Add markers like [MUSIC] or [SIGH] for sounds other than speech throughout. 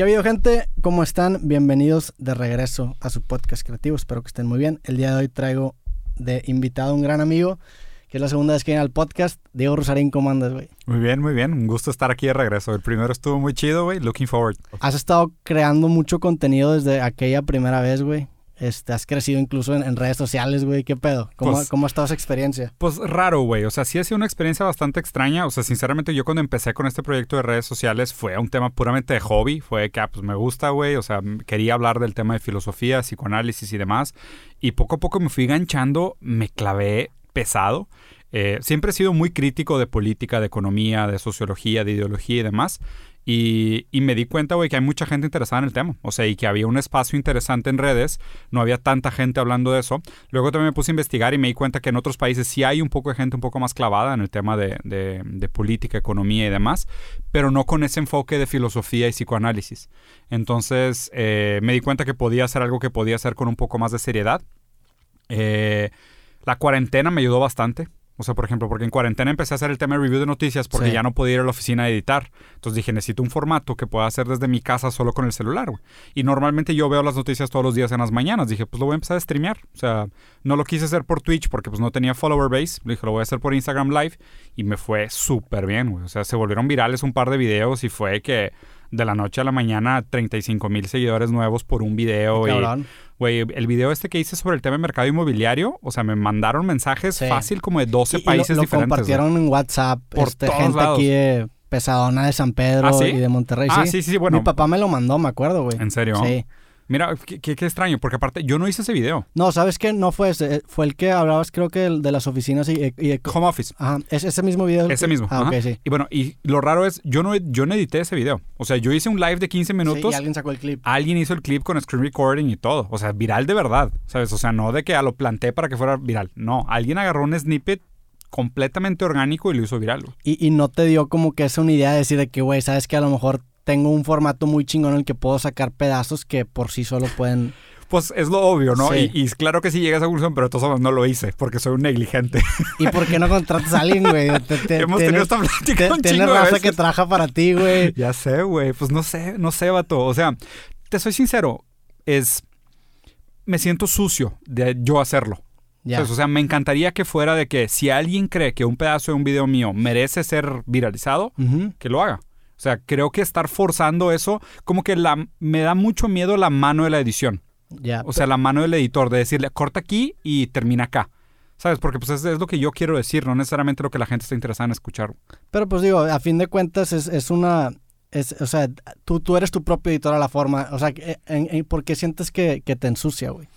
¿Qué ha habido, gente? ¿Cómo están? Bienvenidos de regreso a su podcast creativo. Espero que estén muy bien. El día de hoy traigo de invitado a un gran amigo, que es la segunda vez que viene al podcast. Diego Rosarín, ¿cómo andas, güey? Muy bien, muy bien. Un gusto estar aquí de regreso. El primero estuvo muy chido, güey. Looking forward. Has estado creando mucho contenido desde aquella primera vez, güey. Este, has crecido incluso en, en redes sociales, güey. ¿Qué pedo? ¿Cómo, Pues- ¿Cómo ha estado esa experiencia? Pues raro, güey. O sea, sí ha sido una experiencia bastante extraña. O sea, sinceramente, yo cuando empecé con este proyecto de redes sociales fue un tema puramente de hobby. Fue que, ah, pues me gusta, güey. O sea, quería hablar del tema de filosofía, psicoanálisis y demás. Y poco a poco me fui ganchando, me clavé pesado. Eh, siempre he sido muy crítico de política, de economía, de sociología, de ideología y demás. Y, me di cuenta, güey, que hay mucha gente interesada en el tema. O sea, y que había un espacio interesante en redes. No había tanta gente hablando de eso. Luego también me puse a investigar y me di cuenta que en otros países sí hay un poco de gente un poco más clavada en el tema de política, economía y demás, pero no con ese enfoque de filosofía y psicoanálisis. Entonces eh, me di cuenta que podía hacer algo que podía hacer con un poco más de seriedad. Eh, la cuarentena me ayudó bastante. O sea, por ejemplo, porque en cuarentena empecé a hacer el tema de review de noticias porque Sí. ya no podía ir a la oficina a editar. Entonces dije, necesito un formato que pueda hacer desde mi casa solo con el celular, güey. Y normalmente yo veo las noticias todos los días en las mañanas. Dije, pues lo voy a empezar a streamear. O sea, no lo quise hacer por Twitch porque pues no tenía follower base. Dije, lo voy a hacer por Instagram Live. Y me fue súper bien, güey. O sea, se volvieron virales un par de videos y fue que de la noche a la mañana 35 mil seguidores nuevos por un video. y. Güey, el video este que hice sobre el tema de mercado inmobiliario, o sea, me mandaron mensajes Sí. fácil como de 12 Y- y lo- países lo, diferentes. compartieron en WhatsApp. Por este, todos gente lados. aquí de Pesadona de San Pedro ¿Ah, sí? y de Monterrey. Ah, sí. sí, sí, sí, bueno. Mi papá me lo mandó, me acuerdo, güey. ¿En serio? Sí. Mira, qué, qué- extraño, porque aparte yo no hice ese video. No, ¿sabes qué? No fue ese. eh, Fue el que hablabas, creo que del- de las oficinas y... y- y- Home Office. ajá, ¿es ese mismo video? el Ese mismo. Ah, ajá. ok, sí. Y bueno, y lo raro es, yo no, yo no edité ese video. O sea, yo hice un live de 15 Sí, minutos. y alguien sacó el clip. Alguien hizo el clip con screen recording y todo. O sea, viral de verdad. ¿Sabes? O sea, no de que a lo planté para que fuera viral. No, alguien agarró un snippet completamente orgánico y lo hizo viral. Y, y no te dio como que esa una idea de decir de que, güey, sabes que a lo mejor tengo un formato muy chingón en el que puedo sacar pedazos que por sí solo pueden... Pues es lo obvio, ¿no? Sí. Y, y claro que sí llega a esa conclusión, pero de todos modos no lo hice porque soy un negligente. ¿Y por qué no contratas a alguien, güey? [LAUGHS] Te- te- Hemos tenido esta plática te- un Tienes raza veces. que trabaja para ti, güey. [LAUGHS] Ya sé, güey. Pues no sé, no sé, vato. O sea, te soy sincero, es... Me siento sucio de yo hacerlo. Ya. ¿Sabes? O sea, me encantaría que fuera de que si alguien cree que un pedazo de un video mío merece ser viralizado, que lo haga. O sea, creo que estar forzando eso, como que la, me da mucho miedo la mano de la edición. Ya. O sea, la mano del editor, de decirle, corta aquí y termina acá. ¿Sabes? Porque pues es, es lo que yo quiero decir, no necesariamente lo que la gente está interesada en escuchar. Pero pues digo, a fin de cuentas es, es una... Es, o sea, tú, tú eres tu propio editor a la forma. O sea, en- en- ¿por qué sientes que, que te ensucia, güey?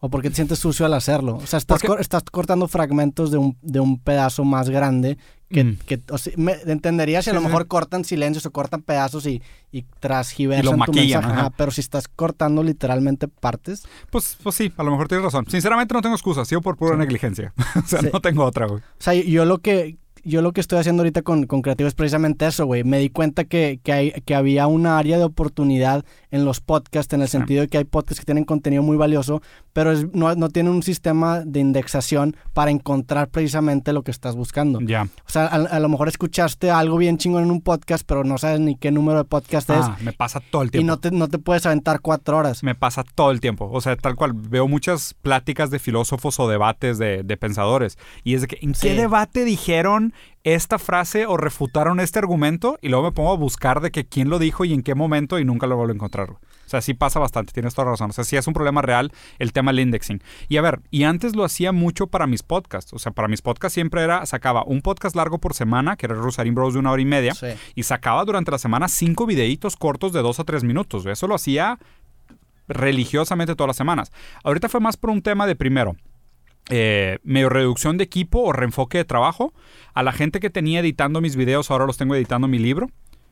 ¿O por qué te sientes sucio al hacerlo? O sea, estás, Porque- cor- estás cortando fragmentos de un, de un pedazo más grande que... Mm. que o sea, me entendería si a lo mejor cortan silencios o cortan pedazos y, y Y transgiversan lo tu mensaje. ajá. Pero si estás cortando literalmente partes... Pues, pues sí, a lo mejor tienes razón. Sinceramente no tengo excusas, sido por pura Sí. negligencia. [LAUGHS] o sea, Sí. no tengo otra, güey. O sea, yo lo que yo lo que estoy haciendo ahorita con, con Creativo es precisamente eso, güey. Me di cuenta que, que, hay, que había una área de oportunidad en los podcasts, en el Sí. sentido de que hay podcasts que tienen contenido muy valioso, pero es- no, no tienen un sistema de indexación para encontrar precisamente lo que estás buscando. Ya. O sea, a, a lo mejor escuchaste algo bien chingón en un podcast, pero no sabes ni qué número de podcast Ah, me pasa todo el es. Y tiempo. no te, no te puedes aventar cuatro horas. Me pasa todo el tiempo. O sea, tal cual. Veo muchas pláticas de filósofos o debates de, de pensadores. Y es de que, ¿en Sí. qué debate dijeron esta frase o refutaron este argumento? Y luego me pongo a buscar de que quién lo dijo y en qué momento y nunca lo vuelvo a encontrar. O sea, sí pasa bastante, tienes toda la razón. O sea, sí es un problema real el tema del indexing. Y a ver, y antes lo hacía mucho para mis podcasts. O sea, para mis podcasts siempre era, sacaba un podcast largo por semana, que era Rosarín Bros de una hora y media, Sí. y sacaba durante la semana cinco videitos cortos de dos a tres minutos. Eso lo hacía religiosamente todas las semanas. Ahorita fue más por un tema de primero. Eh, medio reducción de equipo o reenfoque de trabajo. A la gente que tenía editando mis videos, ahora los tengo editando mi libro.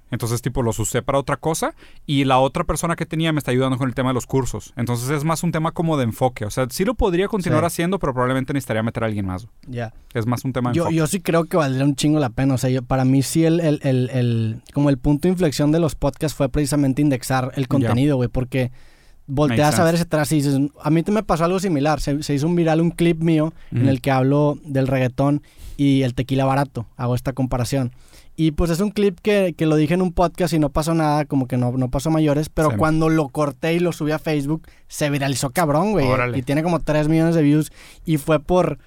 Entonces, tipo, los usé para otra cosa. Y la otra persona que tenía me está ayudando con el tema de los cursos. Entonces, es más un tema como de enfoque. O sea, sí lo podría continuar Sí. haciendo, pero probablemente necesitaría meter a alguien más. Ya. Es más un tema de Yo, enfoque. yo sí creo que valdría un chingo la pena. O sea, yo, para mí sí el, el, el, el- como el punto de inflexión de los podcasts fue precisamente indexar el contenido, güey, porque volteas a ver ese atrás y dices, a mí te me pasó algo similar. Se, se hizo un viral un clip mío en el que hablo del reggaetón y el tequila barato. Hago esta comparación. Y pues es un clip que, que, lo dije en un podcast y no pasó nada, como que no, no pasó mayores, pero cuando lo corté y lo subí a Facebook, se viralizó cabrón, güey. Y tiene como 3 millones de views y fue por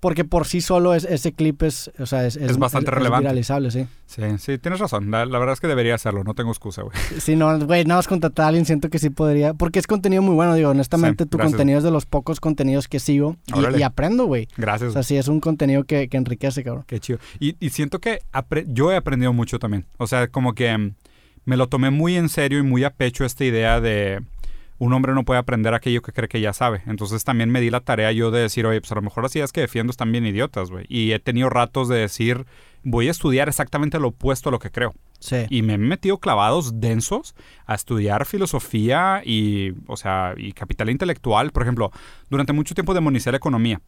porque por sí solo es, ese clip es, o sea, es, es, bastante relevante. viralizable, sí. Sí, sí, tienes razón. La, verdad es que debería hacerlo, no tengo excusa, güey. [LAUGHS] Sí, no, güey, nada más contratar a alguien, siento que sí podría, porque es contenido muy bueno, digo, honestamente tu contenido es de los pocos contenidos que sigo y, aprendo, güey. Gracias. O sea, sí, es un contenido que, que enriquece, cabrón. Qué chido. Y, y siento que yo he aprendido mucho también. O sea, como que mm, me lo tomé muy en serio y muy a pecho esta idea de un hombre no puede aprender aquello que cree que ya sabe. Entonces también me di la tarea yo de decir, oye, pues a lo mejor así es que defiendo están bien idiotas, güey. Y he tenido ratos de decir, voy a estudiar exactamente lo opuesto a lo que creo. Sí. Y me he metido clavados densos a estudiar filosofía y, o sea, y capital intelectual. Por ejemplo, durante mucho tiempo demonicé la economía.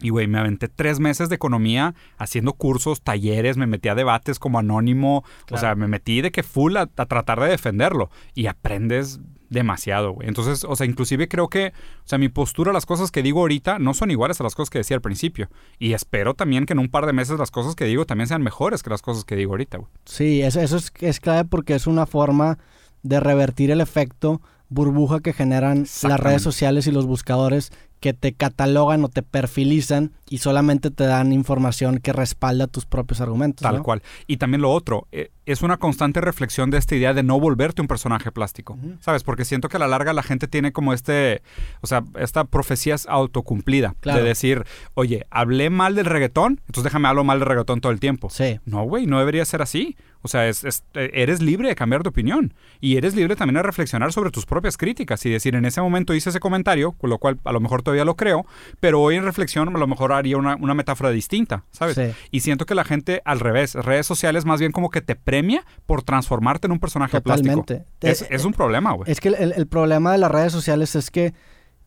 Y, güey, me aventé tres meses de economía haciendo cursos, talleres, me metí a debates como anónimo. O sea, me metí de que full a, tratar de defenderlo. Y aprendes demasiado, güey. Entonces, o sea, inclusive creo que, o sea, mi postura, las cosas que digo ahorita no son iguales a las cosas que decía al principio. Y espero también que en un par de meses las cosas que digo también sean mejores que las cosas que digo ahorita, güey. Sí, eso, eso es, es clave porque es una forma de revertir el efecto burbuja que generan las redes sociales y los buscadores que te catalogan o te perfilizan y solamente te dan información que respalda tus propios argumentos. Tal cual. Y también lo otro, eh, es una constante reflexión de esta idea de no volverte un personaje plástico, ¿sabes? Porque siento que a la larga la gente tiene como este, o sea, esta profecía es autocumplida de decir, oye, hablé mal del reggaetón, entonces déjame hablar mal del reggaetón todo el tiempo. Sí. No, güey, no debería ser así. O sea, es, eh, eres libre de cambiar de opinión y eres libre también de reflexionar sobre tus propias críticas y decir, en ese momento hice ese comentario, con lo cual a lo mejor todavía lo creo, pero hoy en reflexión a lo mejor haría una, metáfora distinta, ¿sabes? Y siento que la gente al revés, redes sociales más bien como que te premia por transformarte en un personaje plástico. Es, es un problema, güey. Es que el, problema de las redes sociales es que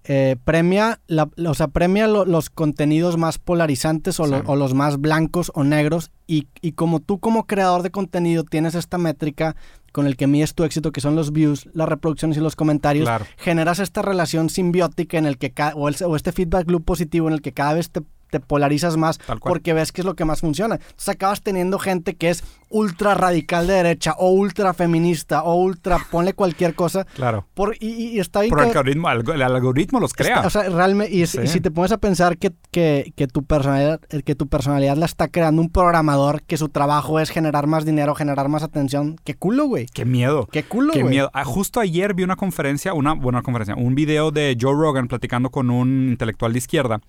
eh, premia, la, o sea, premia los contenidos más polarizantes o, o, los más blancos o negros y, y, como tú como creador de contenido tienes esta métrica con el que mides tu éxito, que son los views, las reproducciones y los comentarios, generas esta relación simbiótica en el que o, o este feedback loop positivo en el que cada vez te te polarizas más porque ves que es lo que más funciona. Entonces acabas teniendo gente que es ultra radical de derecha o ultra feminista o ultra, ponle cualquier cosa. Claro. Por, y, está bien. Por el algoritmo, el algoritmo los crea. o sea, realmente, y, si te pones a pensar que, que, que, tu personalidad, que tu personalidad la está creando un programador que su trabajo es generar más dinero, generar más atención, qué culo, güey. Qué miedo. Qué culo, Qué miedo. Ah, justo ayer vi una conferencia, una buena conferencia, un video de Joe Rogan platicando con un intelectual de izquierda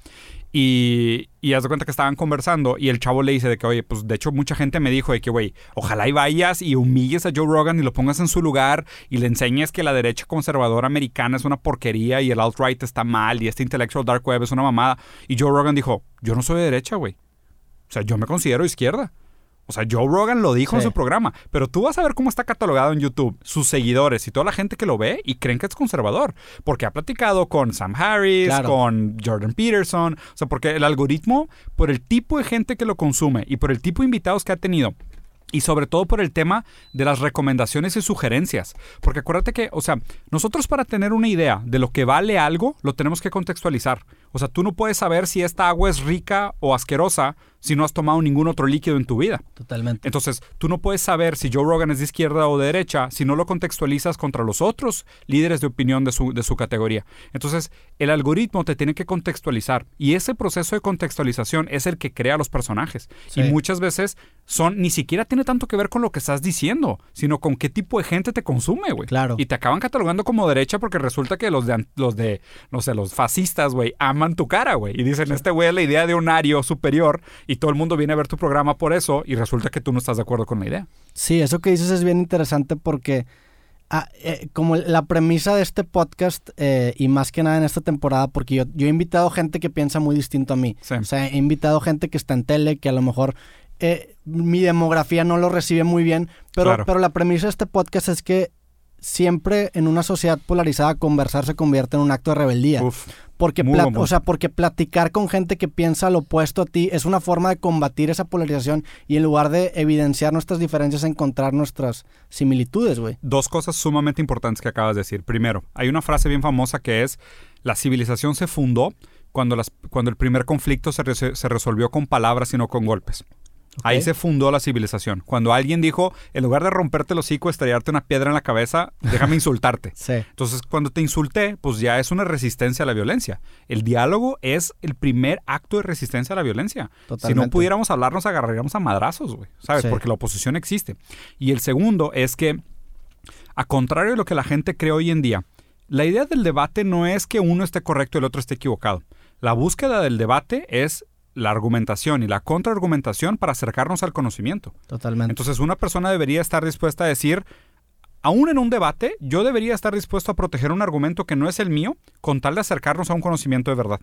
y, y haz de cuenta que estaban conversando y el chavo le dice de que, oye, pues de hecho mucha gente me dijo de que, güey, ojalá y vayas y humilles a Joe Rogan y lo pongas en su lugar y le enseñes que la derecha conservadora americana es una porquería y el alt-right está mal y este intellectual dark web es una mamada. Y Joe Rogan dijo, yo no soy de derecha, güey. O sea, yo me considero izquierda. O sea, Joe Rogan lo dijo en su programa, pero tú vas a ver cómo está catalogado en YouTube, sus seguidores y toda la gente que lo ve y creen que es conservador, porque ha platicado con Sam Harris, con Jordan Peterson, o sea, porque el algoritmo, por el tipo de gente que lo consume y por el tipo de invitados que ha tenido, y sobre todo por el tema de las recomendaciones y sugerencias. Porque acuérdate que, o sea, nosotros para tener una idea de lo que vale algo, lo tenemos que contextualizar. O sea, tú no puedes saber si esta agua es rica o asquerosa si no has tomado ningún otro líquido en tu vida. Totalmente. Entonces, tú no puedes saber si Joe Rogan es de izquierda o de derecha si no lo contextualizas contra los otros líderes de opinión de su, de su categoría. Entonces, el algoritmo te tiene que contextualizar y ese proceso de contextualización es el que crea los personajes. Y muchas veces son, ni siquiera tiene tanto que ver con lo que estás diciendo, sino con qué tipo de gente te consume, güey. Claro. Y te acaban catalogando como derecha porque resulta que los de, los de no sé, los fascistas, güey, aman tu cara, güey. Y dicen, este güey es la idea de un ario superior y todo el mundo viene a ver tu programa por eso y resulta que tú no estás de acuerdo con la idea. Sí, eso que dices es bien interesante porque ah, eh, como la premisa de este podcast eh, y más que nada en esta temporada, porque yo, yo, he invitado gente que piensa muy distinto a mí. O sea, he invitado gente que está en tele, que a lo mejor eh, mi demografía no lo recibe muy bien, pero, pero la premisa de este podcast es que siempre en una sociedad polarizada conversar se convierte en un acto de rebeldía. porque, o sea, porque platicar con gente que piensa lo opuesto a ti es una forma de combatir esa polarización y en lugar de evidenciar nuestras diferencias, encontrar nuestras similitudes, güey. Dos cosas sumamente importantes que acabas de decir. Primero, hay una frase bien famosa que es, la civilización se fundó cuando, las, cuando el primer conflicto se, se resolvió con palabras y no con golpes. Ahí se fundó la civilización. Cuando alguien dijo, en lugar de romperte el hocico, estrellarte una piedra en la cabeza, déjame [LAUGHS] insultarte. Sí. Entonces, cuando te insulté, pues ya es una resistencia a la violencia. El diálogo es el primer acto de resistencia a la violencia. Si no Totalmente. pudiéramos hablar, nos agarraríamos a madrazos, güey. ¿Sabes? Sí. Porque la oposición existe. Y el segundo es que, a contrario de lo que la gente cree hoy en día, la idea del debate no es que uno esté correcto y el otro esté equivocado. La búsqueda del debate es la argumentación y la contraargumentación para acercarnos al conocimiento. Totalmente. Entonces una persona debería estar dispuesta a decir, aún en un debate, yo debería estar dispuesto a proteger un argumento que no es el mío con tal de acercarnos a un conocimiento de verdad.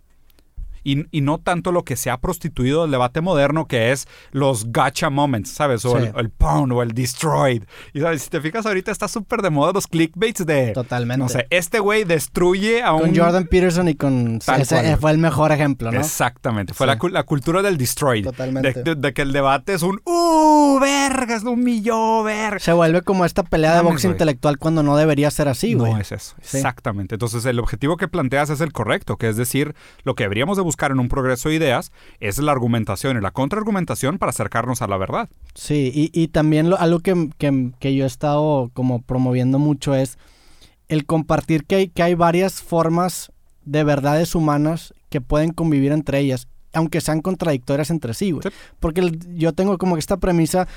Y, y no tanto lo que se ha prostituido del debate moderno, que es los gotcha moments, ¿sabes? O Sí. el, el pound o el destroyed. Y ¿sabes? si te fijas, ahorita está súper de moda los clickbaits de... Totalmente. No sé, este güey destruye a un... con Jordan Peterson y con... Tal ese cual. fue el mejor ejemplo, ¿no? Exactamente. Fue Sí. la, la cultura del destroyed. Totalmente. De, de- de que el debate es un... ¡Uh! ¡Vergas! ¡Un millón! ¡Vergas! Se vuelve como esta pelea de box intelectual cuando no debería ser así, güey. No es eso, Sí. exactamente. Entonces el objetivo que planteas es el correcto, que es decir, lo que deberíamos de buscar en un progreso de ideas es la argumentación y la contraargumentación para acercarnos a la verdad. Sí, y, y también lo- algo que, que- que yo he estado como promoviendo mucho es el compartir que hay, que hay varias formas de verdades humanas que pueden convivir entre ellas, aunque sean contradictorias entre sí, güey. Sí. Porque el- yo tengo como que esta premisa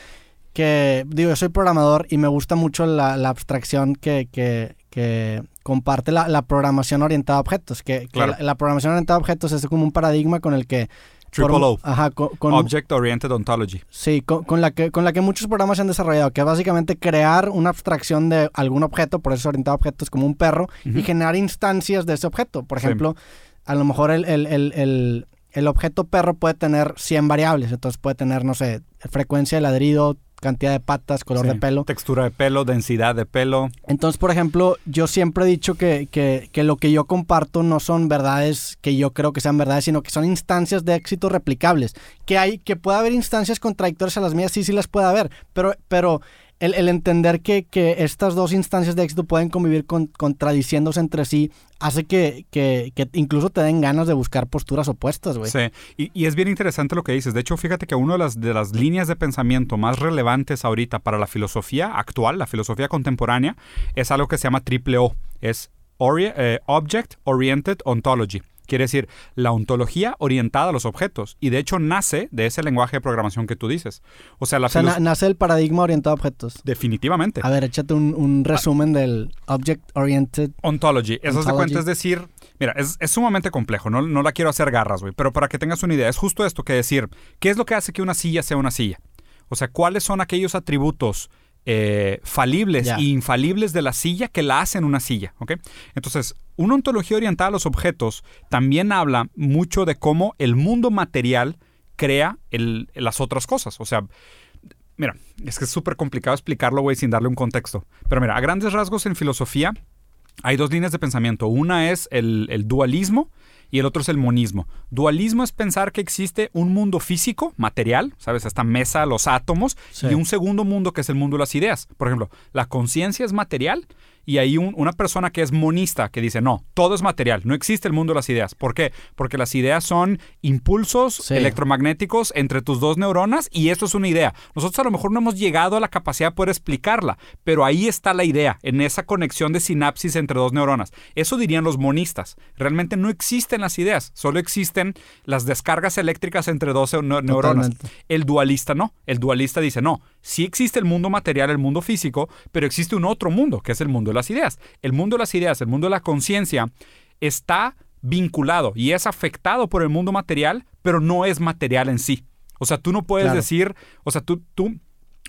que, digo, yo soy programador y me gusta mucho la, la abstracción que, que- que comparte la, la programación orientada a objetos, que, que Claro. la, la programación orientada a objetos es como un paradigma con el que... Triple O, Ajá, con, con- Object Oriented Ontology. Sí, con, con la que, con la que muchos programas se han desarrollado, que es básicamente crear una abstracción de algún objeto, por eso es orientado a objetos como un perro, y generar instancias de ese objeto. Por Sí. ejemplo, a lo mejor el, el- el- el- el objeto perro puede tener 100 variables, entonces puede tener, no sé, frecuencia de ladrido, cantidad de patas, color Sí. de pelo. Textura de pelo, densidad de pelo. Entonces, por ejemplo, yo siempre he dicho que, que- que lo que yo comparto no son verdades que yo creo que sean verdades, sino que son instancias de éxito replicables. Que hay, que pueda haber instancias contradictorias a las mías, sí, sí las puede haber, pero, pero el, entender que, que estas dos instancias de éxito pueden convivir con, contradiciéndose entre sí hace que, que- incluso te den ganas de buscar posturas opuestas, güey. Sí, y, es bien interesante lo que dices. De hecho, fíjate que una de las, de las líneas de pensamiento más relevantes ahorita para la filosofía actual, la filosofía contemporánea, es algo que se llama triple O. Es eh, Object Oriented Ontology. Quiere decir, la ontología orientada a los objetos. Y de hecho nace de ese lenguaje de programación que tú dices. O sea, la O sea, na- nace el paradigma orientado a objetos. Definitivamente. A ver, échate un, un resumen del Object Oriented. Ontology. Eso se cuenta, es decir, mira, es, es sumamente complejo, no, no la quiero hacer garras, güey, pero para que tengas una idea, es justo esto que decir, ¿qué es lo que hace que una silla sea una silla? O sea, ¿cuáles son aquellos atributos eh, falibles e infalibles de la silla que la hacen una silla? ¿ok? Entonces, una ontología orientada a los objetos también habla mucho de cómo el mundo material crea el- las otras cosas. O sea, mira, es que es súper complicado explicarlo, güey, sin darle un contexto. Pero mira, a grandes rasgos en filosofía hay dos líneas de pensamiento. Una es el, el dualismo y el otro es el monismo. Dualismo es pensar que existe un mundo físico, material, ¿sabes? Esta mesa, los átomos, Sí. y un segundo mundo que es el mundo de las ideas. Por ejemplo, la conciencia es material y hay un- una persona que es monista que dice, no, todo es material, no existe el mundo de las ideas. ¿Por qué? Porque las ideas son impulsos Sí. electromagnéticos entre tus dos neuronas y eso es una idea. Nosotros a lo mejor no hemos llegado a la capacidad de poder explicarla, pero ahí está la idea, en esa conexión de sinapsis entre dos neuronas. Eso dirían los monistas. Realmente no existen las ideas, solo existen las descargas eléctricas entre dos neu- neuronas. Totalmente. El dualista no. El dualista dice, no, sí existe el mundo material, el mundo físico, pero existe un otro mundo, que es el mundo de las ideas. El mundo de las ideas, el mundo de la conciencia, está vinculado y es afectado por el mundo material, pero no es material en sí. O sea, tú no puedes Claro. decir, o sea, tú, tú,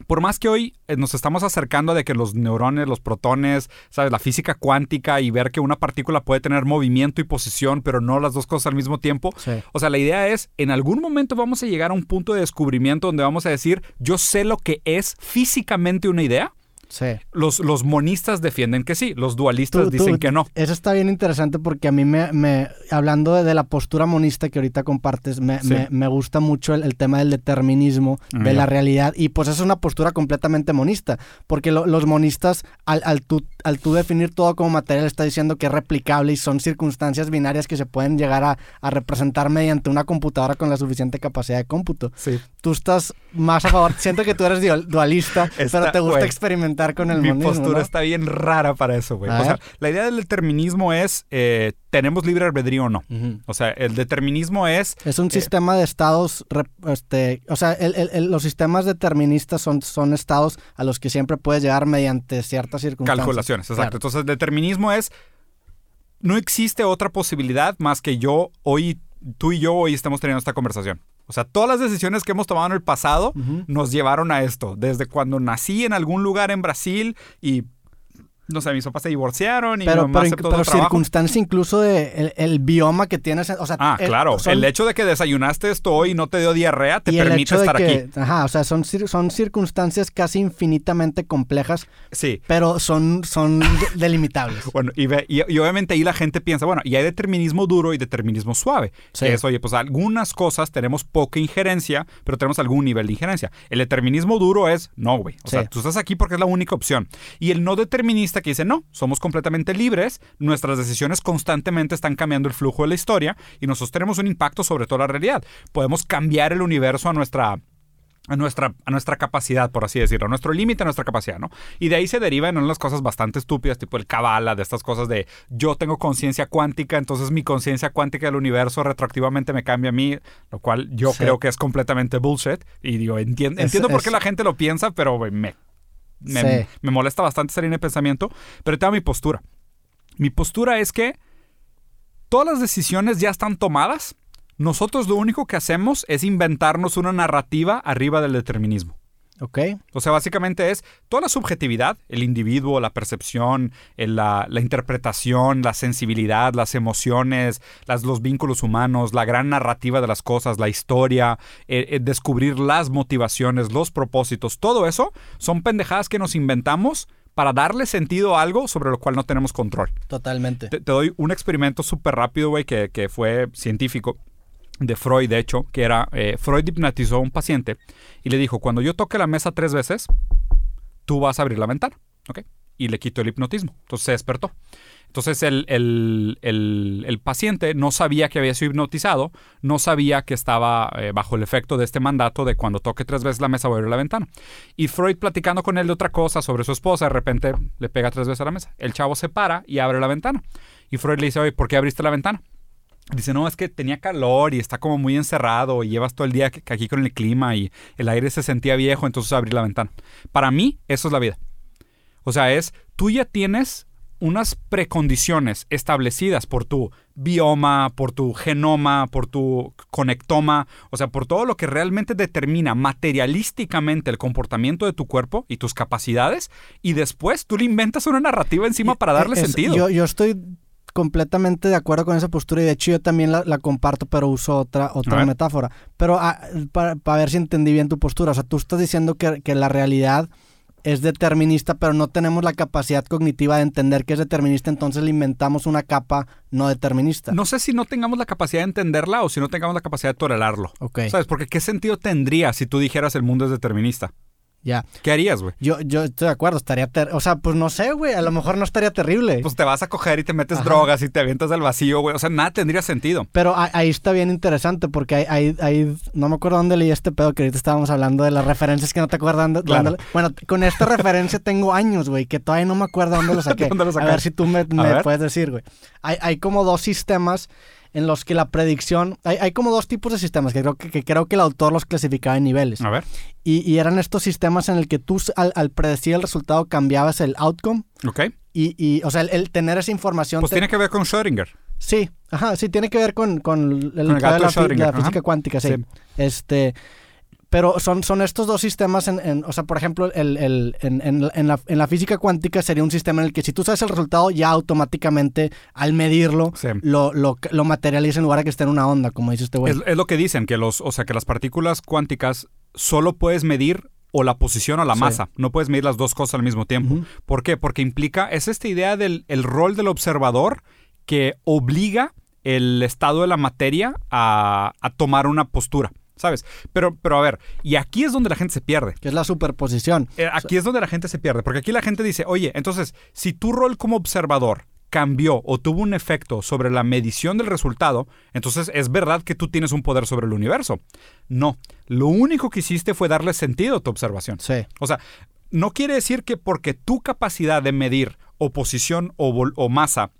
por más que hoy eh, nos estamos acercando de que los neurones, los protones, sabes, la física cuántica y ver que una partícula puede tener movimiento y posición, pero no las dos cosas al mismo tiempo, Sí. o sea, la idea es, en algún momento vamos a llegar a un punto de descubrimiento donde vamos a decir, yo sé lo que es físicamente una idea Sí. Los, los monistas defienden que sí, los dualistas Tú- dicen tú- que no. Eso está bien interesante porque a mí me, me- hablando de, de la postura monista que ahorita compartes, me, Sí. me- me gusta mucho el, el tema del determinismo, de la realidad, y pues es una postura completamente monista, porque lo- los monistas, al, al, tú, al tú definir todo como material, está diciendo que es replicable y son circunstancias binarias que se pueden llegar a, a representar mediante una computadora con la suficiente capacidad de cómputo. Sí. Tú estás más a favor, siento que tú eres dual- dualista, [LAUGHS] pero te gusta experimentar con el Mi monismo, postura ¿no? está bien rara para eso, güey. O sea, la idea del determinismo es, eh, ¿tenemos libre albedrío o no? O sea, el determinismo es... Es un Eh, sistema de estados, este, o sea, el- el- el- los sistemas deterministas son, son estados a los que siempre puedes llegar mediante ciertas circunstancias. Calculaciones, exacto. Claro. Entonces, el determinismo es. No existe otra posibilidad más que yo hoy, tú y yo hoy estamos teniendo esta conversación. O sea, todas las decisiones que hemos tomado en el pasado nos llevaron a esto. Desde cuando nací en algún lugar en Brasil y. No sé, mis papás se divorciaron y mi Pero, mamá pero, aceptó pero circunstancia incluso de el, el bioma que tienes, o sea, Ah, el- claro. son- el hecho de que desayunaste esto hoy y no te dio diarrea te permite estar que, aquí. ajá, o sea, son, son circunstancias casi infinitamente complejas, Sí. pero son, son de- delimitables. [LAUGHS] Bueno, y, ve- y, y obviamente ahí la gente piensa, bueno, y hay determinismo duro y determinismo suave. Sí. Que es, oye, pues algunas cosas tenemos poca injerencia, pero tenemos algún nivel de injerencia. El determinismo duro es, no, güey. O Sí. sea, tú estás aquí porque es la única opción. Y el no determinista que dice, no, somos completamente libres, nuestras decisiones constantemente están cambiando el flujo de la historia y nosotros tenemos un impacto sobre toda la realidad. Podemos cambiar el universo a nuestra a nuestra, a nuestra capacidad, por así decirlo, a nuestro límite, a nuestra capacidad, ¿no? Y de ahí se derivan unas cosas bastante estúpidas, tipo el cabala, de estas cosas de yo tengo conciencia cuántica, entonces mi conciencia cuántica del universo retroactivamente me cambia a mí, lo cual yo Sí. creo que es completamente bullshit. Y digo, Es- entiendo por es- qué la gente lo piensa, pero me, me, Sí. me molesta bastante esa línea de pensamiento, pero tengo mi postura. Mi postura es que todas las decisiones ya están tomadas. Nosotros lo único que hacemos es inventarnos una narrativa arriba del determinismo. ¿Ok? O sea, básicamente es toda la subjetividad, el individuo, la percepción, el- la, la interpretación, la sensibilidad, las emociones, las, los vínculos humanos, la gran narrativa de las cosas, la historia, eh, eh, descubrir las motivaciones, los propósitos, todo eso son pendejadas que nos inventamos para darle sentido a algo sobre lo cual no tenemos control. Totalmente. Te, te doy un experimento súper rápido, güey, que, que fue científico de Freud, de hecho, que era, eh, Freud hipnotizó a un paciente y le dijo, cuando yo toque la mesa tres veces, tú vas a abrir la ventana, ¿ok? Y le quitó el hipnotismo. Entonces se despertó. Entonces el, el- el- paciente no sabía que había sido hipnotizado, no sabía que estaba eh, bajo el efecto de este mandato de cuando toque tres veces la mesa voy a abrir la ventana. Y Freud platicando con él de otra cosa sobre su esposa, de repente le pega tres veces a la mesa. El chavo se para y abre la ventana. Y Freud le dice, oye, ¿por qué abriste la ventana? Dice, no, es que tenía calor y está como muy encerrado y llevas todo el día aquí con el clima y el aire se sentía viejo, entonces abrí la ventana. Para mí, eso es la vida. O sea, es, tú ya tienes unas precondiciones establecidas por tu bioma, por tu genoma, por tu conectoma, o sea, por todo lo que realmente determina materialísticamente el comportamiento de tu cuerpo y tus capacidades, y después tú le inventas una narrativa encima para darle Es- sentido. Yo, yo estoy completamente de acuerdo con esa postura y de hecho yo también la, la comparto, pero uso otra, otra metáfora. Pero ah, para, para ver si entendí bien tu postura, o sea, tú estás diciendo que, que la realidad es determinista, pero no tenemos la capacidad cognitiva de entender que es determinista, entonces le inventamos una capa no determinista. No sé si no tengamos la capacidad de entenderla o si no tengamos la capacidad de tolerarlo. Ok, ¿Sabes? Porque ¿qué sentido tendría si tú dijeras el mundo es determinista? Ya. ¿Qué harías, güey? Yo, yo estoy de acuerdo, estaría... ter- o sea, pues no sé, güey, a lo mejor no estaría terrible. Pues te vas a coger y te metes Ajá. drogas y te avientas al vacío, güey. O sea, nada tendría sentido. Pero ahí está bien interesante porque hay, hay- no me acuerdo dónde leí este pedo que ahorita estábamos hablando de las referencias que no te acuerdas dónde- Claro. dónde- Bueno, con esta referencia tengo años, güey, que todavía no me acuerdo dónde lo [LAUGHS] saqué. ¿Dónde lo a ver si tú me, me puedes decir, güey. Hay, hay como dos sistemas en los que la predicción... Hay, hay como dos tipos de sistemas que creo que, que creo que el autor los clasificaba en niveles. A ver. Y, y eran estos sistemas en el que tú al, al predecir el resultado cambiabas el outcome. Ok. Y, y o sea, el, el tener esa información... Pues te- tiene que ver con Schrödinger. Sí, ajá, sí, tiene que ver con, con el el pedo gato de la, de física cuántica, sí. Sí. Este, pero son, son estos dos sistemas, en, en- o sea, por ejemplo, el, el- en, en- en la, en la física cuántica sería un sistema en el que si tú sabes el resultado, ya automáticamente al medirlo, Sí. lo, lo, lo materializa en lugar de que esté en una onda, como dice este güey. Es, es lo que dicen, que los, o sea, que las partículas cuánticas solo puedes medir o la posición o la Sí. masa. No puedes medir las dos cosas al mismo tiempo. ¿Por qué? Porque implica, es esta idea del el rol del observador que obliga el estado de la materia a, a tomar una postura, ¿sabes? Pero, pero a ver, y aquí es donde la gente se pierde. Que es la superposición. Eh, Aquí es donde la gente se pierde, porque aquí la gente dice, oye, entonces, si tu rol como observador cambió o tuvo un efecto sobre la medición del resultado, entonces es verdad que tú tienes un poder sobre el universo. No, lo único que hiciste fue darle sentido a tu observación. Sí. O sea, no quiere decir que porque tu capacidad de medir o posición o, o masa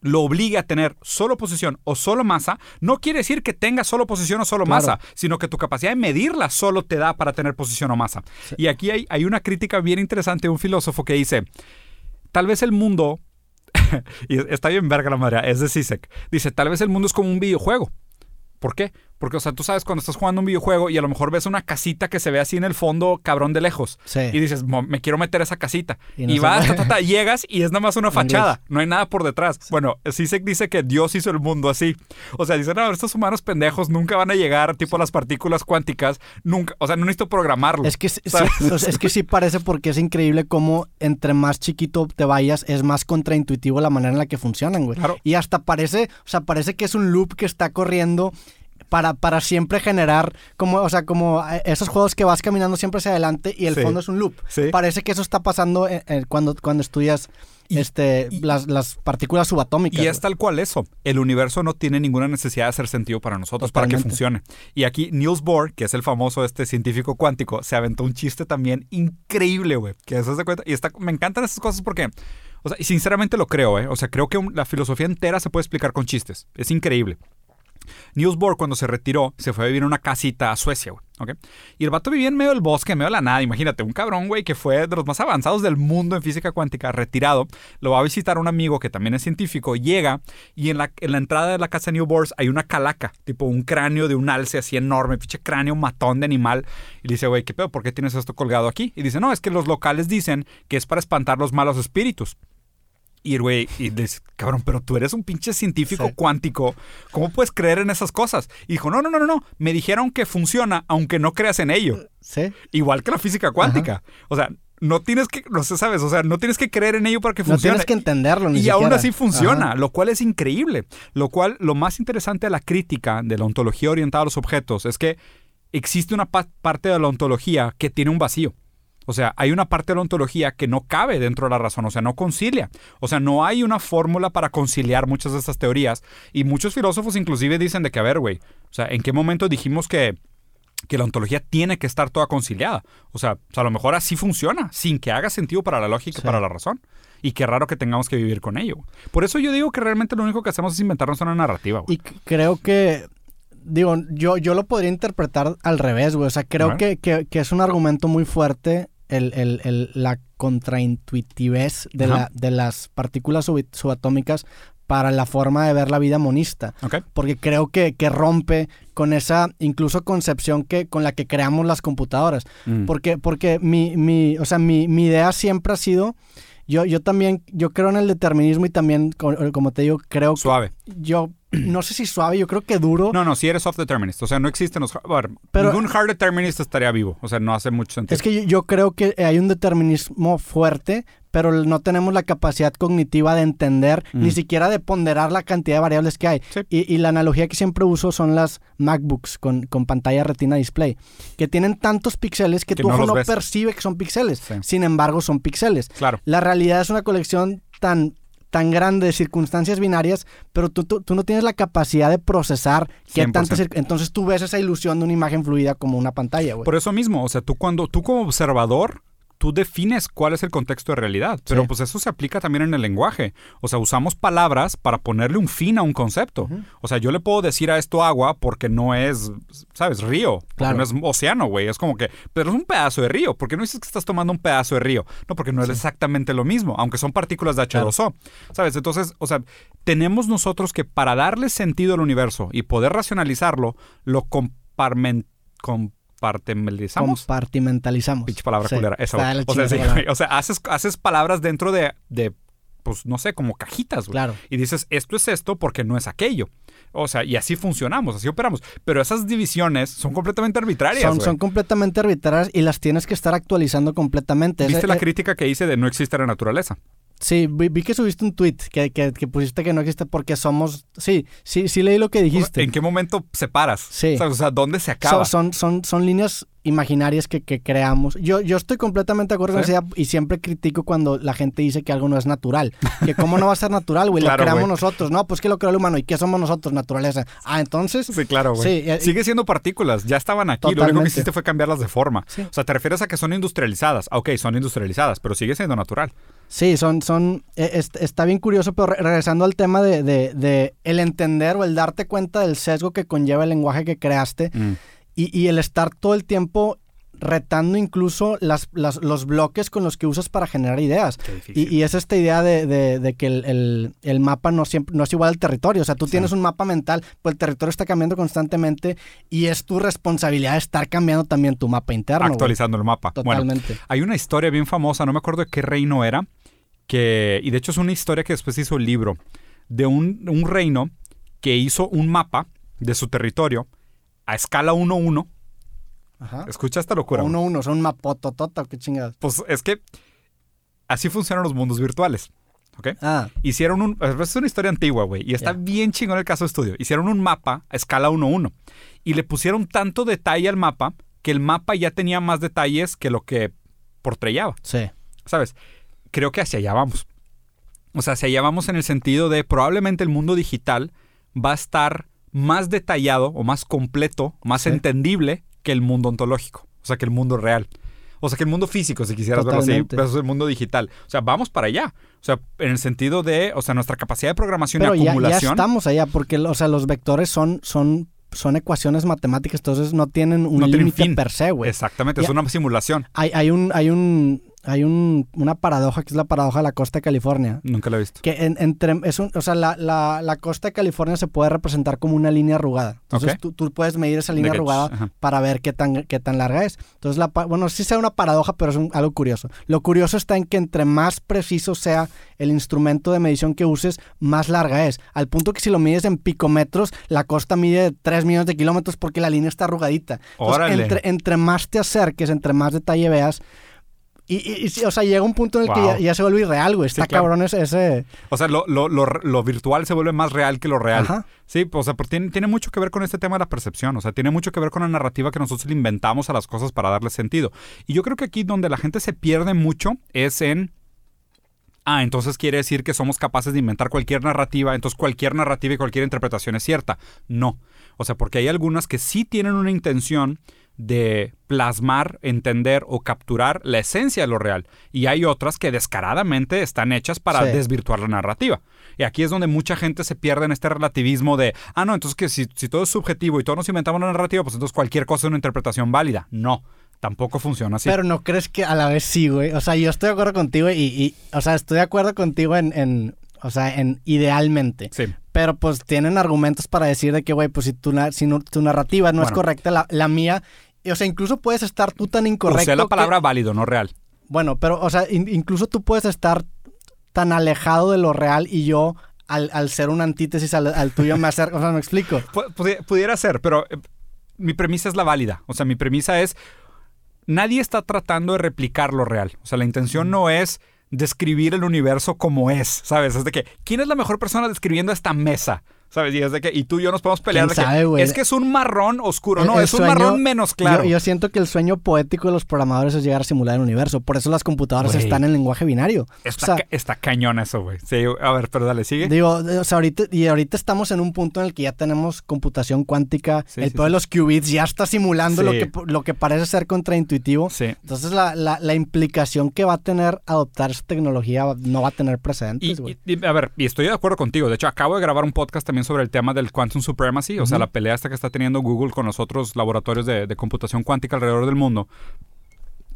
lo obligue a tener solo posición o solo masa, no quiere decir que tenga solo posición o solo Claro. masa, sino que tu capacidad de medirla solo te da para tener posición o masa. Y aquí hay, hay una crítica bien interesante de un filósofo que dice, tal vez el mundo, [LAUGHS] y está bien verga la madre, es de Sisek, dice, tal vez el mundo es como un videojuego. ¿Por qué? Porque, o sea, tú sabes cuando estás jugando un videojuego y a lo mejor ves una casita que se ve así en el fondo, cabrón de lejos. Sí. Y dices, "Mo- me quiero meter a esa casita. Y no vas, puede. ta, ta, ta, llegas y es nada más una fachada. No hay nada por detrás. Bueno, Sisek dice que Dios hizo el mundo así. O sea, dice, no, estos humanos pendejos nunca van a llegar, tipo las partículas cuánticas. Nunca, o sea, no necesito programarlo. Es que, sí- sí, es que sí parece porque es increíble cómo entre más chiquito te vayas, es más contraintuitivo la manera en la que funcionan, güey. Claro. Y hasta parece, o sea, parece que es un loop que está corriendo para, para siempre generar, como, o sea, como eh, esos juegos que vas caminando siempre hacia adelante y el Sí. fondo es un loop. Sí. Parece que eso está pasando eh, eh, cuando, cuando estudias Y- este, y- las, las partículas subatómicas. Y es tal cual eso. El universo no tiene ninguna necesidad de hacer sentido para nosotros, para que funcione. Y aquí Niels Bohr, que es el famoso este científico cuántico, se aventó un chiste también increíble, güey. Que eso se cuenta. Y está, me encantan esas cosas porque, o sea, y sinceramente lo creo, ¿eh? O sea, creo que un- la filosofía entera se puede explicar con chistes. Es increíble. Niels Bohr, cuando se retiró, se fue a vivir en una casita a Suecia, güey. Y el vato vivía en medio del bosque, en medio de la nada. Imagínate, un cabrón, güey, que fue de los más avanzados del mundo en física cuántica, retirado. Lo va a visitar un amigo que también es científico. Llega y en la, en la entrada de la casa de New Bohr hay una calaca, tipo un cráneo de un alce así enorme, pinche cráneo matón de animal. Y le dice, güey, ¿qué pedo? ¿Por qué tienes esto colgado aquí? Y dice, no, es que los locales dicen que es para espantar los malos espíritus. Y el güey, y dice, cabrón, pero tú eres un pinche científico Sí. cuántico. ¿Cómo puedes creer en esas cosas? Y dijo, no, no, no, no, no. Me dijeron que funciona aunque no creas en ello. Sí. Igual que la física cuántica. O sea, no tienes que, no sé, sabes, o sea, no tienes que creer en ello para que No funcione. tienes que entenderlo ni y aún así funciona, Ajá. lo cual es increíble. Lo cual, lo más interesante de la crítica de la ontología orientada a los objetos es que existe una pa- parte de la ontología que tiene un vacío. O sea, hay una parte de la ontología que no cabe dentro de la razón, o sea, no concilia. O sea, no hay una fórmula para conciliar muchas de estas teorías. Y muchos filósofos inclusive dicen de que, a ver, güey, o sea, ¿en qué momento dijimos que, que la ontología tiene que estar toda conciliada? O sea, sea, a lo mejor así funciona, sin que haga sentido para la lógica y Sí. para la razón. Y qué raro que tengamos que vivir con ello. Por eso yo digo que realmente lo único que hacemos es inventarnos una narrativa, güey. Y creo que, digo, yo, yo lo podría interpretar al revés, güey. O sea, creo que- que es un argumento muy fuerte el, el- el- la contraintuitivez de, Ajá. la, de las partículas subatómicas para la forma de ver la vida monista. Porque creo que, que rompe con esa incluso concepción que, con la que creamos las computadoras. Mm. Porque, porque mi, mi, o sea, mi, mi idea siempre ha sido, yo, yo también, yo creo en el determinismo y también, co- como te digo, creo que Suave. yo, [CLEARS THROAT] no sé si suave, yo creo que duro. No, no, si eres soft determinist. O sea, no existen los... ver, Pero- ningún hard determinist estaría vivo. O sea, no hace mucho sentido. Es que yo, yo creo que hay un determinismo fuerte, pero no tenemos la capacidad cognitiva de entender, Mm. ni siquiera de ponderar la cantidad de variables que hay. Sí. Y, y la analogía que siempre uso son las MacBooks con, con pantalla retina display, que tienen tantos píxeles que, Que tu no ojo no ves. percibe que son píxeles. Sí. Sin embargo, son píxeles. Claro. La realidad es una colección tan tan grande de circunstancias binarias, pero tú, tú, tú no tienes la capacidad de procesar qué 100%. tantas cir- Entonces tú ves esa ilusión de una imagen fluida como una pantalla, güey. Por eso mismo, o sea, tú cuando, tú como observador, tú defines cuál es el contexto de realidad. Pero Sí. pues eso se aplica también en el lenguaje. O sea, usamos palabras para ponerle un fin a un concepto. O sea, yo le puedo decir a esto agua porque no es, ¿sabes? Río. Porque Claro. no es océano, güey. Es como que, pero es un pedazo de río. ¿Por qué no dices que estás tomando un pedazo de río? No, porque no es exactamente lo mismo, aunque son partículas de H2O. ¿Sabes? Entonces, o sea, tenemos nosotros que para darle sentido al universo y poder racionalizarlo, lo comparmen, compartimentalizamos. Compartimentalizamos. Pinche palabra Sí, culera. La o sea, sí. [LAUGHS] O sea, haces, haces palabras dentro de, de, pues, no sé, como cajitas, güey. Claro. Y dices, esto es esto porque no es aquello. O sea, y así funcionamos, así operamos. Pero esas divisiones son completamente arbitrarias. Son, completamente arbitrarias y las tienes que estar actualizando completamente. ¿Viste la eh, crítica que hice de no existe la naturaleza? Sí, vi, vi que subiste un tweet que, que, que pusiste que no existe porque somos... Sí, sí, sí leí lo que dijiste. ¿En qué momento separas? Sí. O sea, ¿dónde se acaba? son, son, son líneas imaginarias que, que creamos. Yo, yo estoy completamente de acuerdo con Sí. esa idea y siempre critico cuando la gente dice que algo no es natural. Que cómo no va a ser natural, güey, Claro, lo creamos nosotros. No, pues que lo creó el humano. ¿Y qué somos nosotros? Naturaleza. Ah, entonces... Sí, claro, güey. Sí, eh, Sigue siendo partículas, ya estaban aquí. Lo único que hiciste fue cambiarlas de forma. Sí. O sea, te refieres a que son industrializadas. Ah, Ok, son industrializadas, pero sigue siendo natural. Sí, son, son, est- está bien curioso, pero re- regresando al tema de, de- de el entender o el darte cuenta del sesgo que conlleva el lenguaje que creaste y, y el estar todo el tiempo retando incluso las, las- los bloques con los que usas para generar ideas. Y, y es esta idea de, de- de que el, el- el mapa no, siempre, no es igual al territorio. O sea, tú tienes un mapa mental, pues el territorio está cambiando constantemente y es tu responsabilidad estar cambiando también tu mapa interno. Actualizando el mapa. Bueno, Totalmente. hay una historia bien famosa, no me acuerdo de qué reino era, que, y de hecho es una historia que después hizo el libro, de un, un reino que hizo un mapa de su territorio a escala 1-1. Ajá. Escucha esta locura. güey. Uno, uno, son mapototota, qué chingados. Pues es que así funcionan los mundos virtuales. ¿Ok? Ah, Hicieron un. Es una historia antigua, güey. Y está bien chingón el caso de estudio. Hicieron un mapa a escala 1-1. Y le pusieron tanto detalle al mapa que el mapa ya tenía más detalles que lo que portrellaba. sí. ¿Sabes? Creo que hacia allá vamos. O sea, hacia allá vamos en el sentido de probablemente el mundo digital va a estar más detallado o más completo, más Sí. entendible que el mundo ontológico. O sea, que el mundo real. O sea, que el mundo físico, si quisieras verlo así, versus el mundo digital. O sea, vamos para allá. O sea, en el sentido de, o sea, nuestra capacidad de programación Pero y ya, ya acumulación. estamos allá, porque o sea, los vectores son, son, son ecuaciones matemáticas, entonces no tienen un No límite per se, güey. Exactamente, es una simulación. Hay, hay un, hay un, hay un, una paradoja que es la paradoja de la costa de California. Nunca lo he visto. Que en- entre, es un, o sea, la, la, la costa de California se puede representar como una línea arrugada. Entonces tú, tú puedes medir esa línea arrugada ajá. para ver qué tan, qué tan larga es. Entonces, la, bueno, sí sea una paradoja, pero es un- algo curioso. Lo curioso está en que entre más preciso sea el instrumento de medición que uses, más larga es. Al punto que si lo mides en picometros, la costa mide 3 millones de kilómetros porque la línea está arrugadita. Entonces, Órale. entre, entre más te acerques, entre más detalle veas, y, y- o sea, llega un punto en el que ya, ya se vuelve irreal, güey. Está claro. cabrón ese... ese- O sea, lo, lo- lo- lo virtual se vuelve más real que lo real. Ajá. Sí, o sea, porque tiene, tiene mucho que ver con este tema de la percepción. O sea, tiene mucho que ver con la narrativa que nosotros le inventamos a las cosas para darle sentido. Y yo creo que aquí donde la gente se pierde mucho es en. Ah, entonces quiere decir que somos capaces de inventar cualquier narrativa, entonces cualquier narrativa y cualquier interpretación es cierta. No. O sea, porque hay algunas que sí tienen una intención de plasmar, entender o capturar la esencia de lo real. Y hay otras que descaradamente están hechas para Sí. desvirtuar la narrativa. Y aquí es donde mucha gente se pierde en este relativismo de, ah, no, entonces que si, si todo es subjetivo y todos nos inventamos una narrativa, pues entonces cualquier cosa es una interpretación válida. No, tampoco funciona así. Pero no crees que a la vez sí, güey. O sea, yo estoy de acuerdo contigo y, y- o sea, estoy de acuerdo contigo en, en, o sea, en idealmente. sí. Pero pues tienen argumentos para decir de que, güey, pues si tu, si no- tu narrativa no es correcta, la, la mía, o sea, incluso puedes estar tú tan incorrecto. Usé la que- palabra válido, no real. bueno, pero, o sea, in- incluso tú puedes estar tan alejado de lo real y yo, al, al ser una antítesis al, al tuyo, me acerco. O sea, me explico. [LAUGHS] Pu- pudi- pudiera ser, pero eh, mi premisa es la válida. O sea, mi premisa es, nadie está tratando de replicar lo real. O sea, la intención no es describir el universo como es, ¿sabes? Es de que, ¿quién es la mejor persona describiendo esta mesa? ¿Sabes? Y es de que, y tú y yo nos podemos pelear ¿Quién de que, sabe, güey? es que es un marrón oscuro. El- no, el es un marrón menos claro. Yo, yo siento que el sueño poético de los programadores es llegar a simular el universo. Por eso las computadoras están en lenguaje binario. Está, o sea, ca- está cañón eso, güey. Sí, a ver, pero dale, sigue. Digo, o sea, ahorita, y ahorita estamos en un punto en el que ya tenemos computación cuántica. Sí, el sí, de los qubits ya está simulando lo, que, lo que parece ser contraintuitivo. Sí. Entonces, la, la- la implicación que va a tener adoptar esa tecnología no va a tener precedentes, güey. a ver, y estoy de acuerdo contigo. De hecho, acabo de grabar un podcast también sobre el tema del Quantum Supremacy, o sea, la pelea esta que está teniendo Google con los otros laboratorios de, de computación cuántica alrededor del mundo.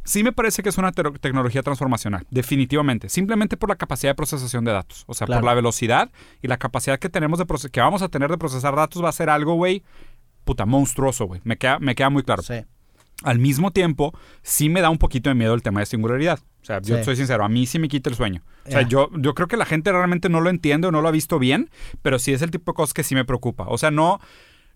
Sí me parece que es una te- tecnología transformacional, definitivamente. Simplemente por la capacidad de procesación de datos. O sea, Claro. por la velocidad y la capacidad que tenemos de que vamos a tener de procesar datos va a ser algo, güey, puta, monstruoso, güey. Me queda, me queda muy claro. Sí. Al mismo tiempo, sí me da un poquito de miedo el tema de singularidad. O sea, yo Sí. soy sincero, a mí sí me quita el sueño. O sea, yo, yo creo que la gente realmente no lo entiende o no lo ha visto bien, pero sí es el tipo de cosas que sí me preocupa. O sea, no,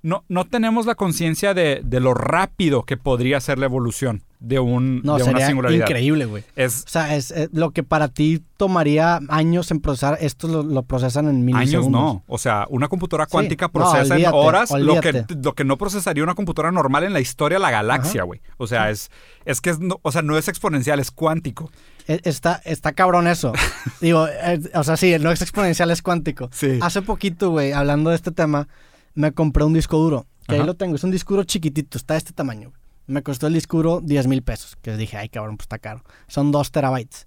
no, no tenemos la conciencia de, de lo rápido que podría ser la evolución de, un, No, de una sería singularidad. increíble, güey. Es O sea, es, eh, lo que para ti tomaría años en procesar, esto lo, lo procesan en milisegundos. años no. O sea, una computadora Sí. cuántica No, procesa en olvídate, horas lo que, lo que no procesaría una computadora normal en la historia de la galaxia, güey. O sea, es, es que es, no, o sea, no es exponencial, es cuántico. Eh, Está, está cabrón eso. [LAUGHS] Digo, eh, o sea, sí, no es exponencial, es cuántico. Sí. Hace poquito, güey, hablando de este tema, me compré un disco duro. Que ahí lo tengo. Es un disco duro chiquitito, está de este tamaño. güey. Me costó el disco duro 10 mil pesos. Que dije, ay, cabrón, pues está caro. Son 2 terabytes.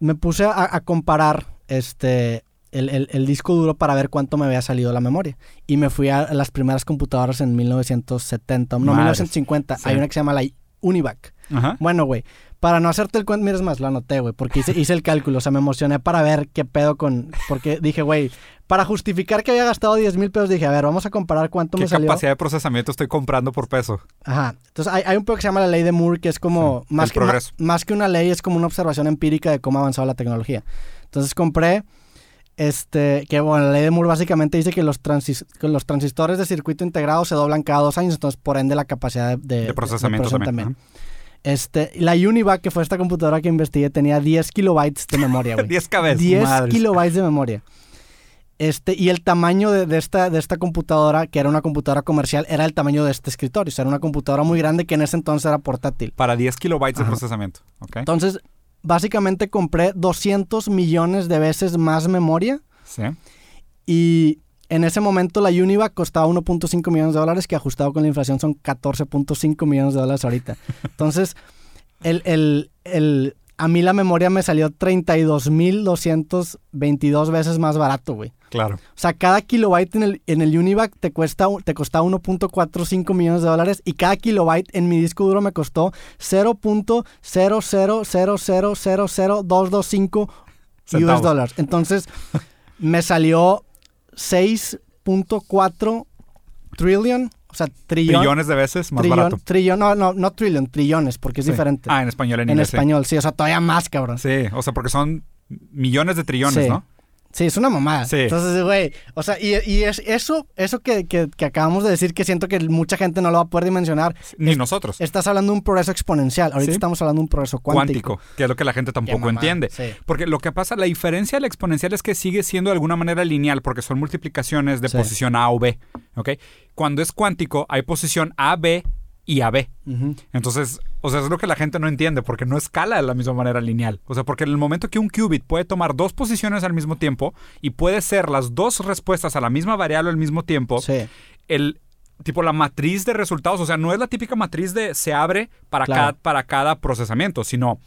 Me puse a, a comparar este, el, el- el disco duro para ver cuánto me había salido la memoria. Y me fui a las primeras computadoras en 1970, no, Madres. 1950. Sí. Hay una que se llama la Univac. Ajá. Bueno, güey, para no hacerte el cuento, mires más, lo anoté, güey, porque hice, hice el [LAUGHS] cálculo, o sea, me emocioné para ver qué pedo con, porque dije, güey, para justificar que había gastado 10 mil pesos, dije, a ver, vamos a comparar cuánto ¿Qué me salió. capacidad de procesamiento estoy comprando por peso? Ajá, entonces hay, hay un pedo que se llama la ley de Moore, que es como, Sí, más, que, más que una ley, es como una observación empírica de cómo ha avanzado la tecnología. Entonces compré, este, que bueno, la ley de Moore básicamente dice que los, transis- los transistores de circuito integrado se doblan cada dos años, entonces por ende la capacidad de, de- De procesamiento de también. Este, la Univac, que fue esta computadora que investigué, tenía 10 kilobytes de memoria, [LAUGHS] güey. 10 cabezas. 10 madres. kilobytes de memoria. Este, y el tamaño de, de esta, de esta computadora, que era una computadora comercial, era el tamaño de este escritorio. O sea, era una computadora muy grande que en ese entonces era portátil. Para 10 kilobytes de Ajá. procesamiento. ¿Ok? Entonces, básicamente compré 200 millones de veces más memoria. Sí. Y en ese momento la Univac costaba 1.5 millones de dólares, que ajustado con la inflación son 14.5 millones de dólares ahorita. [LAUGHS] Entonces, el, el, el, a mí la memoria me salió 32.222 veces más barato, güey. Claro. O sea, cada kilobyte en el, en el Univac te cuesta te costaba 1.45 millones de dólares y cada kilobyte en mi disco duro me costó 0.000000225 US dólares. Entonces, [LAUGHS] me salió 6.4 trillion, o sea, trillón. Trillones de veces más trillón, barato. trillón, no, no, no trillion, trillones, porque es Sí. diferente. Ah, en español, en, en inglés. sí. español, sí, o sea, todavía más, cabrón. Sí, o sea, porque son millones de trillones, Sí. ¿no? Sí, es una mamada. Sí. Entonces, güey, o sea, y, y es eso, eso que, que- que acabamos de decir, que siento que mucha gente no lo va a poder dimensionar. Ni Es- nosotros. Estás hablando de un progreso exponencial. Ahorita Sí. estamos hablando de un progreso cuántico. cuántico, que es lo que la gente tampoco entiende. sí. Porque lo que pasa, la diferencia de la exponencial es que sigue siendo de alguna manera lineal, porque son multiplicaciones de posición A o B. ¿ok? Cuando es cuántico, hay posición A, B y AB. Ujú. Entonces, o sea, es lo que la gente no entiende, porque no escala de la misma manera lineal. O sea, porque en el momento que un qubit puede tomar dos posiciones al mismo tiempo y puede ser las dos respuestas a la misma variable al mismo tiempo, Sí. el tipo la matriz de resultados, o sea, no es la típica matriz de se abre para, Claro. cada, para cada procesamiento, sino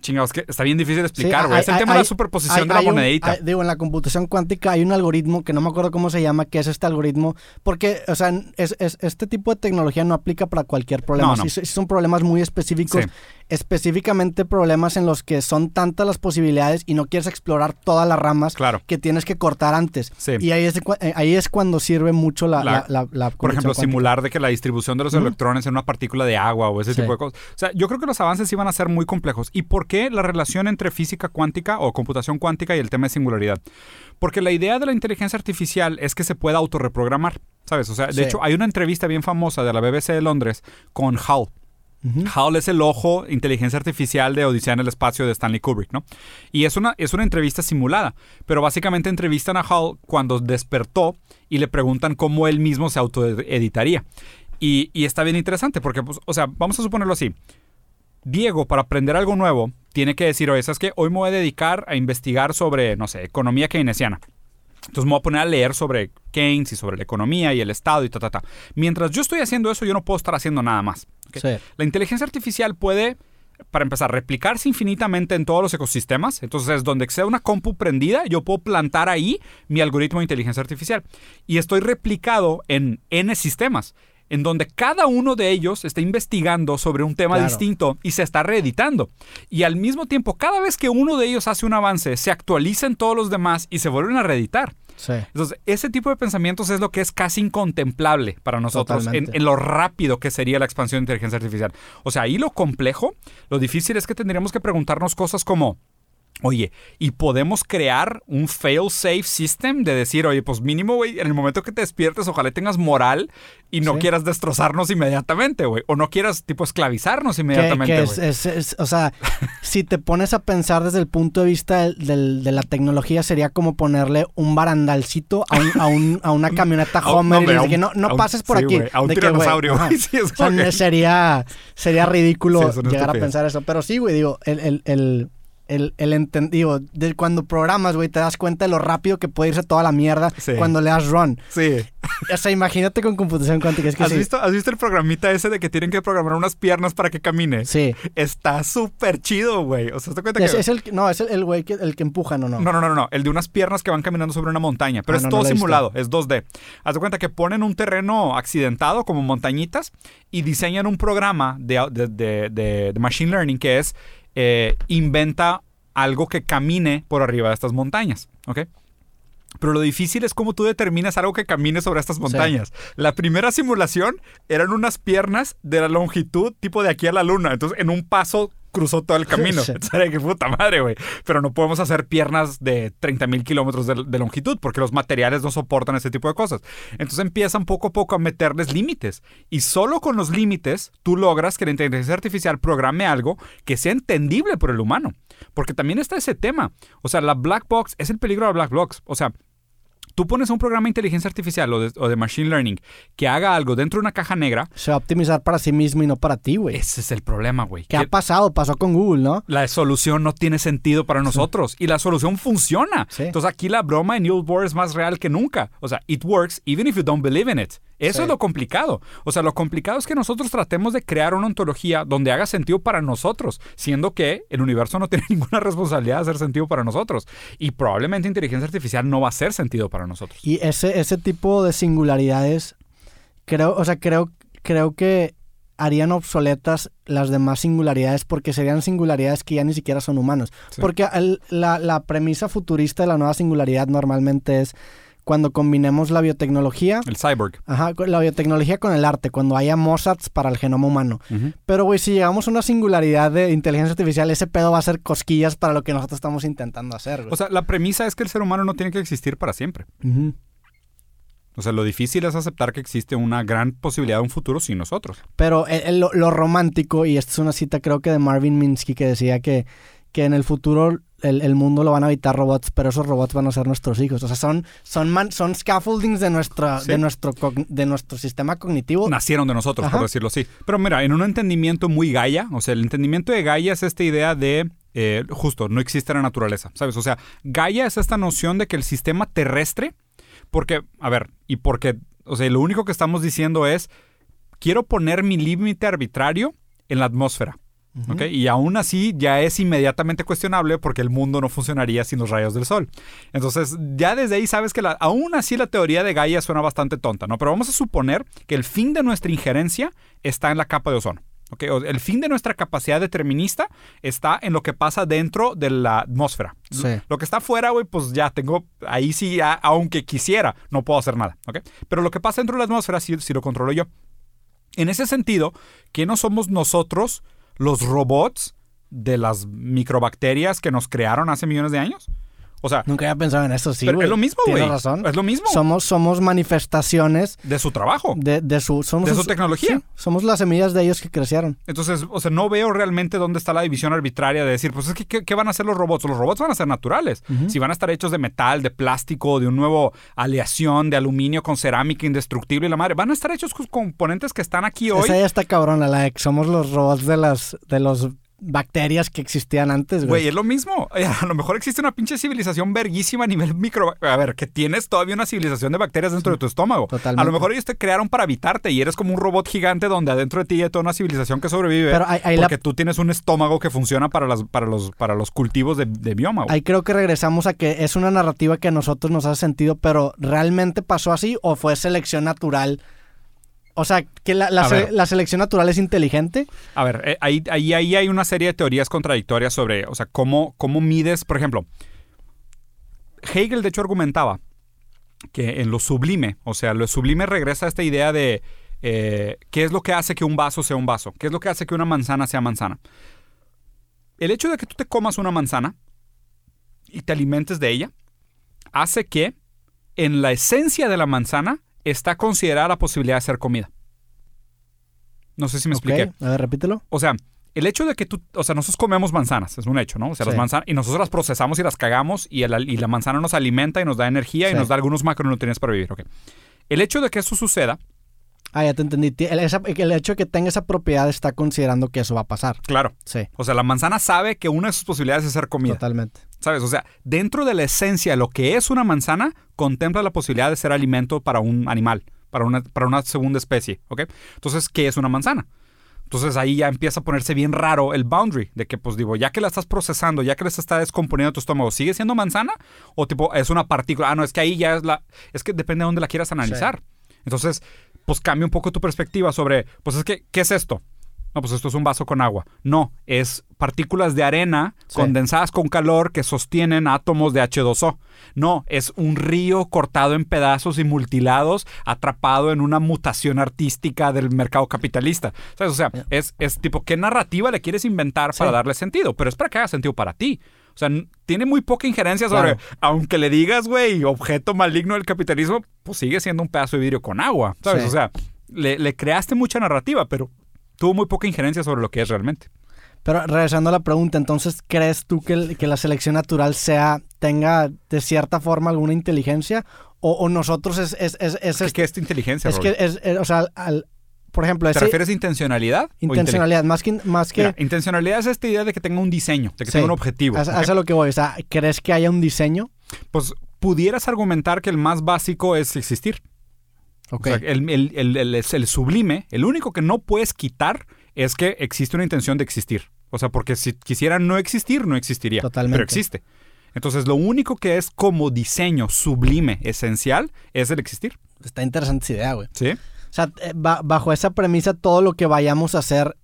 chingados, que está bien difícil de explicar, güey. es el hay- tema de la superposición hay- de la hay monedita. digo, en la computación cuántica hay un algoritmo que no me acuerdo cómo se llama, que es este algoritmo, porque, o sea, es, es- este tipo de tecnología no aplica para cualquier problema. No, no. Sí, sí son problemas muy específicos, Sí. Específicamente problemas en los que son tantas las posibilidades y no quieres explorar todas las ramas Claro. que tienes que cortar antes. Sí. Y ahí es, eh, ahí es cuando sirve mucho la, La- la, la- la Por ejemplo, cuántica. simular de que la distribución de los electrones en una partícula de agua o ese Sí. tipo de cosas. O sea, yo creo que los avances iban a ser muy complejos. ¿Y por qué la relación entre física cuántica o computación cuántica y el tema de singularidad? Porque la idea de la inteligencia artificial es que se pueda autorreprogramar, ¿sabes? O sea, de Sí. hecho, hay una entrevista bien famosa de la BBC de Londres con Hal. Ujú. HAL es el ojo inteligencia artificial de Odisea en el espacio de Stanley Kubrick, ¿no? Y es una, es una entrevista simulada, pero básicamente entrevistan a HAL cuando despertó y le preguntan cómo él mismo se autoeditaría. Y, y está bien interesante porque, pues, o sea, vamos a suponerlo así. Diego, para aprender algo nuevo, tiene que decir, oye, ¿sabes qué? Hoy me voy a dedicar a investigar sobre, no sé, economía keynesiana. Entonces me voy a poner a leer sobre Keynes y sobre la economía y el Estado y ta, ta, ta. Mientras yo estoy haciendo eso, yo no puedo estar haciendo nada más. La inteligencia artificial puede, para empezar, replicarse infinitamente en todos los ecosistemas. Entonces, donde sea una compu prendida, yo puedo plantar ahí mi algoritmo de inteligencia artificial. Y estoy replicado en N sistemas. En donde cada uno de ellos está investigando sobre un tema Claro. distinto y se está reeditando. Y al mismo tiempo, cada vez que uno de ellos hace un avance, se actualizan todos los demás y se vuelven a reeditar. Sí. Entonces, ese tipo de pensamientos es lo que es casi incontemplable para nosotros en, en lo rápido que sería la expansión de inteligencia artificial. O sea, ahí lo complejo, lo difícil es que tendríamos que preguntarnos cosas como, oye, ¿y podemos crear un fail-safe system de decir, oye, pues mínimo, güey, en el momento que te despiertes, ojalá tengas moral y no Sí. quieras destrozarnos inmediatamente, güey, o no quieras, tipo, esclavizarnos Que, inmediatamente, que güey. es, es- es- o sea, [LAUGHS] si te pones a pensar desde el punto de vista del- del- de la tecnología, sería como ponerle un barandalcito a, un- a, un- a una [LAUGHS] camioneta Homer y le a dice que no, no pases por sí, aquí. a un De que, tiranosaurio, ajá. [LAUGHS] güey, sí, es O sea, como que- sería, sería ridículo llegar a pensar eso. Pero sí, güey, digo, el, el, el, el, el entendido, de cuando programas, güey, te das cuenta de lo rápido que puede irse toda la mierda Sí. cuando le das run. Sí. [LAUGHS] O sea, imagínate con computación cuántica. Es que ¿Has, sí. visto, ¿Has visto el programita ese de que tienen que programar unas piernas para que camine? Sí. Está súper chido, güey. O sea, ¿te cuenta Es, que... es el, no, es el, el güey que, el que empuja, no, no. No, no, no, no. El de unas piernas que van caminando sobre una montaña. Pero Ah, es no, todo simulado, es 2D. Haz de cuenta que ponen un terreno accidentado, como montañitas, y diseñan un programa de- de- de machine learning que es eh, inventa algo que camine por arriba de estas montañas. ¿Ok? Pero lo difícil es cómo tú determinas algo que camine sobre estas montañas. La primera simulación eran unas piernas de la longitud tipo de aquí a la luna. Entonces, en un paso cruzó todo el camino. [LAUGHS] [LAUGHS] Sí. Entonces, que puta madre, güey. Pero no podemos hacer piernas de 30 mil kilómetros de, de longitud porque los materiales no soportan ese tipo de cosas. Entonces empiezan poco a poco a meterles límites. Y solo con los límites tú logras que la inteligencia artificial programe algo que sea entendible por el humano. Porque también está ese tema. O sea, la black box es el peligro de la black box. O sea, tú pones un programa de inteligencia artificial o de, o de machine learning que haga algo dentro de una caja negra. Se va a optimizar para sí mismo y no para ti, güey. Ese es el problema, güey. ¿Qué Que ha pasado? Pasó con Google, ¿no? la solución no tiene sentido para nosotros y la solución funciona. Sí. Entonces aquí la broma de Neil Bohr es más real que nunca. O sea, it works even if you don't believe in it. Eso Sí. es lo complicado. O sea, lo complicado es que nosotros tratemos de crear una ontología donde haga sentido para nosotros, siendo que el universo no [LAUGHS] tiene ninguna responsabilidad de hacer sentido para nosotros. Y probablemente inteligencia artificial no va a hacer sentido para nosotros. Y ese, ese tipo de singularidades, creo, o sea, creo, creo que harían obsoletas las demás singularidades porque serían singularidades que ya ni siquiera son humanos. Sí. Porque el- la, la premisa futurista de la nueva singularidad normalmente es cuando combinemos la biotecnología, El cyborg. ajá, la biotecnología con el arte, cuando haya Mozarts para el genoma humano. Pero, güey, si llegamos a una singularidad de inteligencia artificial, ese pedo va a ser cosquillas para lo que nosotros estamos intentando hacer, güey. O sea, la premisa es que el ser humano no tiene que existir para siempre. O sea, lo difícil es aceptar que existe una gran posibilidad de un futuro sin nosotros. Pero el- el- lo, lo romántico, y esta es una cita creo que de Marvin Minsky que decía que, que en el futuro el, el mundo lo van a habitar robots, pero esos robots van a ser nuestros hijos. O sea, son, son, man- son scaffoldings de, nuestra, Sí. de, nuestro, de nuestro sistema cognitivo. Nacieron de nosotros, Ajá. por decirlo así. Pero mira, en un entendimiento muy Gaia, o sea, el entendimiento de Gaia es esta idea de, eh, justo, no existe la naturaleza, ¿sabes? O sea, Gaia es esta noción de que el sistema terrestre, porque, a ver, y porque, o sea, lo único que estamos diciendo es, quiero poner mi límite arbitrario en la atmósfera. Y aún así ya es inmediatamente cuestionable porque el mundo no funcionaría sin los rayos del sol. Entonces, ya desde ahí sabes que la- aún así la teoría de Gaia suena bastante tonta, ¿no? Pero vamos a suponer que el fin de nuestra injerencia está en la capa de ozono. El fin de nuestra capacidad determinista está en lo que pasa dentro de la atmósfera. Sí. Lo que está afuera, güey, pues ya tengo, ahí sí, ya, aunque quisiera, no puedo hacer nada. Pero lo que pasa dentro de la atmósfera sí, sí lo controlo yo. En ese sentido, que no somos nosotros los robots de las microbacterias que nos crearon hace millones de años? O sea, Nunca había pensado en eso, sí, pero es lo mismo, güey. Tienes razón. Es lo mismo. Somos, somos manifestaciones de su trabajo. de, de su... Somos De su tecnología. sí, somos las semillas de ellos que crecieron. Entonces, o sea, no veo realmente dónde está la división arbitraria de decir, pues es que, ¿qué, van a hacer los robots? Los robots van a ser naturales. Si van a estar hechos de metal, de plástico, de un nuevo aleación, de aluminio con cerámica indestructible y la madre, van a estar hechos con componentes que están aquí hoy. Esa ya está cabrona, la que somos los robots de las de los bacterias que existían antes, güey. Güey, es lo mismo. [LAUGHS] A lo mejor existe una pinche civilización verguísima a nivel micro. A ver, que tienes todavía una civilización de bacterias dentro de tu estómago. Totalmente. A lo mejor ellos te crearon para habitarte y eres como un robot gigante donde adentro de ti hay toda una civilización que sobrevive. Pero la- porque tú tienes un estómago que funciona para, las, para, los, para los cultivos de, de bioma. güey. Ahí creo que regresamos a que es una narrativa que a nosotros nos hace sentido, pero ¿realmente pasó así o fue selección natural O sea, que la, la A se- ver. la selección natural es inteligente. A ver, eh, ahí, ahí, ahí hay una serie de teorías contradictorias sobre, o sea, cómo, cómo mides, por ejemplo, Hegel de hecho argumentaba que en lo sublime, o sea, lo sublime regresa a esta idea de eh, qué es lo que hace que un vaso sea un vaso, qué es lo que hace que una manzana sea manzana. El hecho de que tú te comas una manzana y te alimentes de ella hace que en la esencia de la manzana está considerada la posibilidad de ser comida. No sé si me expliqué. A ver, repítelo. O sea, el hecho de que tú, o sea, nosotros comemos manzanas, es un hecho, ¿no? O sea, las manzanas, y nosotros las procesamos y las cagamos y, el- y la manzana nos alimenta y nos da energía y nos da algunos macronutrientes para vivir, ok. El hecho de que eso suceda, Ah, ya te entendí. Ti- El, esa- el hecho de que tenga esa propiedad está considerando que eso va a pasar. claro, Sí, o sea, la manzana sabe que una de sus posibilidades es ser comida, totalmente. ¿sabes? O sea, dentro de la esencia de lo que es una manzana, contempla la posibilidad de ser alimento para un animal, para una, para una segunda especie, ¿ok? Entonces, ¿qué es una manzana? Entonces ahí ya empieza a ponerse bien raro el boundary de que, pues digo, ya que la estás procesando, ya que la está descomponiendo tu estómago, ¿sigue siendo manzana? O tipo, es una partícula. Ah, no, es que ahí ya es la. Es que depende de dónde la quieras analizar. Entonces, pues cambia un poco tu perspectiva sobre, pues es que, ¿qué es esto? No, pues esto es un vaso con agua. No, es partículas de arena Sí. condensadas con calor que sostienen átomos de H2O. No, es un río cortado en pedazos y multilados, atrapado en una mutación artística del mercado capitalista. ¿Sabes? O sea, es, es tipo, ¿qué narrativa le quieres inventar para Sí. darle sentido? Pero es para que haga sentido para ti. O sea, tiene muy poca injerencia sobre, Claro. aunque le digas, güey, objeto maligno del capitalismo, pues sigue siendo un pedazo de vidrio con agua. ¿Sabes? Sí. O sea, le, le creaste mucha narrativa, pero tuvo muy poca injerencia sobre lo que es realmente. Pero regresando a la pregunta, entonces, ¿crees tú que, el- que la selección natural sea, tenga de cierta forma alguna inteligencia? ¿O, o nosotros es, es, es, es, ¿Qué, qué es tu inteligencia, es que, es, es- o sea, al- por ejemplo, ¿Te refieres a intencionalidad? intencionalidad, más que, más que Mira, intencionalidad es esta idea de que tenga un diseño, de que Sí. tenga un objetivo. es lo que voy, o sea, ¿crees que haya un diseño? Pues pudieras argumentar que el más básico es existir. Ok, O sea, el, el sublime, el único que no puedes quitar es que existe una intención de existir. O sea, porque si quisiera no existir, no existiría. Totalmente. Pero existe. Entonces, lo único que es como diseño sublime, esencial, es el existir. está interesante esa idea, güey. ¿Sí? Sea, eh, ba- bajo esa premisa, todo lo que vayamos a hacer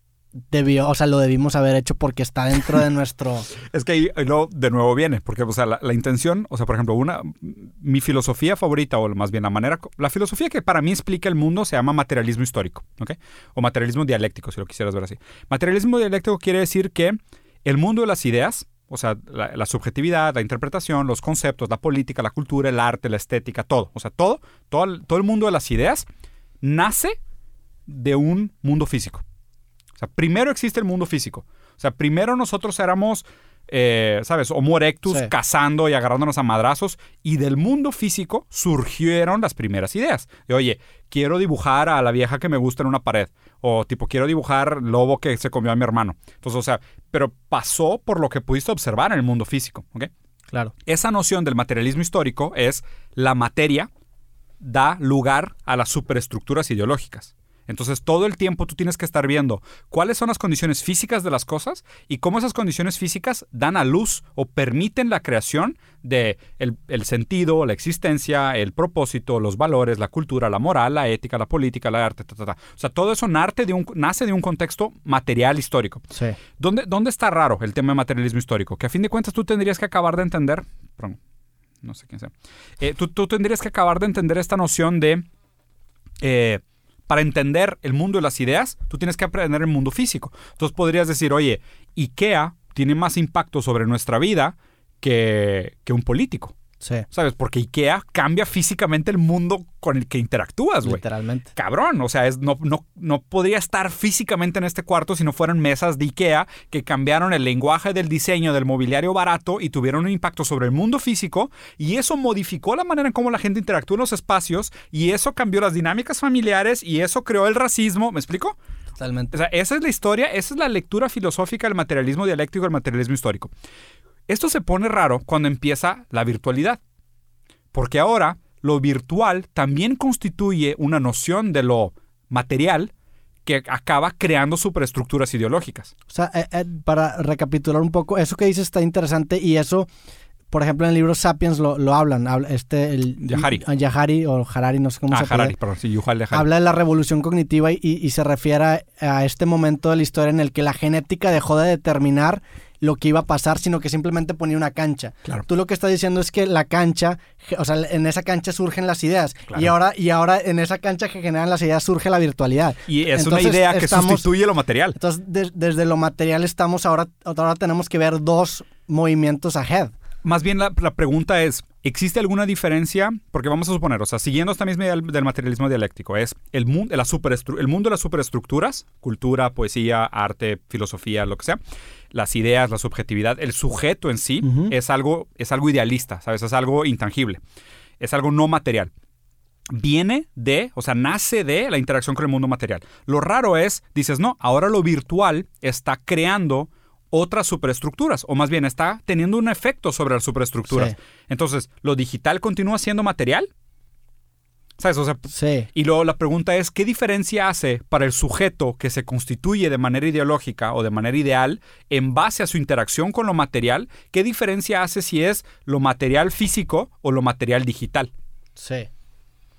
debió, o sea, lo debimos haber hecho porque está dentro de [LAUGHS] nuestro... Es que ahí ahí luego de nuevo viene, porque o sea, la, la intención, o sea, por ejemplo, una mi filosofía favorita, o más bien la manera, la filosofía que para mí explica el mundo se llama materialismo histórico, ¿ok? O materialismo dialéctico, si lo quisieras ver así. Materialismo dialéctico quiere decir que el mundo de las ideas, o sea, la, la subjetividad, la interpretación, los conceptos, la política, la cultura, el arte, la estética, todo, o sea, todo, todo, todo el mundo de las ideas nace de un mundo físico. O sea, primero existe el mundo físico. O sea, primero nosotros éramos, eh, ¿sabes? Homo erectus, Sí. cazando y agarrándonos a madrazos. Y del mundo físico surgieron las primeras ideas. De, oye, quiero dibujar a la vieja que me gusta en una pared. O tipo, quiero dibujar lobo que se comió a mi hermano. Entonces, o sea, pero pasó por lo que pudiste observar en el mundo físico, ¿ok? Claro. Esa noción del materialismo histórico es la materia da lugar a las superestructuras ideológicas. Entonces todo el tiempo tú tienes que estar viendo cuáles son las condiciones físicas de las cosas y cómo esas condiciones físicas dan a luz o permiten la creación de el, el sentido, la existencia, el propósito, los valores, la cultura, la moral, la ética, la política, la arte, ta, ta, ta. O sea, todo eso nace de un, nace de un contexto material histórico. Sí. ¿Dónde, ¿Dónde está raro el tema de materialismo histórico? Que a fin de cuentas tú tendrías que acabar de entender. Perdón, no sé quién sea. Eh, tú, tendrías que acabar de entender esta noción de. eh, para entender el mundo de las ideas, tú tienes que aprender el mundo físico. Entonces podrías decir, oye, IKEA tiene más impacto sobre nuestra vida que, que un político. Sí. ¿Sabes? Porque IKEA cambia físicamente el mundo con el que interactúas, güey Literalmente. cabrón. O sea, es, no, no, no podría estar físicamente en este cuarto si no fueran mesas de IKEA que cambiaron el lenguaje del diseño del mobiliario barato y tuvieron un impacto sobre el mundo físico y eso modificó la manera en cómo la gente interactúa en los espacios y eso cambió las dinámicas familiares y eso creó el racismo. ¿Me explico? Totalmente. O sea, esa es la historia, esa es la lectura filosófica del materialismo dialéctico y el materialismo histórico. Esto se pone raro cuando empieza la virtualidad, porque ahora lo virtual también constituye una noción de lo material que acaba creando superestructuras ideológicas. O sea, eh, eh, para recapitular un poco, eso que dices está interesante y eso por ejemplo, en el libro Sapiens lo, lo hablan. habla- Este, el, Yahari. ah, Yahari o Harari, no sé cómo Ah, se apellida. Harari, perdón, sí, Yuval de Harari. Habla de la revolución cognitiva y, y se refiere a, a este momento de la historia en el que la genética dejó de determinar lo que iba a pasar, sino que simplemente ponía una cancha. Claro. Tú lo que estás diciendo es que la cancha, o sea, en esa cancha surgen las ideas. Claro. Y ahora, y ahora en esa cancha que generan las ideas surge la virtualidad. Y es Entonces, una idea que estamos- sustituye lo material. Entonces, de- desde lo material estamos ahora, ahora tenemos que ver dos movimientos ahead. Más bien la, la pregunta es, ¿existe alguna diferencia? Porque vamos a suponer, o sea, siguiendo esta misma idea del, materialismo dialéctico, es el, mundo la el mundo de las superestructuras, cultura, poesía, arte, filosofía, lo que sea, las ideas, la subjetividad, el sujeto en sí es, algo, es algo idealista, ¿sabes? Es algo intangible, es algo no material. Viene de, o sea, nace de la interacción con el mundo material. Lo raro es, dices, no, ahora lo virtual está creando otras superestructuras, o más bien está teniendo un efecto sobre las superestructuras. Sí. Entonces, ¿lo digital continúa siendo material? ¿Sabes? O sea, Sí. y luego la pregunta es, ¿qué diferencia hace para el sujeto que se constituye de manera ideológica o de manera ideal en base a su interacción con lo material? ¿Qué diferencia hace si es lo material físico o lo material digital? Sí.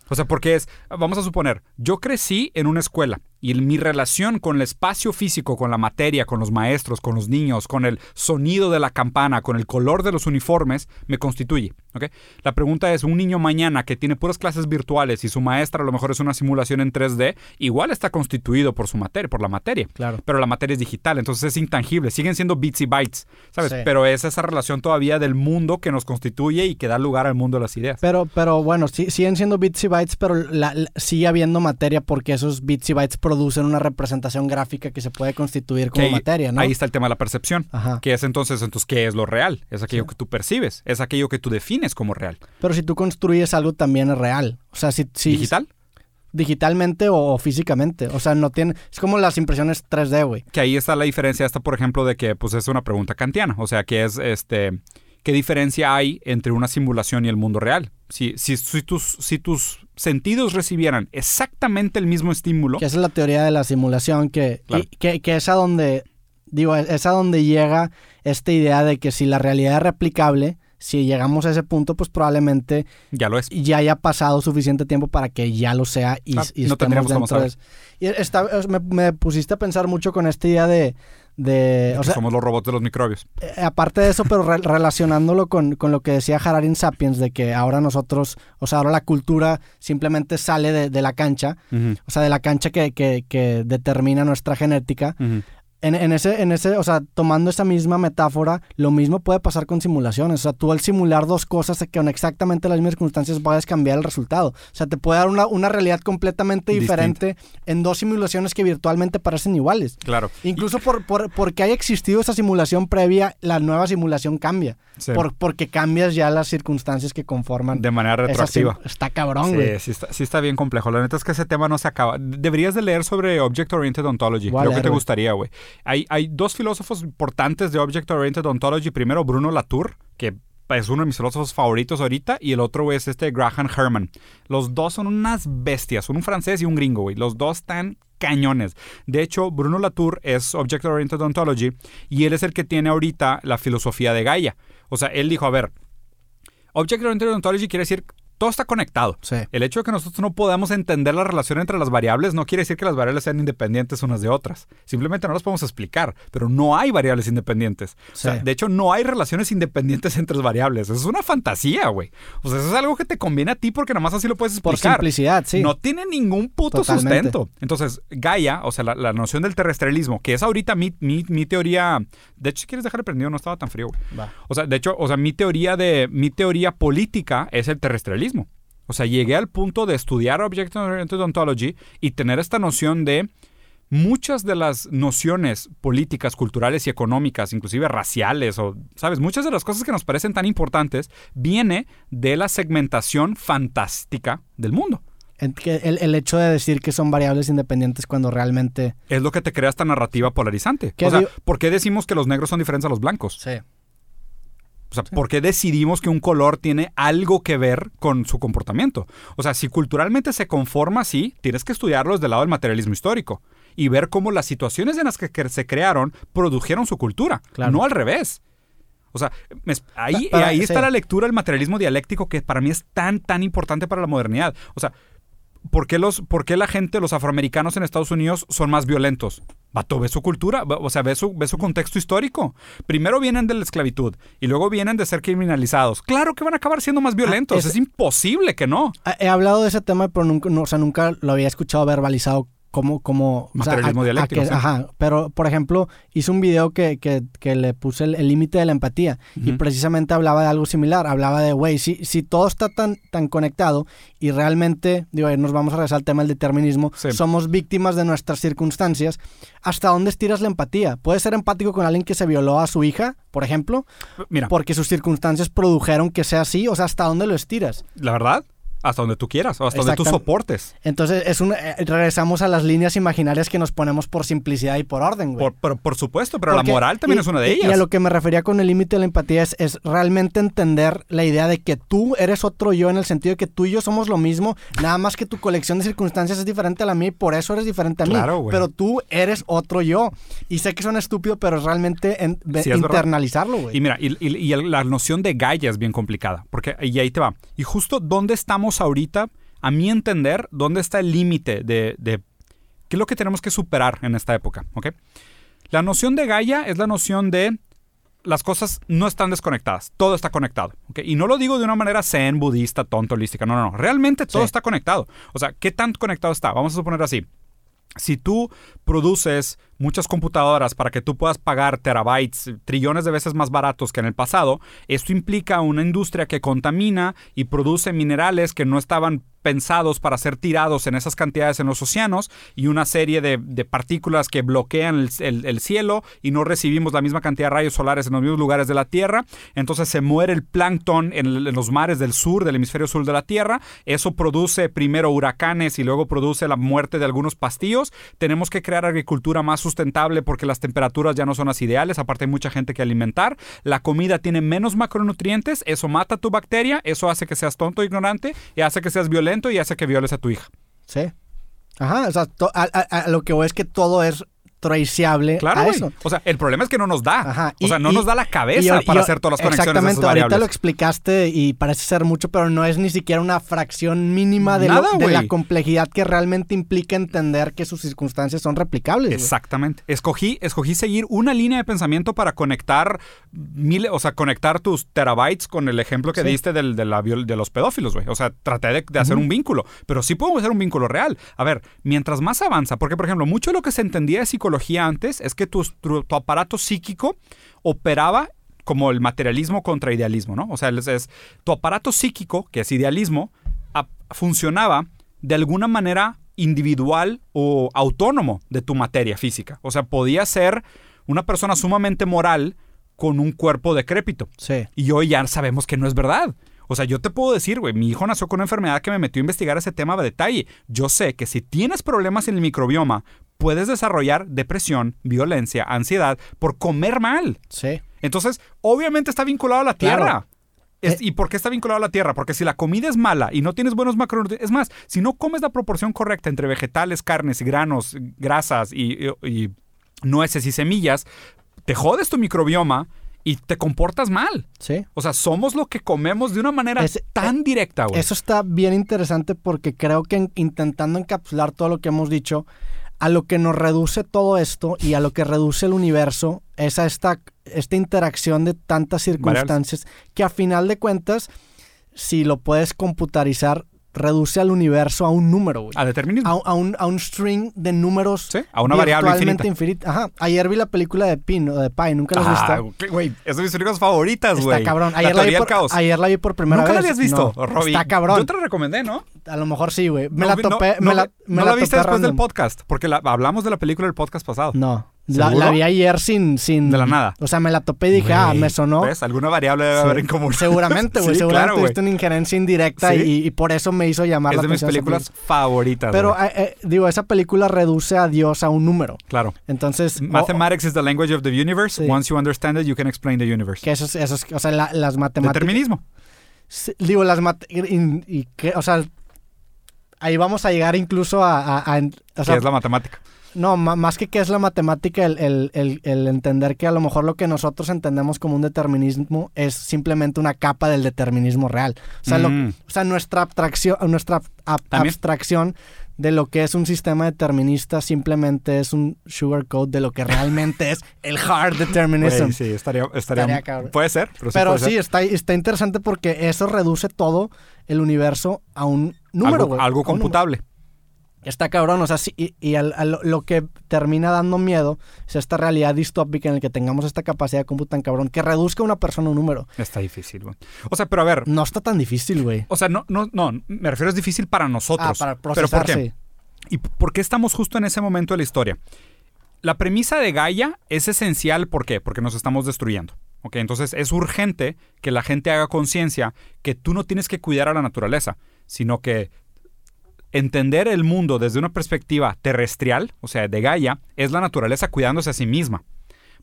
O sea, porque es, vamos a suponer, yo crecí en una escuela y en mi relación con el espacio físico, con la materia, con los maestros, con los niños, con el sonido de la campana, con el color de los uniformes, me constituye. ¿Ok? La pregunta es, un niño mañana que tiene puras clases virtuales y su maestra a lo mejor es una simulación en 3D, igual está constituido por su materia, por la materia. Claro. Pero la materia es digital, entonces es intangible, siguen siendo bits y bytes, ¿sabes? Sí. Pero es esa relación todavía del mundo que nos constituye y que da lugar al mundo de las ideas. Pero, pero bueno, sí, siguen siendo bits y bytes, pero la- la- sigue habiendo materia porque esos bits y bytes producen una representación gráfica que se puede constituir como materia, ¿no? Ahí está el tema de la percepción. Ajá. Que es entonces, entonces, ¿qué es lo real? Es aquello que tú percibes, es aquello que tú defines como real. Pero si tú construyes algo también es real. O sea, si, si ¿Digital? digitalmente o, físicamente. O sea, no tiene. Es como las impresiones 3D, güey. Que ahí está la diferencia esta, por ejemplo, de que pues es una pregunta kantiana. O sea, que es este. ¿Qué diferencia hay entre una simulación y el mundo real? Si, si, si tus, si tus sentidos recibieran exactamente el mismo estímulo, Que esa es la teoría de la simulación, que, Claro. y- que, que es a donde. Digo, es a donde llega esta idea de que si la realidad es replicable, si llegamos a ese punto, pues probablemente ya lo es. ya haya pasado suficiente tiempo para que ya lo sea y, Ah, y no tendríamos. Y está- me, me pusiste a pensar mucho con esta idea de... de- o sea, somos los robots de los microbios. eh, aparte de eso, pero re- [LAUGHS] relacionándolo con, con lo que decía Harari en Sapiens, de que ahora nosotros, o sea, ahora la cultura simplemente sale de, de la cancha, o sea, de la cancha que, que- que determina nuestra genética. ujú. En, en ese, en ese, o sea, tomando esa misma metáfora, lo mismo puede pasar con simulaciones. O sea, tú al simular dos cosas con exactamente las mismas circunstancias puedes cambiar el resultado. O sea, te puede dar una, una realidad completamente diferente en dos simulaciones que virtualmente parecen iguales. Claro. Incluso por, por, porque haya existido esa simulación previa, la nueva simulación cambia. Sí. Por, porque cambias ya las circunstancias que conforman. De manera retroactiva. Está cabrón, güey. Sí, sí está, sí está bien complejo. La neta es que ese tema no se acaba. Deberías de leer sobre Object Oriented Ontology. Creo que leer, te güey. gustaría, güey. Hay, dos filósofos importantes de Object Oriented Ontology. Primero, Bruno Latour, que es uno de mis filósofos favoritos ahorita, y el otro es este Graham Herman. Los dos son unas bestias, un francés y un gringo, güey. Los dos están cañones. De hecho, Bruno Latour es Object Oriented Ontology y él es el que tiene ahorita la filosofía de Gaia. O sea, él dijo, a ver, Object Oriented Ontology quiere decir todo está conectado. Sí. El hecho de que nosotros no podamos entender la relación entre las variables no quiere decir que las variables sean independientes unas de otras. Simplemente no las podemos explicar, pero no hay variables independientes. O sea, Sí. de hecho, no hay relaciones independientes entre las variables. Eso es una fantasía, güey. O sea, eso es algo que te conviene a ti porque nada más así lo puedes Por explicar. simplicidad, sí. No tiene ningún puto Totalmente. sustento. Entonces, Gaia, o sea, la, la noción del terrestrialismo, que es ahorita mi, mi, mi teoría. De hecho, si quieres dejar prendido, no estaba tan frío, güey. Va. O sea, de hecho, o sea, mi teoría de mi teoría política es el O sea, llegué al punto de estudiar Object Oriented Ontology y tener esta noción de muchas de las nociones políticas, culturales y económicas, inclusive raciales o, sabes, muchas de las cosas que nos parecen tan importantes viene de la segmentación fantástica del mundo. El, el hecho de decir que son variables independientes cuando realmente... Es lo que te crea esta narrativa polarizante. ¿por qué decimos que los negros son diferentes a los blancos? Sí. O sea, ¿por qué decidimos que un color tiene algo que ver con su comportamiento? O sea, si culturalmente se conforma así, tienes que estudiarlo desde el lado del materialismo histórico y ver cómo las situaciones en las que se crearon produjeron su cultura, Claro. no al revés. O sea, me- ahí, para- ahí sí. está la lectura del materialismo dialéctico que para mí es tan, tan importante para la modernidad. O sea, ¿por qué, los, por qué la gente, los afroamericanos en Estados Unidos son más violentos? Vato, ve su cultura, o sea, ve su, ve su contexto histórico. Primero vienen de la esclavitud y luego vienen de ser criminalizados. Claro que van a acabar siendo más violentos. Ah, es- es imposible que no. He hablado de ese tema, pero nunca, no, o sea, nunca lo había escuchado verbalizado como... como o sea, Materialismo a- a que- sí. Ajá, pero por ejemplo, hice un video que, que, que le puse el límite de la empatía y Ujú. precisamente hablaba de algo similar. Hablaba de, güey, si, si todo está tan, tan conectado y realmente, digo, ahí nos vamos a regresar al tema del determinismo, Sí. somos víctimas de nuestras circunstancias, ¿hasta dónde estiras la empatía? ¿Puedes ser empático con alguien que se violó a su hija, por ejemplo? Mira, Porque sus circunstancias produjeron que sea así, o sea, ¿hasta dónde lo estiras? la verdad, hasta donde tú quieras o hasta donde tú soportes. Entonces, es un, eh, regresamos a las líneas imaginarias que nos ponemos por simplicidad y por orden, güey. Por, por, por supuesto, pero Porque- la moral también y- es una de ellas. Y a lo que me refería con el límite de la empatía es, es realmente entender la idea de que tú eres otro yo en el sentido de que tú y yo somos lo mismo, nada más que tu colección de circunstancias es diferente a la mía y por eso eres diferente a mí. Claro, güey. Pero tú eres otro yo. Y sé que suena estúpido, pero es realmente en- Sí, es internalizarlo, güey. Y mira, y, y- la noción de Gaia es bien complicada, porque y ahí te va. Y justo dónde estamos ahorita, a mi entender, dónde está el límite de, de qué es lo que tenemos que superar en esta época, ¿ok? La noción de Gaia es la noción de las cosas no están desconectadas, todo está conectado, ¿ok? Y no lo digo de una manera zen, budista, tonto, holística, no, no, no, realmente todo Sí. está conectado. O sea, ¿qué tan conectado está? Vamos a suponer así. Si tú produces muchas computadoras para que tú puedas pagar terabytes, trillones de veces más baratos que en el pasado, esto implica una industria que contamina y produce minerales que no estaban pensados para ser tirados en esas cantidades en los océanos y una serie de, de partículas que bloquean el, el- el cielo y no recibimos la misma cantidad de rayos solares en los mismos lugares de la Tierra. Entonces se muere el plancton en, en los mares del sur, del hemisferio sur de la Tierra. Eso produce primero huracanes y luego produce la muerte de algunos pastillos. Tenemos que crear agricultura más sustentable porque las temperaturas ya no son las ideales. Aparte hay mucha gente que alimentar. La comida tiene menos macronutrientes. Eso mata tu bacteria. Eso hace que seas tonto, ignorante y hace que seas violento y hace que violes a tu hija. Sí. Ajá, o sea, a lo que voy es que todo es traceable Claro, a güey. eso. O sea, el problema es que no nos da. Ajá, O sea, no y- nos da la cabeza Y- para hacer todas las conexiones Exactamente, ahorita lo explicaste y parece ser mucho, pero no es ni siquiera una fracción mínima de, lo- Nada, de la complejidad que realmente implica entender que sus circunstancias son replicables. Exactamente. Escogí, escogí seguir una línea de pensamiento para conectar mil, o sea, conectar tus terabytes con el ejemplo que Sí. diste del- de, la viol- de los pedófilos, güey. O sea, traté de, de hacer un vínculo, pero sí puedo hacer un vínculo real. A ver, mientras más avanza, porque por ejemplo, mucho de lo que se entendía de psicología antes es que tu, tu- tu aparato psíquico operaba como el materialismo contra idealismo, ¿no? O sea, es, es- tu aparato psíquico, que es idealismo, funcionaba de alguna manera individual o autónomo de tu materia física. O sea, podía ser una persona sumamente moral con un cuerpo decrépito. Sí. Y hoy ya sabemos que no es verdad. O sea, yo te puedo decir, güey, mi hijo nació con una enfermedad que me metió a investigar ese tema a detalle. Yo sé que si tienes problemas en el microbioma, puedes desarrollar depresión, violencia, ansiedad por comer mal. Sí. Entonces, obviamente está vinculado a la Claro. tierra. Es- Eh, ¿Y por qué está vinculado a la tierra? Porque si la comida es mala y no tienes buenos macronutrientes, es más, si no comes la proporción correcta entre vegetales, carnes, granos, grasas y, y- y nueces y semillas, te jodes tu microbioma y te comportas mal. Sí. O sea, somos lo que comemos de una manera Es- tan directa, güey. Eso está bien interesante porque creo que en- intentando encapsular todo lo que hemos dicho, a lo que nos reduce todo esto y a lo que reduce el universo es a esta, esta interacción de tantas circunstancias que a final de cuentas, si lo puedes computarizar, reduce al universo a un número, güey. A determinismo. A, a un, a un string de números Sí, a una variable infinita. Ajá. Ayer vi la película de Pi, ¿no? de Pi, nunca la has Ah, visto. ¿qué, güey, es de mis películas favoritas, Está güey. cabrón. La Ayer la, vi por, caos. ayer la vi por primera ¿Nunca vez. la habías visto, No. Robbie? Está cabrón. Yo te la recomendé, ¿no? A lo mejor sí, güey. Me No la topé. no me la, la- me no la la viste después del podcast, porque la- hablamos de la película del podcast pasado. No. La, vi ayer sin, sin. De la nada. O sea, me la topé y dije, ah, me sonó. ¿Ves? Alguna variable debe Sí. haber en común. [LAUGHS] Seguramente, güey. Sí, seguramente claro, güey. viste una injerencia indirecta Sí. y, y por eso me hizo llamar Es la de mis atención esa películas película. favoritas. Pero, eh, eh, digo, esa película reduce a Dios a un número. claro. Entonces. Mathematics is the language of the universe. Once you understand it, you can explain the universe. que eso es, eso es- o sea, la- las matemáticas. Determinismo. Digo, las mat- y, y- y que, o sea, ahí vamos a llegar incluso a, a- a- o sea, que es la matemática. No, más que qué es la matemática, el, el- el- el entender que a lo mejor lo que nosotros entendemos como un determinismo es simplemente una capa del determinismo real. O sea, lo- Mm. o sea nuestra abstracción, nuestra ab- También. abstracción de lo que es un sistema determinista simplemente es un sugarcoat de lo que realmente es [LAUGHS] el hard determinism. Güey, sí, estaría, estaría, Estaría. Puede ser, pero sí Pero puede ser. sí, está, está interesante porque eso reduce todo el universo a un número, algo, algo computable. Está cabrón, o sea, sí, y, y al- al- lo que termina dando miedo es esta realidad distópica en la que tengamos esta capacidad de cómputo tan cabrón que reduzca a una persona un número. Está difícil, güey. O sea, pero a ver, No está tan difícil, güey. o sea, no, no, no, me refiero es difícil para nosotros. Ah, para pero ¿por qué? ¿Y por qué estamos justo en ese momento de la historia? La premisa de Gaia es esencial, ¿por qué? Porque nos estamos destruyendo. ¿ok? Entonces es urgente que la gente haga conciencia que tú no tienes que cuidar a la naturaleza, sino que entender el mundo desde una perspectiva terrestrial, o sea, de Gaia, es la naturaleza cuidándose a sí misma.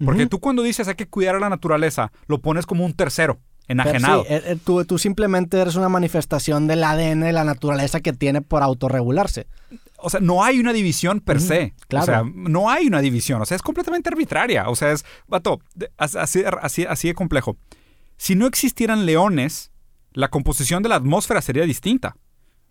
Porque tú cuando dices hay que cuidar a la naturaleza, lo pones como un tercero, enajenado. sí, eh, eh, tú, tú simplemente eres una manifestación del ADN de la naturaleza que tiene por autorregularse. O sea, no hay una división per se. claro. O sea, no hay una división. O sea, es completamente arbitraria. O sea, es, vato, así, así de complejo. Si no existieran leones, la composición de la atmósfera sería distinta.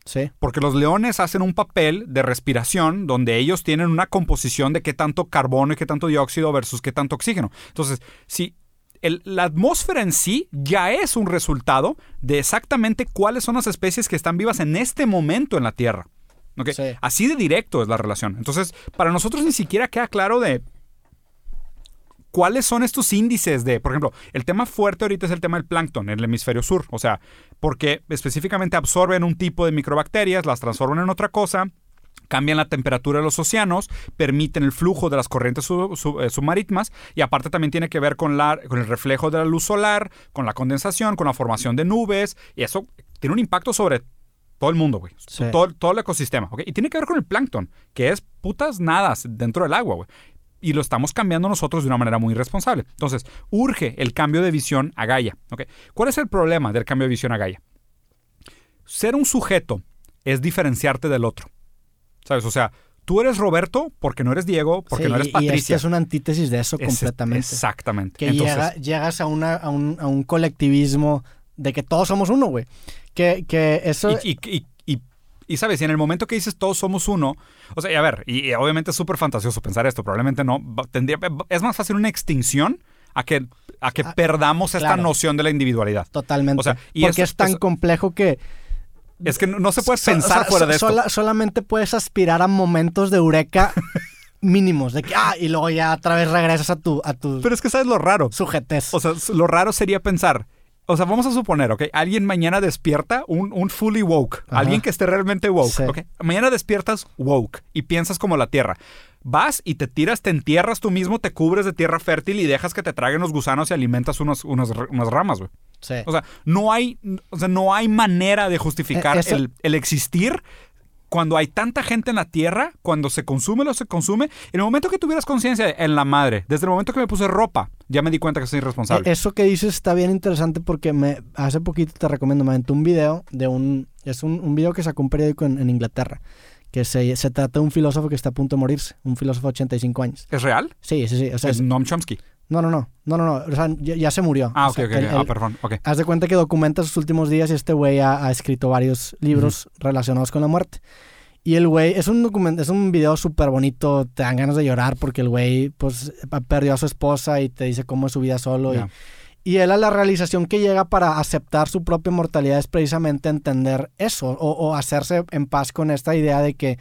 Sí. Porque los leones hacen un papel de respiración donde ellos tienen una composición de qué tanto carbono y qué tanto dióxido versus qué tanto oxígeno. Entonces, si el- la atmósfera en sí ya es un resultado de exactamente cuáles son las especies que están vivas en este momento en la Tierra. Así de directo es la relación. Entonces, para nosotros ni siquiera queda claro de cuáles son estos índices de, por ejemplo, el tema fuerte ahorita es el tema del plancton en el hemisferio sur. O sea, porque específicamente absorben un tipo de microbacterias, las transforman en otra cosa, cambian la temperatura de los océanos, permiten el flujo de las corrientes sub- sub- eh, submarítimas y aparte también tiene que ver con, la, con el reflejo de la luz solar, con la condensación, con la formación de nubes y eso tiene un impacto sobre todo el mundo, güey. Sí. Todo, todo el ecosistema, ¿ok? Y tiene que ver con el plancton, que es putas nadas dentro del agua, güey. Y lo estamos cambiando nosotros de una manera muy irresponsable. Entonces, urge el cambio de visión a Gaia, ¿ok? ¿Cuál es el problema del cambio de visión a Gaia? Ser un sujeto es diferenciarte del otro. ¿Sabes? O sea, tú eres Roberto porque no eres Diego, porque Sí, no eres y- Y Patricia. esta es una antítesis de eso Es- completamente. Exactamente. que Entonces, llega- llegas a, una, a, un, a un colectivismo de que todos somos uno, güey. Que, que eso... Y, y- y- y- sabes, y en el momento que dices todos somos uno, o sea, y a ver, y, y obviamente es súper fantasioso pensar esto, probablemente no, tendría, es más fácil una extinción a que, a que Ah, perdamos esta claro. noción de la individualidad. Totalmente. O sea, y Porque es tan complejo que... Es que no, se puede so- pensar o sea, fuera so- de esto. sola- solamente puedes aspirar a momentos de eureka [LAUGHS] mínimos. De que, ah, y luego ya otra vez regresas a tu, a tu Pero es que sabes lo raro. sujetez. O sea, lo raro sería pensar, o sea, vamos a suponer, ¿ok? Alguien mañana despierta un, un fully woke, Ajá. alguien que esté realmente woke, Sí. ¿ok? Mañana despiertas woke y piensas como la tierra. Vas y te tiras, te entierras tú mismo, te cubres de tierra fértil y dejas que te traguen los gusanos y alimentas unos, unos- unas ramas, güey. Sí. O sea, no hay, o sea, no hay manera de justificar Eh, eso- el, el existir cuando hay tanta gente en la tierra, cuando se consume lo se consume. En el momento que tuvieras conciencia en la madre, desde el momento que me puse ropa, ya me di cuenta que soy irresponsable. Eh, Eso que dices está bien interesante porque me hace poquito te recomiendo, me aventé un video de un es un, un video que sacó un periódico en, en Inglaterra que se, se trata de un filósofo que está a punto de morirse, un filósofo de 85 años. ¿Es real? Sí, sí, sí, o sea, Es es- Noam Chomsky. No, no, no, no, no, no, o sea, ya, ya se murió. Ah, O ok, sea, ok. el-. Ah, perdón. Ok. Haz de cuenta que documenta sus últimos días y este güey ha, ha escrito varios libros relacionados con la muerte. Y el güey, es un documento, es un video súper bonito, te dan ganas de llorar porque el güey, pues, perdió a su esposa y te dice cómo es su vida solo. y- Ya. Y, él a la realización que llega para aceptar su propia mortalidad es precisamente entender eso o, o hacerse en paz con esta idea de que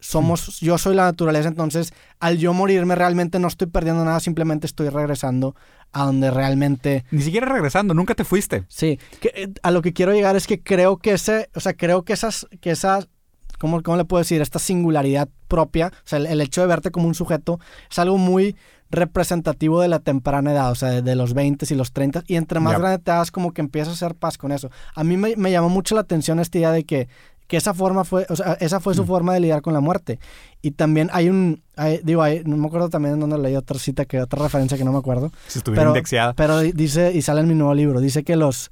somos, yo soy la naturaleza, entonces al yo morirme realmente no estoy perdiendo nada, simplemente estoy regresando a donde realmente Ni siquiera regresando, nunca te fuiste. Sí, que, eh, a lo que quiero llegar es que creo que ese, o sea, creo que esas, que esas, ¿cómo, cómo le puedo decir? Esta singularidad propia, o sea, el, el hecho de verte como un sujeto es algo muy representativo de la temprana edad, o sea, de, de los 20 y los 30, y entre más grande te das, como que empiezas a hacer paz con eso. A mí me, me llamó mucho la atención esta idea de que, que esa forma fue, o sea, esa fue su Mm. forma de lidiar con la muerte. Y también hay un, hay- digo, hay, no me acuerdo también en dónde leí otra cita, que otra referencia que no me acuerdo, Si estuviera Pero- indexeada. pero di- dice, y sale en mi nuevo libro, dice que los,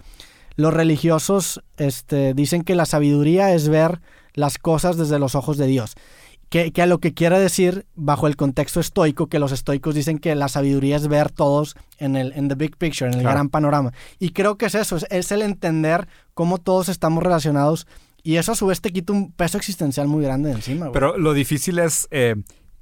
los religiosos este, dicen que la sabiduría es ver las cosas desde los ojos de Dios. que, que a lo que quiere decir, bajo el contexto estoico, que los estoicos dicen que la sabiduría es ver todos en el en the big picture, en el Claro. gran panorama. Y creo que es eso, es, es el entender cómo todos estamos relacionados. Y eso a su vez te quita un peso existencial muy grande de encima, güey. Pero lo difícil es, eh,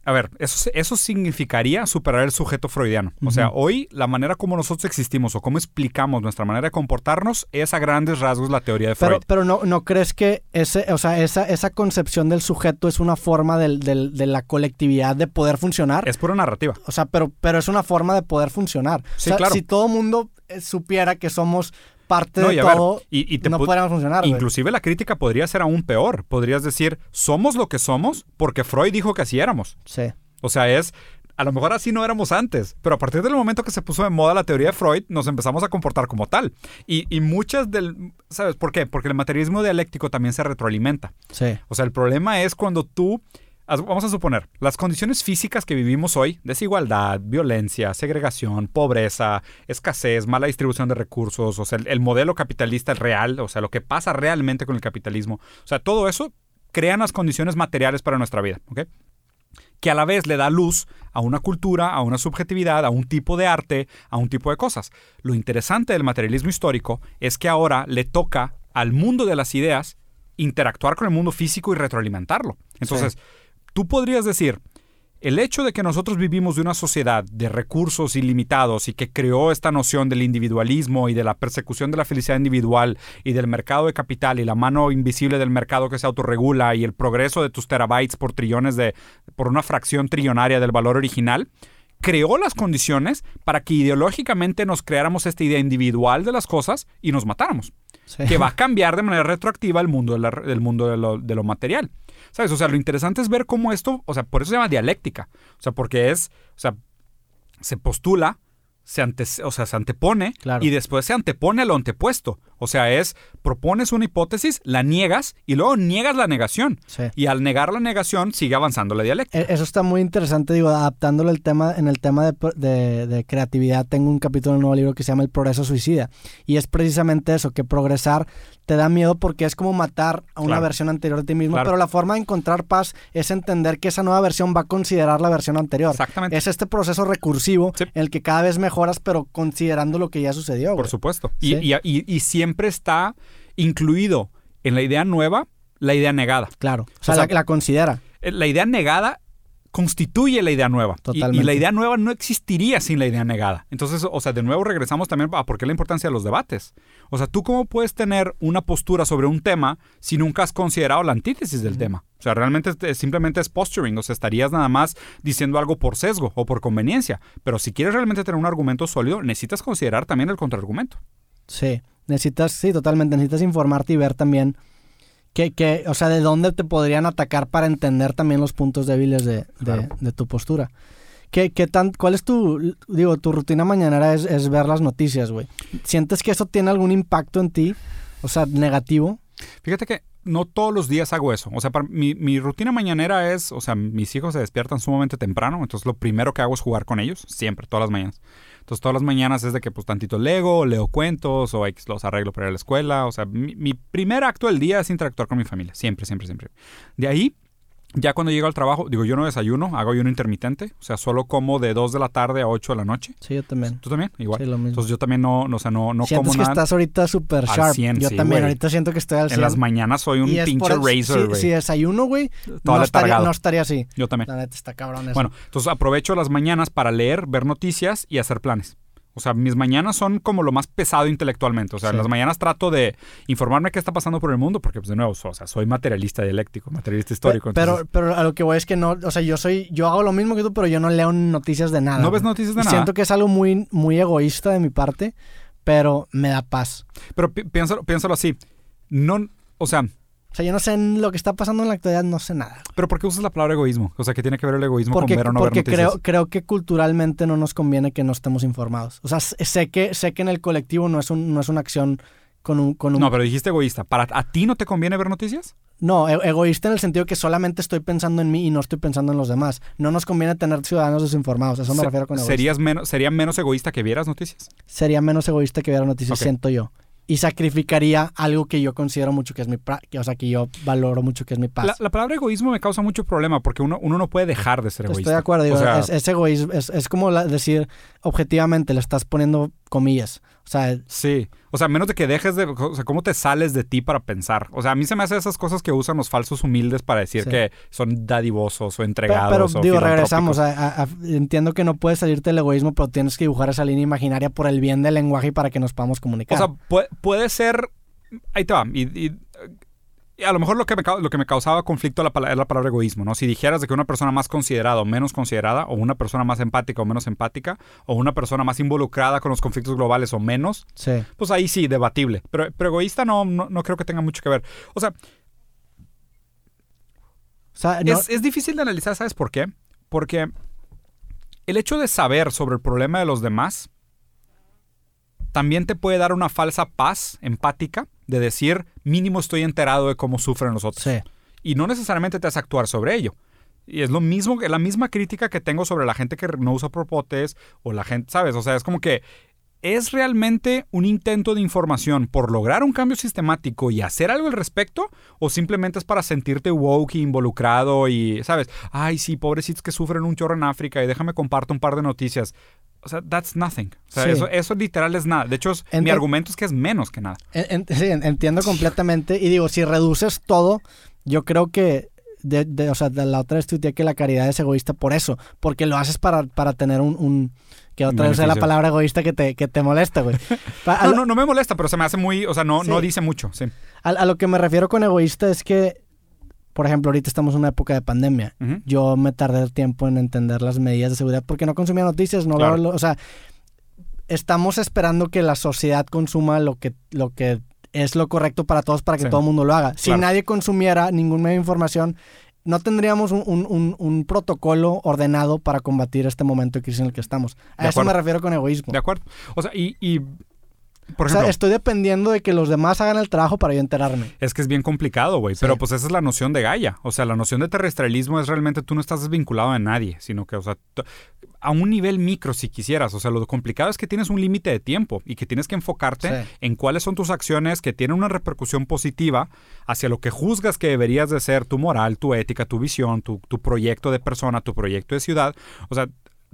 a ver, eso, eso significaría superar el sujeto freudiano. O sea, hoy la manera como nosotros existimos o cómo explicamos nuestra manera de comportarnos es a grandes rasgos la teoría de Freud. Pero, pero no, ¿no crees que ese, o sea, esa, esa concepción del sujeto es una forma del- del- de la colectividad de poder funcionar? es pura narrativa. O sea, pero, pero es una forma de poder funcionar. Sí, o sea, claro. Si todo mundo eh, supiera que somos parte No, de y a ver, todo, y, y te no podríamos funcionar. güey. Inclusive la crítica podría ser aún peor. Podrías decir, somos lo que somos porque Freud dijo que así éramos. Sí. O sea, es, a lo mejor así no éramos antes, pero a partir del momento que se puso de moda la teoría de Freud, nos empezamos a comportar como tal. Y, y muchas del, ¿sabes por qué? Porque el materialismo dialéctico también se retroalimenta. Sí. O sea, el problema es cuando tú, vamos a suponer, las condiciones físicas que vivimos hoy, desigualdad, violencia, segregación, pobreza, escasez, mala distribución de recursos, o sea, el, el modelo capitalista real, o sea, lo que pasa realmente con el capitalismo, o sea, todo eso crean las condiciones materiales para nuestra vida, ¿ok? que a la vez le da luz a una cultura, a una subjetividad, a un tipo de arte, a un tipo de cosas. Lo interesante del materialismo histórico es que ahora le toca al mundo de las ideas interactuar con el mundo físico y retroalimentarlo. Entonces, tú podrías decir, el hecho de que nosotros vivimos de una sociedad de recursos ilimitados y que creó esta noción del individualismo y de la persecución de la felicidad individual y del mercado de capital y la mano invisible del mercado que se autorregula y el progreso de tus terabytes por trillones de por una fracción trillonaria del valor original creó las condiciones para que ideológicamente nos creáramos esta idea individual de las cosas y nos matáramos sí. que va a cambiar de manera retroactiva el mundo, de la- del mundo de lo, de lo material. ¿Sabes? O sea, lo interesante es ver cómo esto, o sea, por eso se llama dialéctica. O sea, porque es, o sea, se postula, se ante, o sea, se antepone Claro. y después se antepone a lo antepuesto. O sea, es, propones una hipótesis, la niegas y luego niegas la negación. Sí. Y al negar la negación sigue avanzando la dialéctica. E- Eso está muy interesante, digo, adaptándolo el tema, en el tema de, de- de creatividad, tengo un capítulo en un nuevo libro que se llama El progreso suicida. Y es precisamente eso, que progresar te da miedo porque es como matar a una Claro. versión anterior de ti mismo, Claro. pero la forma de encontrar paz es entender que esa nueva versión va a considerar la versión anterior. Exactamente. Es este proceso recursivo Sí. en el que cada vez mejoras, pero considerando lo que ya sucedió. Por güey. supuesto. Y, Sí. y- y- y siempre está incluido en la idea nueva la idea negada. Claro. O sea, O sea, la, la considera. Eh, La idea negada constituye la idea nueva. Y- Y, Totalmente. la idea nueva no existiría sin la idea negada. Entonces, o sea, de nuevo regresamos también a por qué la importancia de los debates. O sea, ¿tú cómo puedes tener una postura sobre un tema si nunca has considerado la antítesis del tema? O sea, realmente es- simplemente es posturing. O sea, estarías nada más diciendo algo por sesgo o por conveniencia. Pero si quieres realmente tener un argumento sólido, necesitas considerar también el contraargumento. Sí, necesitas, sí, totalmente, necesitas informarte y ver también que, que, o sea, de dónde te podrían atacar para entender también los puntos débiles de, de- Claro. de tu postura. ¿Qué, qué tan, ¿Cuál es tu, digo, tu rutina mañanera es, es ver las noticias, güey? ¿Sientes que eso tiene algún impacto en ti? O sea, negativo. Fíjate que no todos los días hago eso. O sea, para- mi, mi rutina mañanera es, o sea, mis hijos se despiertan sumamente temprano, entonces lo primero que hago es jugar con ellos, siempre, todas las mañanas. Entonces todas las mañanas es de que pues tantito lego, leo cuentos o los arreglo para ir a la escuela. O sea, mi, mi primer acto del día es interactuar con mi familia, siempre, siempre, siempre. De ahí, ya cuando llego al trabajo, digo, yo no desayuno, hago ayuno intermitente, o sea, solo como de 2 de la tarde a 8 de la noche. Sí, yo también. ¿Tú también? Igual. Sí, lo mismo. Entonces yo también no, no, o sea, no, no Sientes como que nada. estás ahorita súper sharp. 100, yo sí, también, güey. ahorita siento que estoy al 100. En las mañanas soy un Y es por pinche eso- razor, si, güey. si desayuno, güey, no estaría, letargado. no estaría así. Yo también. La neta está cabrón eso. Bueno, entonces aprovecho las mañanas para leer, ver noticias y hacer planes. O sea, mis mañanas son como lo más pesado intelectualmente. O sea, en las mañanas trato de informarme qué está pasando por el mundo, porque, pues, de nuevo, o sea, soy materialista dialéctico, materialista histórico. Pero, entonces- pero a lo que voy es que no, o sea, yo soy, yo hago lo mismo que tú, pero yo no leo noticias de nada. ¿No ves noticias de Y nada? Siento que es algo muy, muy egoísta de mi parte, pero me da paz. Pero pi- piénsalo, piénsalo así. No, o sea, O sea, yo no sé en lo que está pasando en la actualidad, no sé nada. pero ¿por qué usas la palabra egoísmo? O sea, ¿qué tiene que ver el egoísmo Porque, con ver o no porque ver noticias? creo, creo que culturalmente no nos conviene que no estemos informados. O sea, sé que, sé que en el colectivo no es, un, no es una acción con un... Con un No, pero dijiste egoísta. ¿Para a ti no te conviene ver noticias? No, e- egoísta en el sentido que solamente estoy pensando en mí y no estoy pensando en los demás. No nos conviene tener ciudadanos desinformados. Eso me Se- refiero con egoísta. ¿Serías menos, ¿Sería menos egoísta que vieras noticias? Sería menos egoísta que viera noticias, siento yo. Y sacrificaría algo que yo considero mucho que es mi, que, o sea, que yo valoro mucho que es mi paz. La, la palabra egoísmo me causa mucho problema porque uno, uno no puede dejar de ser egoísta. Estoy de acuerdo, digo, O sea, es, es egoísmo, es, es como la- decir objetivamente, le estás poniendo comillas. O sea, Sí, o sea, menos de que dejes de, o sea, cómo te sales de ti para pensar. O sea, a mí se me hace esas cosas que usan los falsos humildes para decir Sí. que son dadivosos o entregados. Pero, o digo, regresamos. a- a- a- entiendo que no puedes salirte del egoísmo, pero tienes que dibujar esa línea imaginaria por el bien del lenguaje y para que nos podamos comunicar. O sea, puede, puede ser. Ahí te va. Y a lo mejor lo que, me, lo que me causaba conflicto la es la palabra egoísmo, ¿no? Si dijeras de que una persona más considerada o menos considerada, o una persona más empática o menos empática, o una persona más involucrada con los conflictos globales o menos, sí. pues ahí sí, debatible. Pero, pero egoísta no, no, no creo que tenga mucho que ver. O sea, O sea, no- Es, es difícil de analizar, ¿sabes por qué? Porque el hecho de saber sobre el problema de los demás también te puede dar una falsa paz empática de decir, mínimo estoy enterado de cómo sufren los otros. sí. Y no necesariamente te hace actuar sobre ello. Y es lo mismo, la misma crítica que tengo sobre la gente que no usa propotes o la gente, ¿sabes? O sea, es como que es realmente un intento de información por lograr un cambio sistemático y hacer algo al respecto o simplemente es para sentirte woke y involucrado y, ¿sabes? Ay, sí, pobrecitos que sufren un chorro en África y déjame comparto un par de noticias. O sea, that's nothing. O sea, Sí. eso, eso literal es nada. De hecho, es- mi argumento es que es menos que nada. En- en- sí, en- entiendo completamente. Y digo, si reduces todo, yo creo que. De, de- o sea, de la otra vez tuiteé que la caridad es egoísta por eso. Porque lo haces para, para tener un. un- que otra vez es la palabra egoísta que te, que te molesta, güey. [LAUGHS] No, no, no me molesta, pero se me hace muy, o sea, no, Sí. no dice mucho, sí. A, a lo que me refiero con egoísta es que, por ejemplo, ahorita estamos en una época de pandemia. Yo me tardé tiempo en entender las medidas de seguridad porque no consumía noticias, no Claro. veo o sea, estamos esperando que la sociedad consuma lo que, lo que es lo correcto para todos para que Sí. todo el mundo lo haga. Si nadie consumiera ningún medio de información, no tendríamos un, un- un- un protocolo ordenado para combatir este momento de crisis en el que estamos. A De eso me refiero con egoísmo. De acuerdo. O sea, y, y, por O sea, estoy dependiendo de que los demás hagan el trabajo para yo enterarme. es que es bien complicado, güey. Sí. Pero pues esa es la noción de Gaia. O sea, la noción de terrestrialismo es realmente tú no estás desvinculado de nadie, sino que, o sea, a un nivel micro si quisieras. O sea, lo complicado es que tienes un límite de tiempo y que tienes que enfocarte Sí. en cuáles son tus acciones que tienen una repercusión positiva hacia lo que juzgas que deberías de ser tu moral, tu ética, tu visión, tu, tu proyecto de persona, tu proyecto de ciudad. O sea,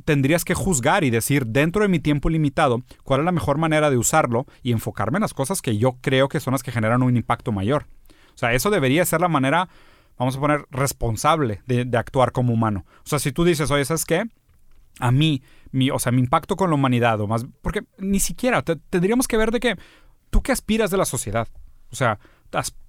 tendrías que juzgar y decir dentro de mi tiempo limitado cuál es la mejor manera de usarlo y enfocarme en las cosas que yo creo que son las que generan un impacto mayor. O sea, eso debería ser la manera, vamos a poner, responsable de, actuar como humano. O sea, si tú dices, oye, ¿sabes qué? A mí, mi, o sea, mi impacto con la humanidad, o más, porque ni siquiera te- tendríamos que ver de que tú qué aspiras de la sociedad. O sea,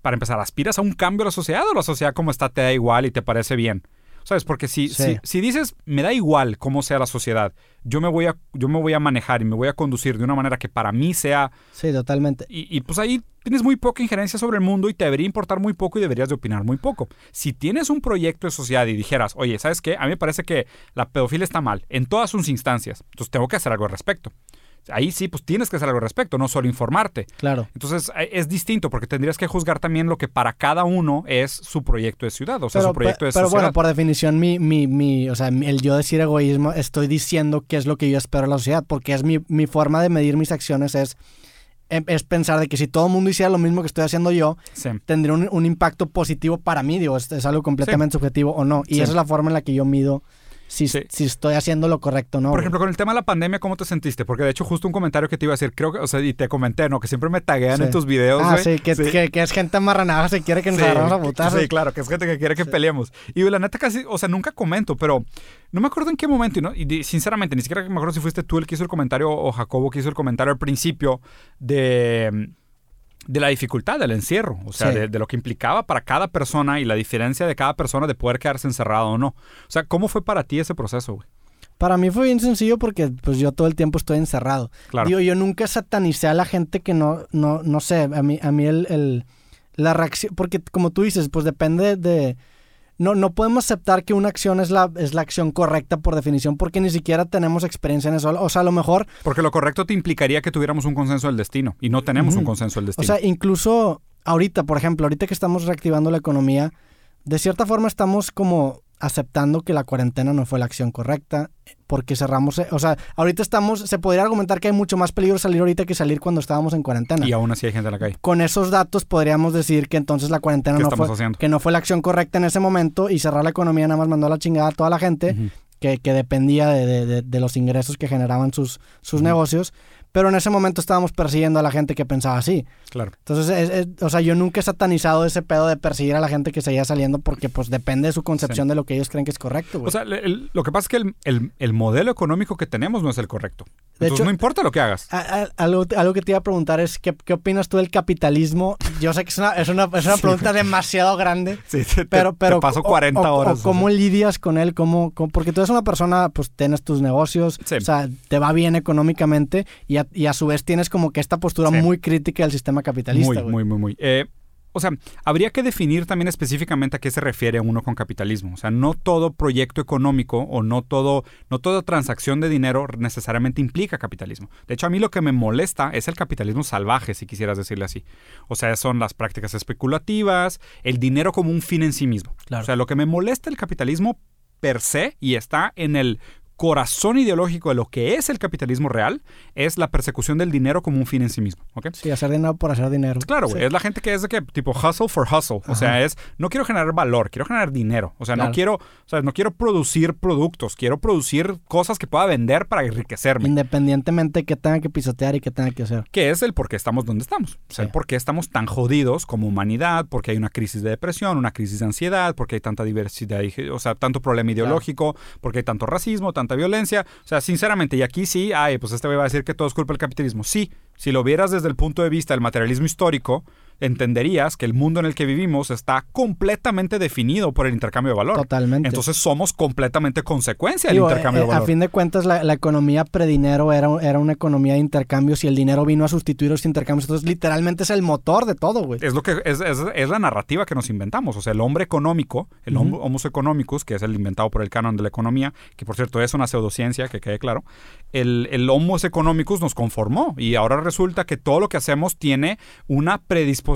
para empezar, ¿aspiras a un cambio de la sociedad o la sociedad como está te da igual y te parece bien? ¿Sabes? Porque si, Sí. si, si dices, me da igual cómo sea la sociedad, yo me, voy a, yo me voy a manejar y me voy a conducir de una manera que para mí sea... Sí, totalmente. Y, y, pues ahí tienes muy poca injerencia sobre el mundo y te debería importar muy poco y deberías de opinar muy poco. Si tienes un proyecto de sociedad y dijeras, oye, ¿sabes qué? A mí me parece que la pedofilia está mal en todas sus instancias, entonces tengo que hacer algo al respecto. Ahí sí, pues tienes que hacer algo al respecto, no solo informarte. Claro. Entonces eh, es distinto porque tendrías que juzgar también lo que para cada uno es su proyecto de ciudad, o sea, su proyecto de pero sociedad. bueno, por definición, mi, mi, mi, o sea, el yo decir egoísmo, estoy diciendo qué es lo que yo espero de la sociedad, porque es mi, mi forma de medir mis acciones es, em- es pensar de que si todo el mundo hiciera lo mismo que estoy haciendo yo, Sí. tendría un, un impacto positivo para mí, digo, es, es algo completamente subjetivo o no, y Sí. esa es la forma en la que yo mido si, Sí. si estoy haciendo lo correcto o no. Por güey. ejemplo, con el tema de la pandemia, ¿cómo te sentiste? Porque de hecho, justo un comentario que te iba a decir, creo que, o sea, y te comenté, ¿no? Que siempre me taguean Sí. en tus videos, Ah, güey. sí, que, Que, que es gente amarranada, se quiere que nos agarramos a putazos. Sí, claro, que es gente que quiere que peleemos. Y la neta casi, o sea, nunca comento, pero no me acuerdo en qué momento, y, no, y sinceramente, ni siquiera me acuerdo si fuiste tú el que hizo el comentario o Jacobo que hizo el comentario al principio de, de la dificultad del encierro, o sea, Sí. de, de lo que implicaba para cada persona y la diferencia de cada persona de poder quedarse encerrado o no. O sea, ¿cómo fue para ti ese proceso, güey? Para mí fue bien sencillo porque pues yo todo el tiempo estoy encerrado. Claro. Digo, yo nunca satanicé a la gente que no, no, no sé, a mí, a mí el, el- la reacción, porque como tú dices, pues depende de... No, no podemos aceptar que una acción es la, es la acción correcta por definición porque ni siquiera tenemos experiencia en eso. O sea, a lo mejor, Porque lo correcto te implicaría que tuviéramos un consenso del destino y no tenemos un consenso del o destino. sea, incluso ahorita, por ejemplo, ahorita que estamos reactivando la economía, de cierta forma estamos como aceptando que la cuarentena no fue la acción correcta, porque cerramos, o sea, ahorita estamos, se podría argumentar que hay mucho más peligro salir ahorita que salir cuando estábamos en cuarentena. Y aún así hay gente en la calle. Con esos datos podríamos decir que entonces la cuarentena ¿Qué no fue, haciendo? que no fue la acción correcta en ese momento y cerrar la economía nada más mandó a la chingada a toda la gente que, que dependía de, de- de- de los ingresos que generaban sus, sus negocios. Pero en ese momento estábamos persiguiendo a la gente que pensaba así. Claro. Entonces, es- es- o sea, yo nunca he satanizado ese pedo de perseguir a la gente que seguía saliendo porque pues depende de su concepción de lo que ellos creen que es correcto, güey. O sea, el- el- lo que pasa es que el, el- el modelo económico que tenemos no es el correcto. De Entonces hecho- no importa lo que hagas. A- a- algo, algo que te iba a preguntar es, ¿qué, qué opinas tú del capitalismo? Yo sé que es una, es una, es una pregunta demasiado grande, Sí, te, pero, te- pero te paso o- 40 o- horas. O ¿Cómo lidias con él? ¿Cómo, cómo- porque tú eres una persona, pues tienes tus negocios, Sí. o sea, te va bien económicamente y a, y a su vez tienes como que esta postura muy crítica del sistema capitalista. Muy, muy, muy, muy. Eh, o sea, habría que definir también específicamente a qué se refiere uno con capitalismo. O sea, no todo proyecto económico o no todo, no toda transacción de dinero necesariamente implica capitalismo. De hecho, a mí lo que me molesta es el capitalismo salvaje, si quisieras decirle así. O sea, son las prácticas especulativas, el dinero como un fin en sí mismo. Claro. O sea, lo que me molesta el capitalismo per se y está en el corazón ideológico de lo que es el capitalismo real es la persecución del dinero como un fin en sí mismo. ¿ok? Sí, hacer dinero por hacer dinero. Claro, güey. Sí. Es la gente que es de que, tipo, hustle for hustle. O sea, es, no quiero generar valor, quiero generar dinero. O sea, no Claro. quiero, o sea, no quiero producir productos, quiero producir cosas que pueda vender para enriquecerme. Independientemente de qué tenga que pisotear y qué tenga que hacer. Que es el por qué estamos donde estamos. O sea, Sí. el por qué estamos tan jodidos como humanidad, porque hay una crisis de depresión, una crisis de ansiedad, porque hay tanta diversidad, o sea, tanto problema ideológico, porque hay tanto racismo, tanta violencia. O sea, sinceramente, y aquí sí, ay, pues este güey va a decir que todo es culpa del capitalismo. Sí, si lo vieras desde el punto de vista del materialismo histórico, entenderías que el mundo en el que vivimos está completamente definido por el intercambio de valor. Totalmente. Entonces somos completamente consecuencia del Digo, intercambio eh, de valor. A fin de cuentas, la, la economía predinero era, era una economía de intercambios y el dinero vino a sustituir los intercambios. Entonces, literalmente es el motor de todo, güey. Es lo que es, es- es la narrativa que nos inventamos. O sea, el hombre económico, el Ujú. homo economicus, que es el inventado por el canon de la economía, que por cierto es una pseudociencia, que quede claro, el, el homo economicus nos conformó y ahora resulta que todo lo que hacemos tiene una predisposición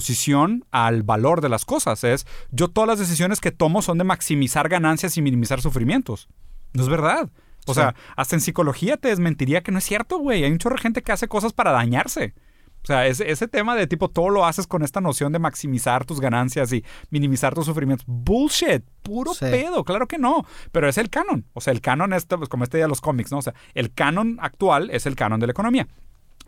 al valor de las cosas. Es yo todas las decisiones que tomo son de maximizar ganancias y minimizar sufrimientos. No es verdad. O Sí. sea, hasta en psicología te desmentiría que no es cierto, güey. Hay un chorro de gente que hace cosas para dañarse. O sea, ese, ese tema de tipo todo lo haces con esta noción de maximizar tus ganancias y minimizar tus sufrimientos. Bullshit, puro Sí. pedo, claro que no. Pero es el canon. O sea, el canon es pues, como este día de los cómics, ¿no? O sea, el canon actual es el canon de la economía.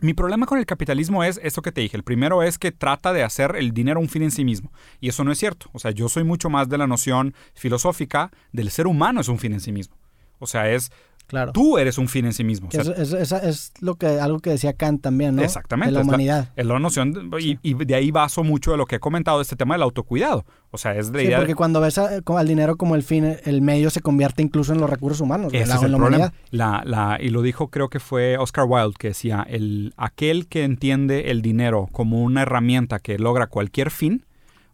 Mi problema con el capitalismo es esto que te dije. El primero es que trata de hacer el dinero un fin en sí mismo. Y eso no es cierto. O sea, yo soy mucho más de la noción filosófica del ser humano es un fin en sí mismo. O sea, es Claro. tú eres un fin en sí mismo. O sea, es, es- es- es lo que, algo que decía Kant también, ¿no? Exactamente. De la es humanidad. es la noción, de- y, y de ahí baso mucho de lo que he comentado de este tema del autocuidado. O sea, es de Sí, idea porque cuando ves a- al dinero como el fin, el medio se convierte incluso en los recursos humanos, Ese la, es el la problema. La, la, y lo dijo, creo que fue Oscar Wilde, que decía, el, aquel que entiende el dinero como una herramienta que logra cualquier fin,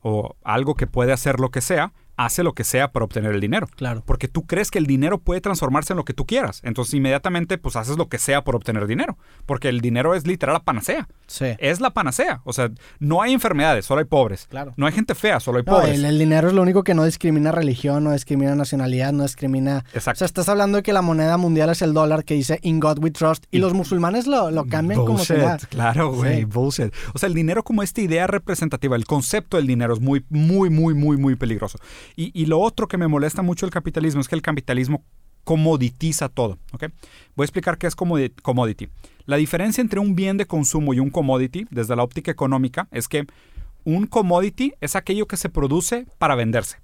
o algo que puede hacer lo que sea, hace lo que sea para obtener el dinero. Claro. Porque tú crees que el dinero puede transformarse en lo que tú quieras. Entonces inmediatamente pues haces lo que sea por obtener dinero. Porque el dinero es literal la panacea. Sí. Es la panacea. O sea, no hay enfermedades, solo hay pobres. Claro. No hay gente fea, solo hay No, pobres. el, el dinero es lo único que no discrimina religión, no discrimina nacionalidad, no discrimina... O Exacto. sea, estás hablando de que la moneda mundial es el dólar que dice In God We Trust y los musulmanes lo, lo cambian como si Bullshit. Claro, güey, Sí. bullshit. O sea, el dinero como esta idea representativa, el concepto del dinero es muy, muy, muy, muy, muy peligroso. Y, lo otro que me molesta mucho del capitalismo es que el capitalismo comoditiza todo. Voy a explicar qué es commodity. La diferencia entre un bien de consumo y un commodity, desde la óptica económica, es que un commodity es aquello que se produce para venderse.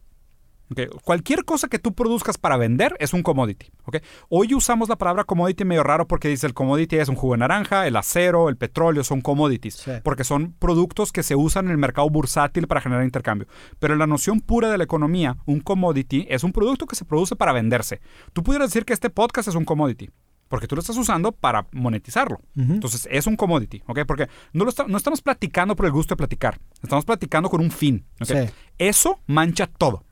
¿Ok? Cualquier cosa que tú produzcas para vender es un commodity. ¿ok? Hoy usamos la palabra commodity medio raro porque dice el commodity es un jugo de naranja, el acero, el petróleo, son commodities. Sí. Porque son productos que se usan en el mercado bursátil para generar intercambio. Pero en la noción pura de la economía, un commodity es un producto que se produce para venderse. Tú pudieras decir que este podcast es un commodity. Porque tú lo estás usando para monetizarlo. Ujú. Entonces es un commodity, ¿ok? Porque no, lo esta- no estamos platicando por el gusto de platicar. Estamos platicando con un fin. ¿ok? Sí. Eso mancha todo.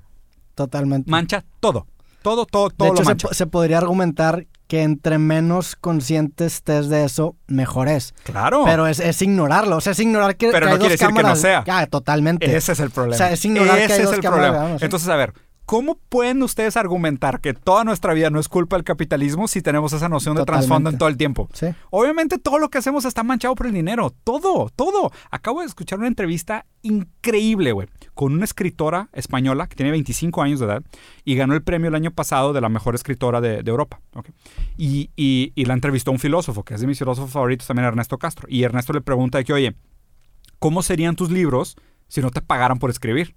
Totalmente. Mancha todo. Todo, todo, de todo hecho, lo se, mancha. se podría argumentar que entre menos consciente estés de eso, mejor es. Claro. Pero es, es ignorarlo, o sea, es ignorar que, Pero que no hay quiere dos decir que no cámaras. sea. Ah, totalmente. Ese es el problema. O sea, es ignorar que Ese hay es dos el cámaras, problema. Entonces, a ver, ¿cómo pueden ustedes argumentar que toda nuestra vida no es culpa del capitalismo si tenemos esa noción de trasfondo en todo el tiempo? Sí. Obviamente todo lo que hacemos está manchado por el dinero. Todo, todo. Acabo de escuchar una entrevista increíble, güey, con una escritora española que tiene 25 años de edad y ganó el premio el año pasado de la mejor escritora de, Europa. Y, y, la entrevistó un filósofo, que es de mis filósofos favoritos también, Ernesto Castro. Y Ernesto le pregunta de que, oye, ¿cómo serían tus libros si no te pagaran por escribir?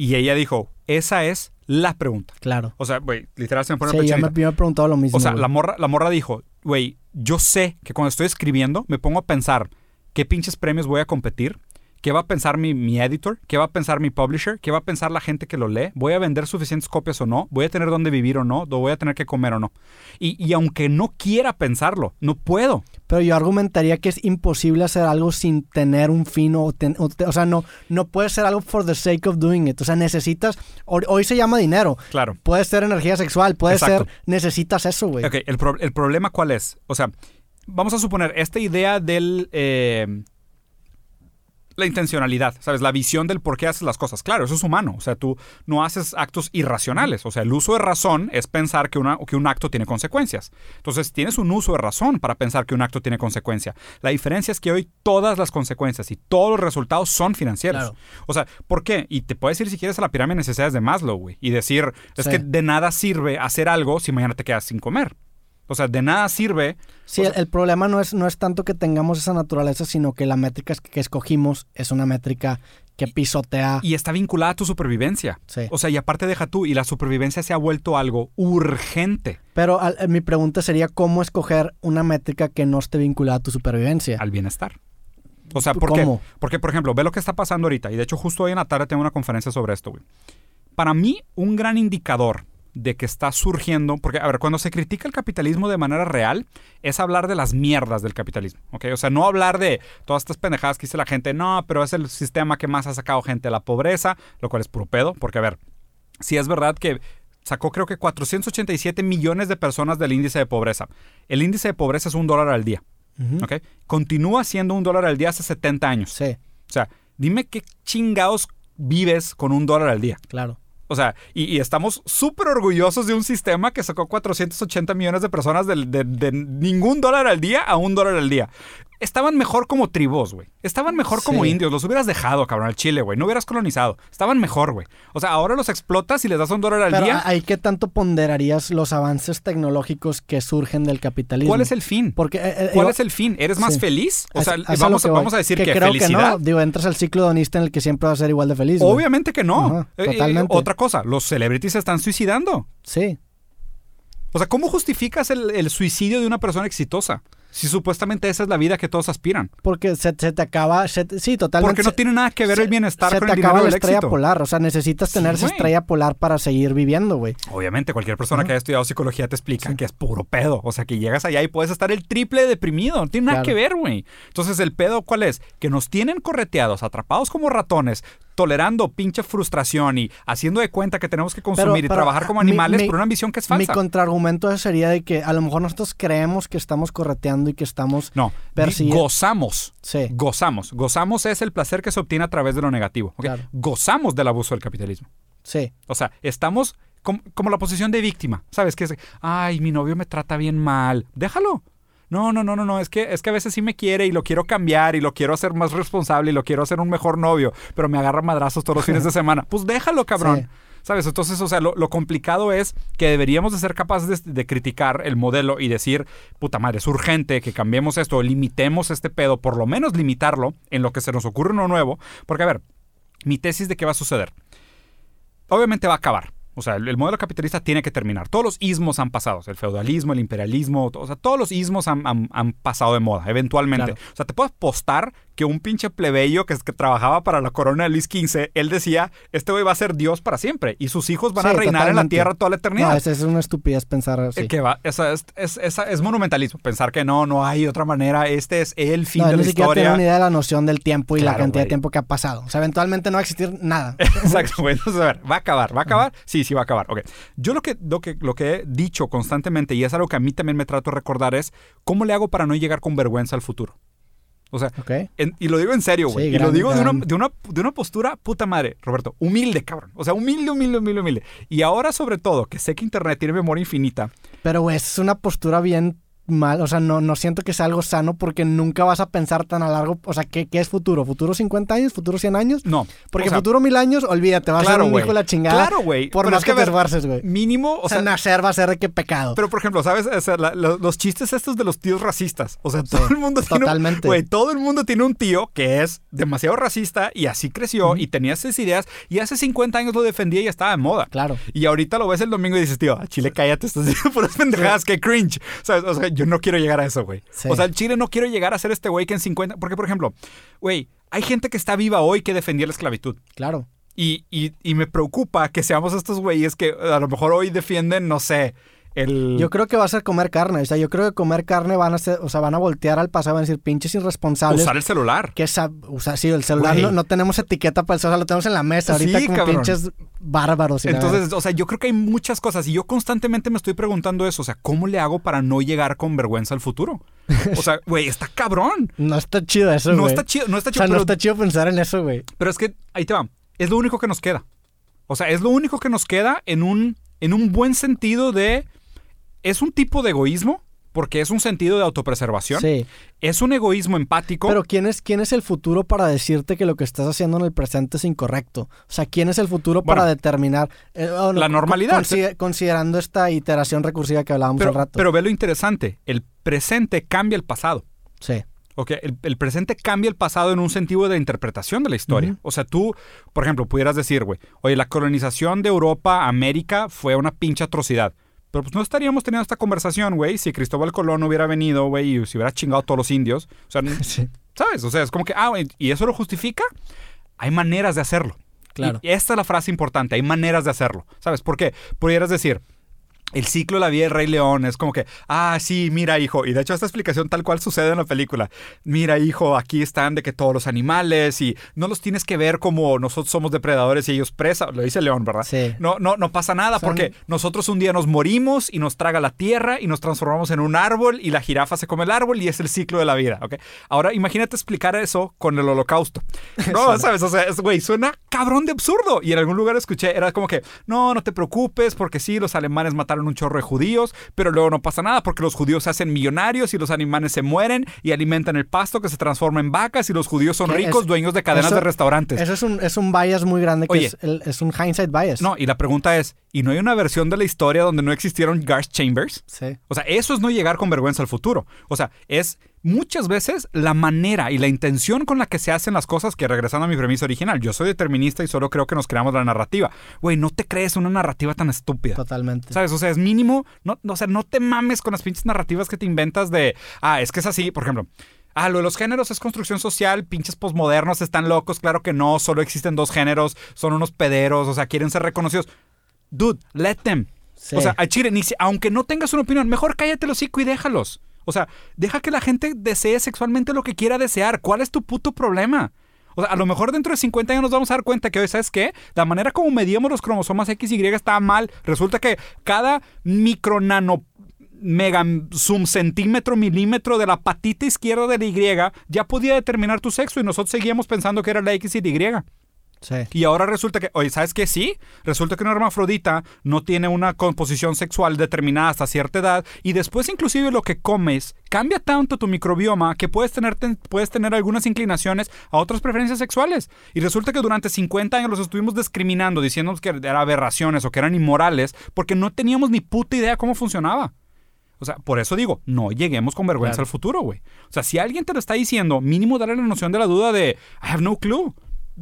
Y ella dijo, esa es la pregunta. Claro. O sea, güey, literal se me pone Sí, yo me, yo me he preguntado lo mismo. O sea, la morra, la morra dijo, güey, yo sé que cuando estoy escribiendo me pongo a pensar qué pinches premios voy a competir ¿Qué va a pensar mi, mi, editor? ¿Qué va a pensar mi publisher? ¿Qué va a pensar la gente que lo lee? ¿Voy a vender suficientes copias o no? ¿Voy a tener dónde vivir o no? ¿Voy a tener que comer o no? Y, y aunque no quiera pensarlo, no puedo. Pero yo argumentaría que es imposible hacer algo sin tener un fin o, ten, o, o, sea, no, no puede ser algo for the sake of doing it. O sea, necesitas, hoy, hoy se llama dinero. Claro. Puede ser energía sexual, puede Exacto. ser, necesitas eso, güey. Ok, el, pro, el, problema cuál es? O sea, vamos a suponer, esta idea del... Eh, la intencionalidad, ¿sabes? La visión del por qué haces las cosas. Claro, eso es humano. O sea, tú no haces actos irracionales. O sea, el uso de razón es pensar que, una, que un acto tiene consecuencias. Entonces, tienes un uso de razón para pensar que un acto tiene consecuencia. La diferencia es que hoy todas las consecuencias y todos los resultados son financieros. Claro. O sea, ¿por qué? Y te puedes ir si quieres a la pirámide de necesidades de Maslow, güey. Y decir, es sí. que de nada sirve hacer algo si mañana te quedas sin comer. O sea, de nada sirve. Sí, o sea, el, problema no es, no es tanto que tengamos esa naturaleza, sino que la métrica que escogimos es una métrica que pisotea. Y está vinculada a tu supervivencia. Sí. O sea, y aparte deja tú, y la supervivencia se ha vuelto algo urgente. Pero al, mi pregunta sería, ¿cómo escoger una métrica que no esté vinculada a tu supervivencia? Al bienestar. O sea, ¿por ¿Cómo? qué? Porque, por ejemplo, ve lo que está pasando ahorita. Y de hecho, justo hoy en la tarde tengo una conferencia sobre esto, güey. Para mí, un gran indicador de que está surgiendo, porque a ver, cuando se critica el capitalismo de manera real, es hablar de las mierdas del capitalismo, ¿ok? O sea, no hablar de todas estas pendejadas que dice la gente, no, pero es el sistema que más ha sacado gente de la pobreza, lo cual es puro pedo, porque a ver, si es verdad que sacó creo que 487 millones de personas del índice de pobreza. El índice de pobreza es un dólar al día, uh -huh. ¿ok? Continúa siendo un dólar al día hace 70 años. Sí. O sea, dime qué chingados vives con un dólar al día. Claro. O sea, y, estamos súper orgullosos de un sistema que sacó 480 millones de personas de, de, ningún dólar al día a un dólar al día. Estaban mejor como tribus, güey. Estaban mejor como Sí. indios. Los hubieras dejado, cabrón, al Chile, güey. No hubieras colonizado. Estaban mejor, güey. O sea, ahora los explotas y les das un dólar al Pero día. ahí qué tanto ponderarías los avances tecnológicos que surgen del capitalismo. ¿Cuál es el fin? Porque, eh, eh, ¿Cuál yo- es el fin? ¿Eres más Sí. feliz? O a- sea, a vamos, voy. vamos a decir que, creo felicidad. Que no. Digo, entras al ciclo hedonista en el que siempre vas a ser igual de feliz. Obviamente que no. Ajá, Eh, eh, totalmente. otra cosa, los celebrities se están suicidando. Sí. O sea, ¿cómo justificas el, el suicidio de una persona exitosa? Si supuestamente esa es la vida que todos aspiran. Porque se, se te acaba. se sí, totalmente. Porque no tiene nada que ver se- el bienestar se con te el acaba dinero la estrella éxito. polar. O sea, necesitas Sí, tener esa güey. estrella polar para seguir viviendo, güey. Obviamente, cualquier persona que haya estudiado psicología te explica Sí. que es puro pedo. O sea, que llegas allá y puedes estar el triple deprimido. No tiene nada Claro. que ver, güey. Entonces, ¿el pedo cuál es? Que nos tienen correteados, atrapados como ratones, tolerando pinche frustración y haciendo de cuenta que tenemos que consumir y pero, trabajar como mi- animales mi- por una ambición que es Mi falsa. contraargumento sería de que a lo mejor nosotros creemos que estamos correteando y que estamos. No, gozamos. Sí. Gozamos. Gozamos es el placer que se obtiene a través de lo negativo. Gozamos del abuso del capitalismo. Sí. O sea, estamos como, como la posición de víctima. ¿Sabes? Que es, ay, mi novio me trata bien mal. Déjalo. No, no, no, no, no. Es que, es que a veces sí me quiere y lo quiero cambiar y lo quiero hacer más responsable y lo quiero hacer un mejor novio, pero me agarra madrazos todos los fines de semana. Pues déjalo, cabrón. Sí. ¿Sabes? Entonces, o sea, lo, lo complicado es que deberíamos de ser capaces de, de criticar el modelo y decir, puta madre, es urgente que cambiemos esto, limitemos este pedo, por lo menos limitarlo en lo que se nos ocurre uno nuevo. Porque, a ver, mi tesis de qué va a suceder. Obviamente va a acabar. O sea, el, el modelo capitalista tiene que terminar. Todos los ismos han pasado. El feudalismo, el imperialismo, o sea, todos los ismos han, han- han pasado de moda, eventualmente. Claro. O sea, te puedo apostar que un pinche plebeyo que, que trabajaba para la corona de Luis XV, él decía, este güey va a ser Dios para siempre y sus hijos van a reinar en la tierra toda la eternidad. No, esa es una estupidez pensar así. Eh, Que va, esa es, es- esa es monumentalismo. Pensar que no, no hay otra manera. Este es el fin no, de ni la siquiera tiene historia. una idea de la noción del tiempo y la Claro, cantidad güey. de tiempo que ha pasado. O sea, eventualmente no va a existir nada. [LAUGHS] Exacto, güey. Entonces, a ver, ¿va a acabar? ¿Va a acabar? Sí, sí va a acabar. Ok. Yo lo que, lo, que, lo que he dicho constantemente, y es algo que a mí también me trato de recordar, es cómo le hago para no llegar con vergüenza al futuro. O sea, Ok. en- y lo digo en serio, güey. Sí, y lo gran- digo de una, de, una, de una postura, puta madre, Roberto, humilde, cabrón. O sea, humilde, humilde, humilde, humilde. Y ahora, sobre todo, que sé que Internet tiene memoria infinita, Pero, güey, es una postura bien mal. O sea, no, no siento que sea algo sano porque nunca vas a pensar tan a largo. O sea, ¿qué, qué es futuro? ¿Futuro 50 años? ¿Futuro 100 años? no. Porque O sea, futuro mil años, olvídate, vas a ser un hijo de la chingada. Claro, güey. Por Pero más es que, esfuerces, güey. Mínimo, o O sea, sea, nacer va a ser de qué pecado. Pero, por ejemplo, ¿sabes? O sea, la- los chistes estos de los tíos racistas. O sea, todo el mundo tiene. un- totalmente. Güey, todo el mundo tiene un tío que es demasiado racista y así creció y tenía esas ideas y hace 50 años lo defendía y estaba de moda. Claro. Y ahorita lo ves el domingo y dices, tío, a Chile cállate, estás diciendo puras pendejadas, que cringe. ¿Sabes? O sea, yo no quiero llegar a eso, güey. Sí. O sea, el Chile no quiero llegar a ser este güey que en 50. Porque, por ejemplo, güey, hay gente que está viva hoy que defendía la esclavitud. Claro. Y, y, y me preocupa que seamos estos güeyes que a lo mejor hoy defienden, no sé, el... Yo creo que va a ser comer carne. O sea, yo creo que comer carne van a ser, o sea, van a voltear al pasado y van a decir pinches irresponsables. usar el celular. que esa, o sea, sí, el celular no, no tenemos etiqueta para el celular, lo tenemos en la mesa. Ahorita Sí, como cabrón. pinches bárbaros. Entonces, o sea, yo creo que hay muchas cosas y yo constantemente me estoy preguntando eso. O sea, ¿cómo le hago para no llegar con vergüenza al futuro? O sea, güey, está cabrón. [LAUGHS] No está chido eso, No está chido, no está O chido. sea, no está chido pensar en eso, güey. Pero es que, ahí te va, es lo único que nos queda. O sea, es lo único que nos queda en un, en un buen sentido de... Es un tipo de egoísmo, porque es un sentido de autopreservación. Sí. Es un egoísmo empático. Pero ¿quién es, ¿quién es el futuro para decirte que lo que estás haciendo en el presente es incorrecto? O sea, ¿quién es el futuro Bueno, para determinar eh, oh, la normalidad. con- consi- considerando esta iteración recursiva que hablábamos pero, al rato. pero ve lo interesante, el presente cambia el pasado. sí. Ok, el, el presente cambia el pasado en un sentido de interpretación de la historia. O sea, tú, por ejemplo, pudieras decir, güey, oye, la colonización de Europa a América fue una pinche atrocidad. Pero pues no estaríamos teniendo esta conversación, güey, si Cristóbal Colón hubiera venido, güey, y se hubiera chingado a todos los indios. O sea, [LAUGHS] Sí. ¿sabes? O sea, es como que, ah, ¿y eso lo justifica? Hay maneras de hacerlo. Claro. Y esta es la frase importante, hay maneras de hacerlo. ¿Sabes? Porque pudieras decir, el ciclo de la vida del Rey León es como que, ah, sí, mira, hijo. Y de hecho, esta explicación tal cual sucede en la película. Mira, hijo, aquí están de que todos los animales y no los tienes que ver como nosotros somos depredadores y ellos presa. Lo dice León, ¿verdad? Sí. No, no, no pasa nada Son- porque nosotros un día nos morimos y nos traga la tierra y nos transformamos en un árbol y la jirafa se come el árbol y es el ciclo de la vida, ¿ok? Ahora imagínate explicar eso con el holocausto. [LAUGHS] No, ¿sabes? O sea, es- güey, suena cabrón de absurdo. Y en algún lugar escuché, era como que, no, no te preocupes porque sí, los alemanes mataron un chorro de judíos, pero luego no pasa nada porque los judíos se hacen millonarios y los alemanes se mueren y alimentan el pasto que se transforma en vacas y los judíos son ricos, Es- dueños de cadenas eso- de restaurantes. Eso es un, es un bias muy grande que Oye. es, el- es un hindsight bias. No, y la pregunta es, ¿y no hay una versión de la historia donde no existieron gas chambers? Sí. O sea, eso es no llegar con vergüenza al futuro. O sea, es muchas veces la manera y la intención con la que se hacen las cosas que regresando a mi premisa original, yo soy determinista y solo creo que nos creamos la narrativa. Güey, no te crees una narrativa tan estúpida. Totalmente. ¿Sabes? O sea, es mínimo, no, no, o sea, no te mames con las pinches narrativas que te inventas de, ah, es que es así, por ejemplo. Ah, lo de los géneros es construcción social, pinches posmodernos están locos, claro que no, solo existen dos géneros, son unos pederos, o sea, quieren ser reconocidos. Dude, let them. Sí. O sea, al chile, aunque no tengas una opinión, mejor cállate el hocico y déjalos. O sea, deja que la gente desee sexualmente lo que quiera desear. ¿Cuál es tu puto problema? O sea, a lo mejor dentro de 50 años nos vamos a dar cuenta que hoy, ¿sabes qué? La manera como medíamos los cromosomas X y Y estaba mal. Resulta que cada micro nano mega zoom centímetro milímetro de la patita izquierda de la Y ya podía determinar tu sexo y nosotros seguíamos pensando que era la X y la Y. Sí. Y ahora resulta que, oye, ¿sabes qué? Sí, resulta que una hermafrodita no tiene una composición sexual determinada hasta cierta edad y después inclusive lo que comes cambia tanto tu microbioma que puedes tener, ten- puedes tener algunas inclinaciones a otras preferencias sexuales. Y resulta que durante 50 años los estuvimos discriminando, diciéndonos que eran aberraciones o que eran inmorales porque no teníamos ni puta idea cómo funcionaba. O sea, por eso digo, no lleguemos con vergüenza Claro. al futuro, güey. O sea, si alguien te lo está diciendo, mínimo darle la noción de la duda de, I have no clue.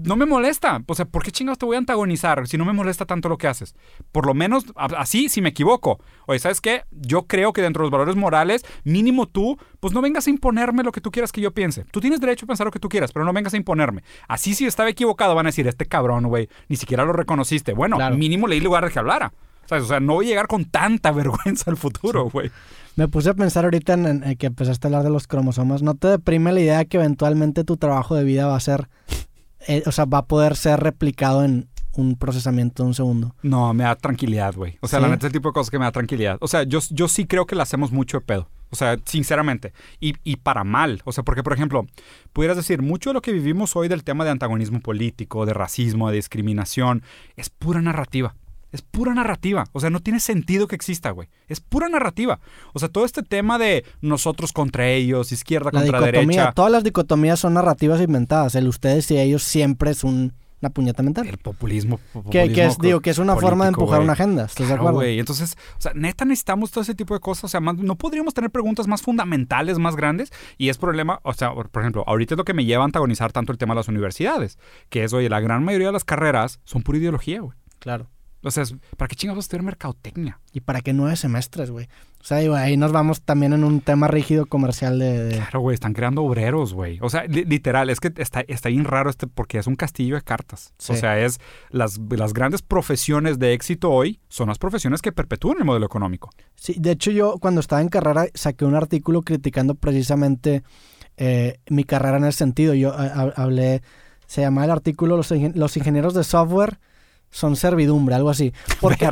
No me molesta. O sea, ¿por qué chingados te voy a antagonizar si no me molesta tanto lo que haces? Por lo menos, así, si me equivoco. Oye, ¿sabes qué? Yo creo que dentro de los valores morales, mínimo tú, pues no vengas a imponerme lo que tú quieras que yo piense. Tú tienes derecho a pensar lo que tú quieras, pero no vengas a imponerme. Así, si estaba equivocado, van a decir, este cabrón, güey, ni siquiera lo reconociste. Bueno, Claro. mínimo leí lugar de que hablara. ¿Sabes? O sea, no voy a llegar con tanta [LAUGHS] vergüenza al futuro, güey. Me puse a pensar ahorita en que empezaste a hablar de los cromosomas. ¿No te deprime la idea que eventualmente tu trabajo de vida va a ser, eh, o sea, va a poder ser replicado en un procesamiento de un segundo? No, me da tranquilidad, güey. O sea, ¿Sí? la neta, ese tipo de cosas que me da tranquilidad. O sea, yo, yo sí creo que le hacemos mucho de pedo. O sea, sinceramente. Y, y, para mal. O sea, porque, por ejemplo, pudieras decir, mucho de lo que vivimos hoy del tema de antagonismo político, de racismo, de discriminación, es pura narrativa. Es pura narrativa. O sea, no tiene sentido que exista, güey. Es pura narrativa. O sea, todo este tema de nosotros contra ellos, izquierda contra derecha. Todas las dicotomías son narrativas inventadas. El ustedes y ellos siempre es un una puñeta mental. El populismo. que, es, digo, que es una forma de empujar una agenda. ¿Estás de acuerdo? Entonces, o sea, neta necesitamos todo ese tipo de cosas. O sea, no podríamos tener preguntas más fundamentales, más grandes. Y es problema, o sea, por ejemplo, ahorita es lo que me lleva a antagonizar tanto el tema de las universidades. Que es, oye, la gran mayoría de las carreras son pura ideología, güey. Claro. O sea, ¿para qué chingados estudiar mercadotecnia? Y para qué nueve semestres, güey. O sea, digo, ahí nos vamos también en un tema rígido comercial de... Claro, güey, están creando obreros, güey. O sea, literal, es que está, está bien raro este porque es un castillo de cartas. O sea, es las, las grandes profesiones de éxito hoy son las profesiones que perpetúan el modelo económico. Sí, de hecho yo cuando estaba en carrera saqué un artículo criticando precisamente eh, mi carrera en ese sentido. Yo hablé, se llama el artículo Los, los ingenieros de software son servidumbre, algo así. Porque,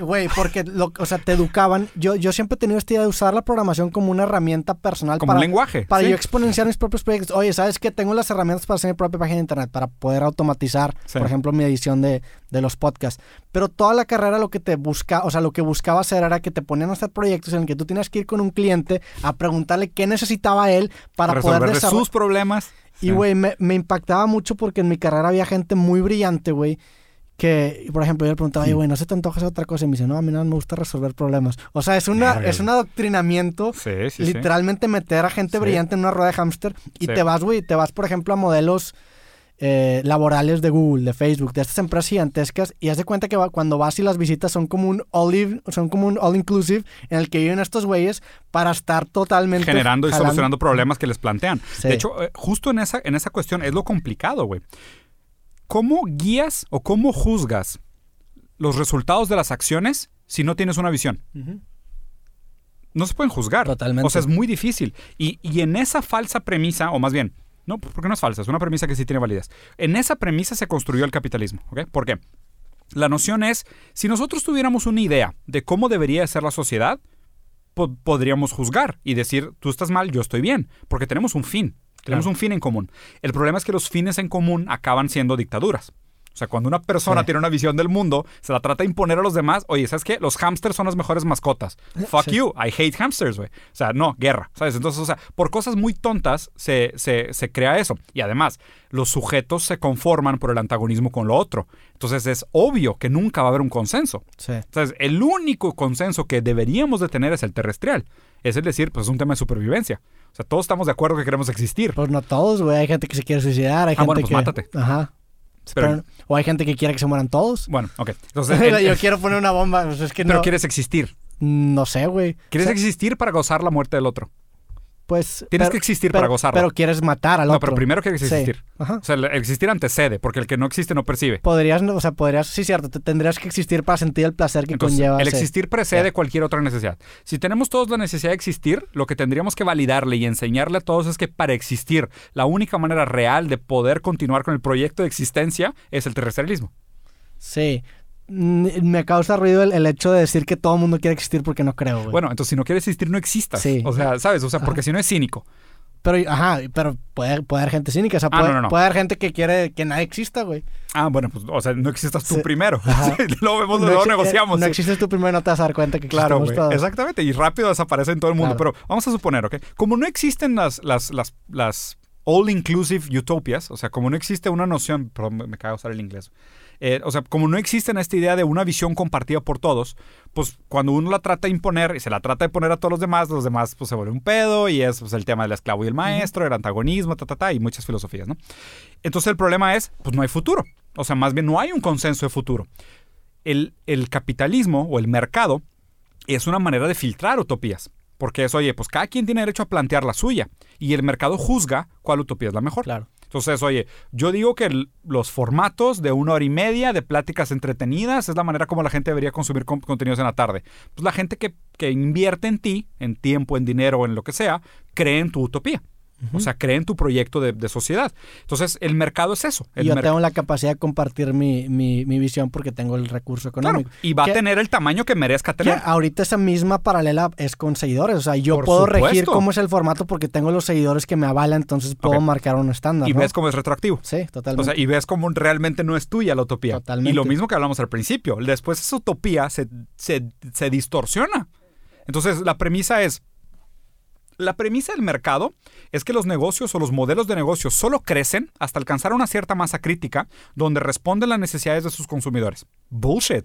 güey, porque, lo, o sea, te educaban. Yo, yo siempre he tenido esta idea de usar la programación como una herramienta personal. Como para, un lenguaje. Para yo exponenciar mis propios proyectos. Oye, ¿sabes qué? Tengo las herramientas para hacer mi propia página de internet, para poder automatizar, por ejemplo, mi edición de, de, los podcasts. Pero toda la carrera lo que te busca, o sea, lo que buscaba hacer era que te ponían a hacer proyectos en el que tú tienes que ir con un cliente a preguntarle qué necesitaba él para, para poder desarrollar sus problemas. Y, güey, me, me impactaba mucho porque en mi carrera había gente muy brillante, güey que, por ejemplo, yo le preguntaba, oye, güey, ¿no se te antoja hacer otra cosa? Y me dice, no, a mí no me gusta resolver problemas. O sea, es, una, es un adoctrinamiento. literalmente meter a gente brillante en una rueda de hámster y te vas, güey, te vas, por ejemplo, a modelos eh, laborales de Google, de Facebook, de estas empresas gigantescas y haz de cuenta que cuando vas y las visitas son como un all, son como un all inclusive en el que viven estos güeyes para estar totalmente generando y solucionando problemas que les plantean. De hecho, eh, justo en esa, en esa cuestión es lo complicado, güey. ¿Cómo guías o cómo juzgas los resultados de las acciones si no tienes una visión? No se pueden juzgar. Totalmente. O sea, es muy difícil. Y, en esa falsa premisa, o más bien, no, porque no es falsa, es una premisa que sí tiene validez. En esa premisa se construyó el capitalismo. ¿ok? ¿Por qué? La noción es, si nosotros tuviéramos una idea de cómo debería ser la sociedad, podríamos juzgar y decir, tú estás mal, yo estoy bien, porque tenemos un fin. Tenemos un fin en común. El problema es que los fines en común acaban siendo dictaduras. O sea, cuando una persona tiene una visión del mundo, se la trata de imponer a los demás. Oye, ¿sabes qué? Los hamsters son las mejores mascotas. Fuck you. I hate hamsters, güey. O sea, no, guerra. ¿Sabes? Entonces, o sea, por cosas muy tontas se, se, se crea eso. Y además, los sujetos se conforman por el antagonismo con lo otro. Entonces, es obvio que nunca va a haber un consenso. Entonces, el único consenso que deberíamos de tener es el terrestrial. Es el decir, pues es un tema de supervivencia. O sea, todos estamos de acuerdo que queremos existir. Pues no todos, güey. Hay gente que se quiere suicidar, hay ah, gente bueno, pues que... mátate. Ajá. O hay gente que quiere que se mueran todos. Bueno, ok. [LAUGHS] Entonces, Yo quiero poner una bomba. Pues es que Pero quieres existir. No sé, güey. ¿Quieres existir para gozar la muerte del otro? Pues, Tienes que existir para gozarlo. Pero quieres matar al otro. No, pero primero quieres existir. O sea, el existir antecede, porque el que no existe no percibe. Podrías, o sea, podrías, sí, cierto, tendrías que existir para sentir el placer que conlleva. El existir precede cualquier otra necesidad. Si tenemos todos la necesidad de existir, lo que tendríamos que validarle y enseñarle a todos es que para existir, la única manera real de poder continuar con el proyecto de existencia es el terrestrialismo. Sí, me causa ruido el, hecho de decir que todo el mundo quiere existir porque no creo, güey. Bueno, entonces si no quiere existir, no existas. Sí. O sea, ¿sabes? O sea, porque si no es cínico. Pero, ajá, pero puede, puede haber gente cínica. O sea, ah, puede, puede, haber gente que quiere que nadie exista, güey. Ah, bueno, pues, o sea, no existas tú primero. luego [LAUGHS] vemos, no luego negociamos. No existes tú primero, no te vas a dar cuenta que claro, güey. Exactamente, y rápido desaparece en todo el mundo. Pero vamos a suponer, ¿ok? Como no existen las, las, las, las all-inclusive utopias, o sea, como no existe una noción, perdón, me cago usar el inglés. Eh, o sea, como no existe esta idea de una visión compartida por todos, pues cuando uno la trata de imponer y se la trata de poner a todos los demás, los demás pues se vuelve un pedo y es pues, el tema del esclavo y el maestro, el antagonismo, ta, ta, ta, y muchas filosofías, ¿no? Entonces el problema es, pues no hay futuro. O sea, más bien no hay un consenso de futuro. El, el capitalismo o el mercado es una manera de filtrar utopías. Porque es, oye, pues cada quien tiene derecho a plantear la suya y el mercado juzga cuál utopía es la mejor. Claro. Entonces, oye, yo digo que los formatos de una hora y media de pláticas entretenidas es la manera como la gente debería consumir contenidos en la tarde. Pues la gente que, invierte en ti, en tiempo, en dinero en lo que sea, cree en tu utopía. O sea, cree en tu proyecto de, de sociedad. Entonces, el mercado es eso. El Y yo tengo la capacidad de compartir mi, mi, mi visión porque tengo el recurso Claro, económico. y va Que- a tener el tamaño que merezca Que tener. ahorita esa misma paralela es con seguidores. O sea, yo Por puedo regir supuesto. cómo es el formato porque tengo los seguidores que me avalan, entonces puedo marcar un estándar. Y ¿no? ves cómo es retroactivo. Sí, O totalmente. sea, y ves cómo realmente no es tuya la utopía. Totalmente. Y lo mismo que hablamos al principio. Después esa utopía se, se- se distorsiona. Entonces, la premisa es. La premisa del mercado es que los negocios o los modelos de negocios solo crecen hasta alcanzar una cierta masa crítica donde responden las necesidades de sus consumidores. Bullshit.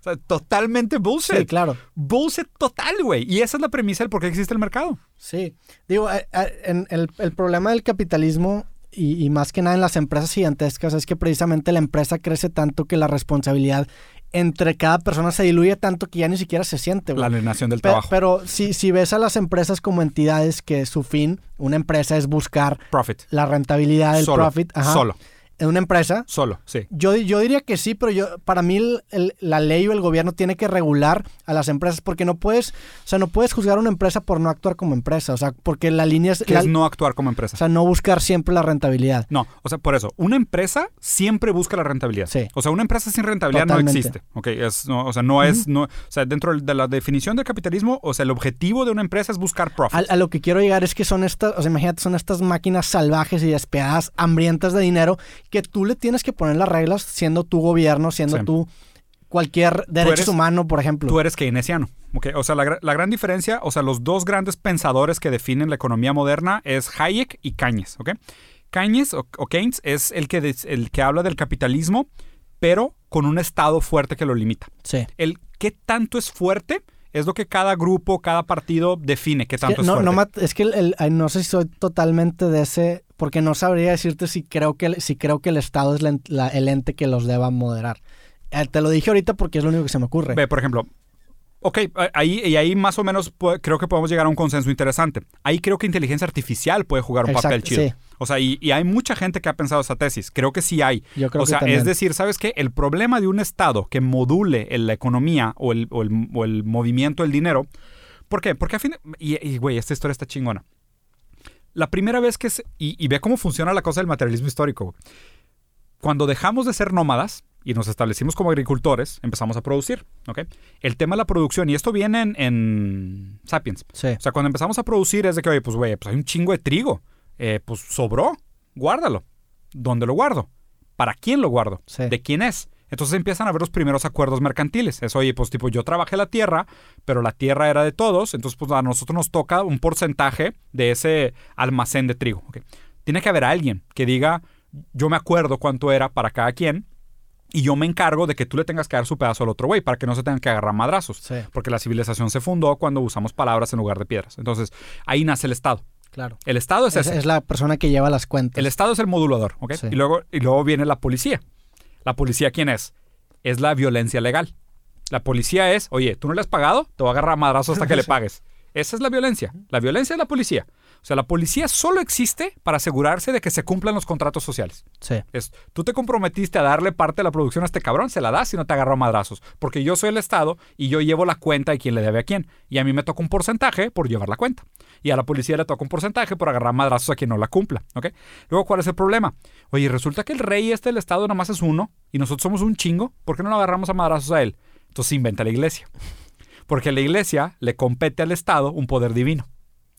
O sea, totalmente bullshit. sí, claro. Bullshit total, güey. Y esa es la premisa del por qué existe el mercado. Sí. Digo, eh, eh, en el, el problema del capitalismo y, y más que nada en las empresas gigantescas es que precisamente la empresa crece tanto que la responsabilidad entre cada persona se diluye tanto que ya ni siquiera se siente. La alienación del Pe- trabajo. Pero si, si ves a las empresas como entidades que su fin, una empresa es buscar Profit. la rentabilidad del Solo. profit. ajá, Solo. En una empresa, Solo. Sí. yo, yo diría que sí, pero yo para mí el- el- la ley o el gobierno tiene que regular a las empresas porque no puedes, o sea, no puedes juzgar a una empresa por no actuar como empresa, o sea, porque la línea es, Que la- es no actuar como empresa. o sea, no buscar siempre la rentabilidad. No, o sea, por eso, una empresa siempre busca la rentabilidad. Sí. O sea, una empresa sin rentabilidad Totalmente. no existe. Ok, es, no, o sea, no es, no, o sea, dentro de la definición del capitalismo, o sea, el objetivo de una empresa es buscar profit. A, a lo que quiero llegar es que son estas, o sea, imagínate, son estas máquinas salvajes y despiadadas, hambrientas de dinero, que tú le tienes que poner las reglas siendo tu gobierno, siendo Sí. tú cualquier derecho humano, por ejemplo. Tú eres keynesiano. ok. O sea, la, la gran diferencia, o sea, los dos grandes pensadores que definen la economía moderna es Hayek y Keynes. ¿ok? Keynes o, o Keynes es el que, des- el que habla del capitalismo, pero con un Estado fuerte que lo limita. sí. El qué tanto es fuerte es lo que cada grupo, cada partido define qué Es que tanto es no, fuerte. no, es que el- no sé si soy totalmente de ese, porque no sabría decirte si creo que, el- si creo que el Estado es la el ente que los deba moderar. Eh, te lo dije ahorita porque es lo único que se me ocurre. Ve, por ejemplo, ok, ahí, y ahí más o menos creo que podemos llegar a un consenso interesante. Ahí creo que inteligencia artificial puede jugar un Exacto, papel chido. sí. O sea, y, y hay mucha gente que ha pensado esa tesis. Creo que sí hay. Yo creo o sea, que es decir, ¿sabes qué? El problema de un Estado que module la economía o el, o el- o el movimiento del dinero. ¿Por qué? Porque a fin de- Y, güey, esta historia está chingona. La primera vez que... se- y, y ve cómo funciona la cosa del materialismo histórico. Cuando dejamos de ser nómadas y nos establecimos como agricultores, empezamos a producir. ¿ok? El tema de la producción, y esto viene en, en Sapiens. Sí. O sea, cuando empezamos a producir es de que, oye, pues, güey, pues hay un chingo de trigo. Eh, pues sobró. Guárdalo. ¿Dónde lo guardo? ¿Para quién lo guardo? Sí. ¿De quién es? Entonces empiezan a ver los primeros acuerdos mercantiles. Es, oye, pues tipo, yo trabajé la tierra, pero la tierra era de todos, entonces pues a nosotros nos toca un porcentaje de ese almacén de trigo. Tiene que haber alguien que diga, yo me acuerdo cuánto era para cada quien, y yo me encargo de que tú le tengas que dar su pedazo al otro güey, para que no se tengan que agarrar madrazos. Sí. Porque la civilización se fundó cuando usamos palabras en lugar de piedras. Entonces, ahí nace el Estado. Claro. El Estado es Es, ese. es la persona que lleva las cuentas. El Estado es el modulador, ¿ok? Sí. Y, luego, y luego viene la policía. ¿La policía quién es? Es la violencia legal. La policía es, oye, tú no le has pagado, te voy a agarrar a madrazo hasta que le [LAUGHS] pagues. Esa es la violencia. La violencia es la policía. O sea, la policía solo existe para asegurarse de que se cumplan los contratos sociales. Sí. Es, tú te comprometiste a darle parte de la producción a este cabrón, se la das y no te agarró a madrazos. Porque yo soy el Estado y yo llevo la cuenta de quién le debe a quién. Y a mí me toca un porcentaje por llevar la cuenta. Y a la policía le toca un porcentaje por agarrar madrazos a quien no la cumpla. ¿ok? Luego, ¿cuál es el problema? Oye, resulta que el rey este del Estado nada más es uno y nosotros somos un chingo. ¿Por qué no lo agarramos a madrazos a él? Entonces se inventa la iglesia. Porque a la iglesia le compete al Estado un poder divino.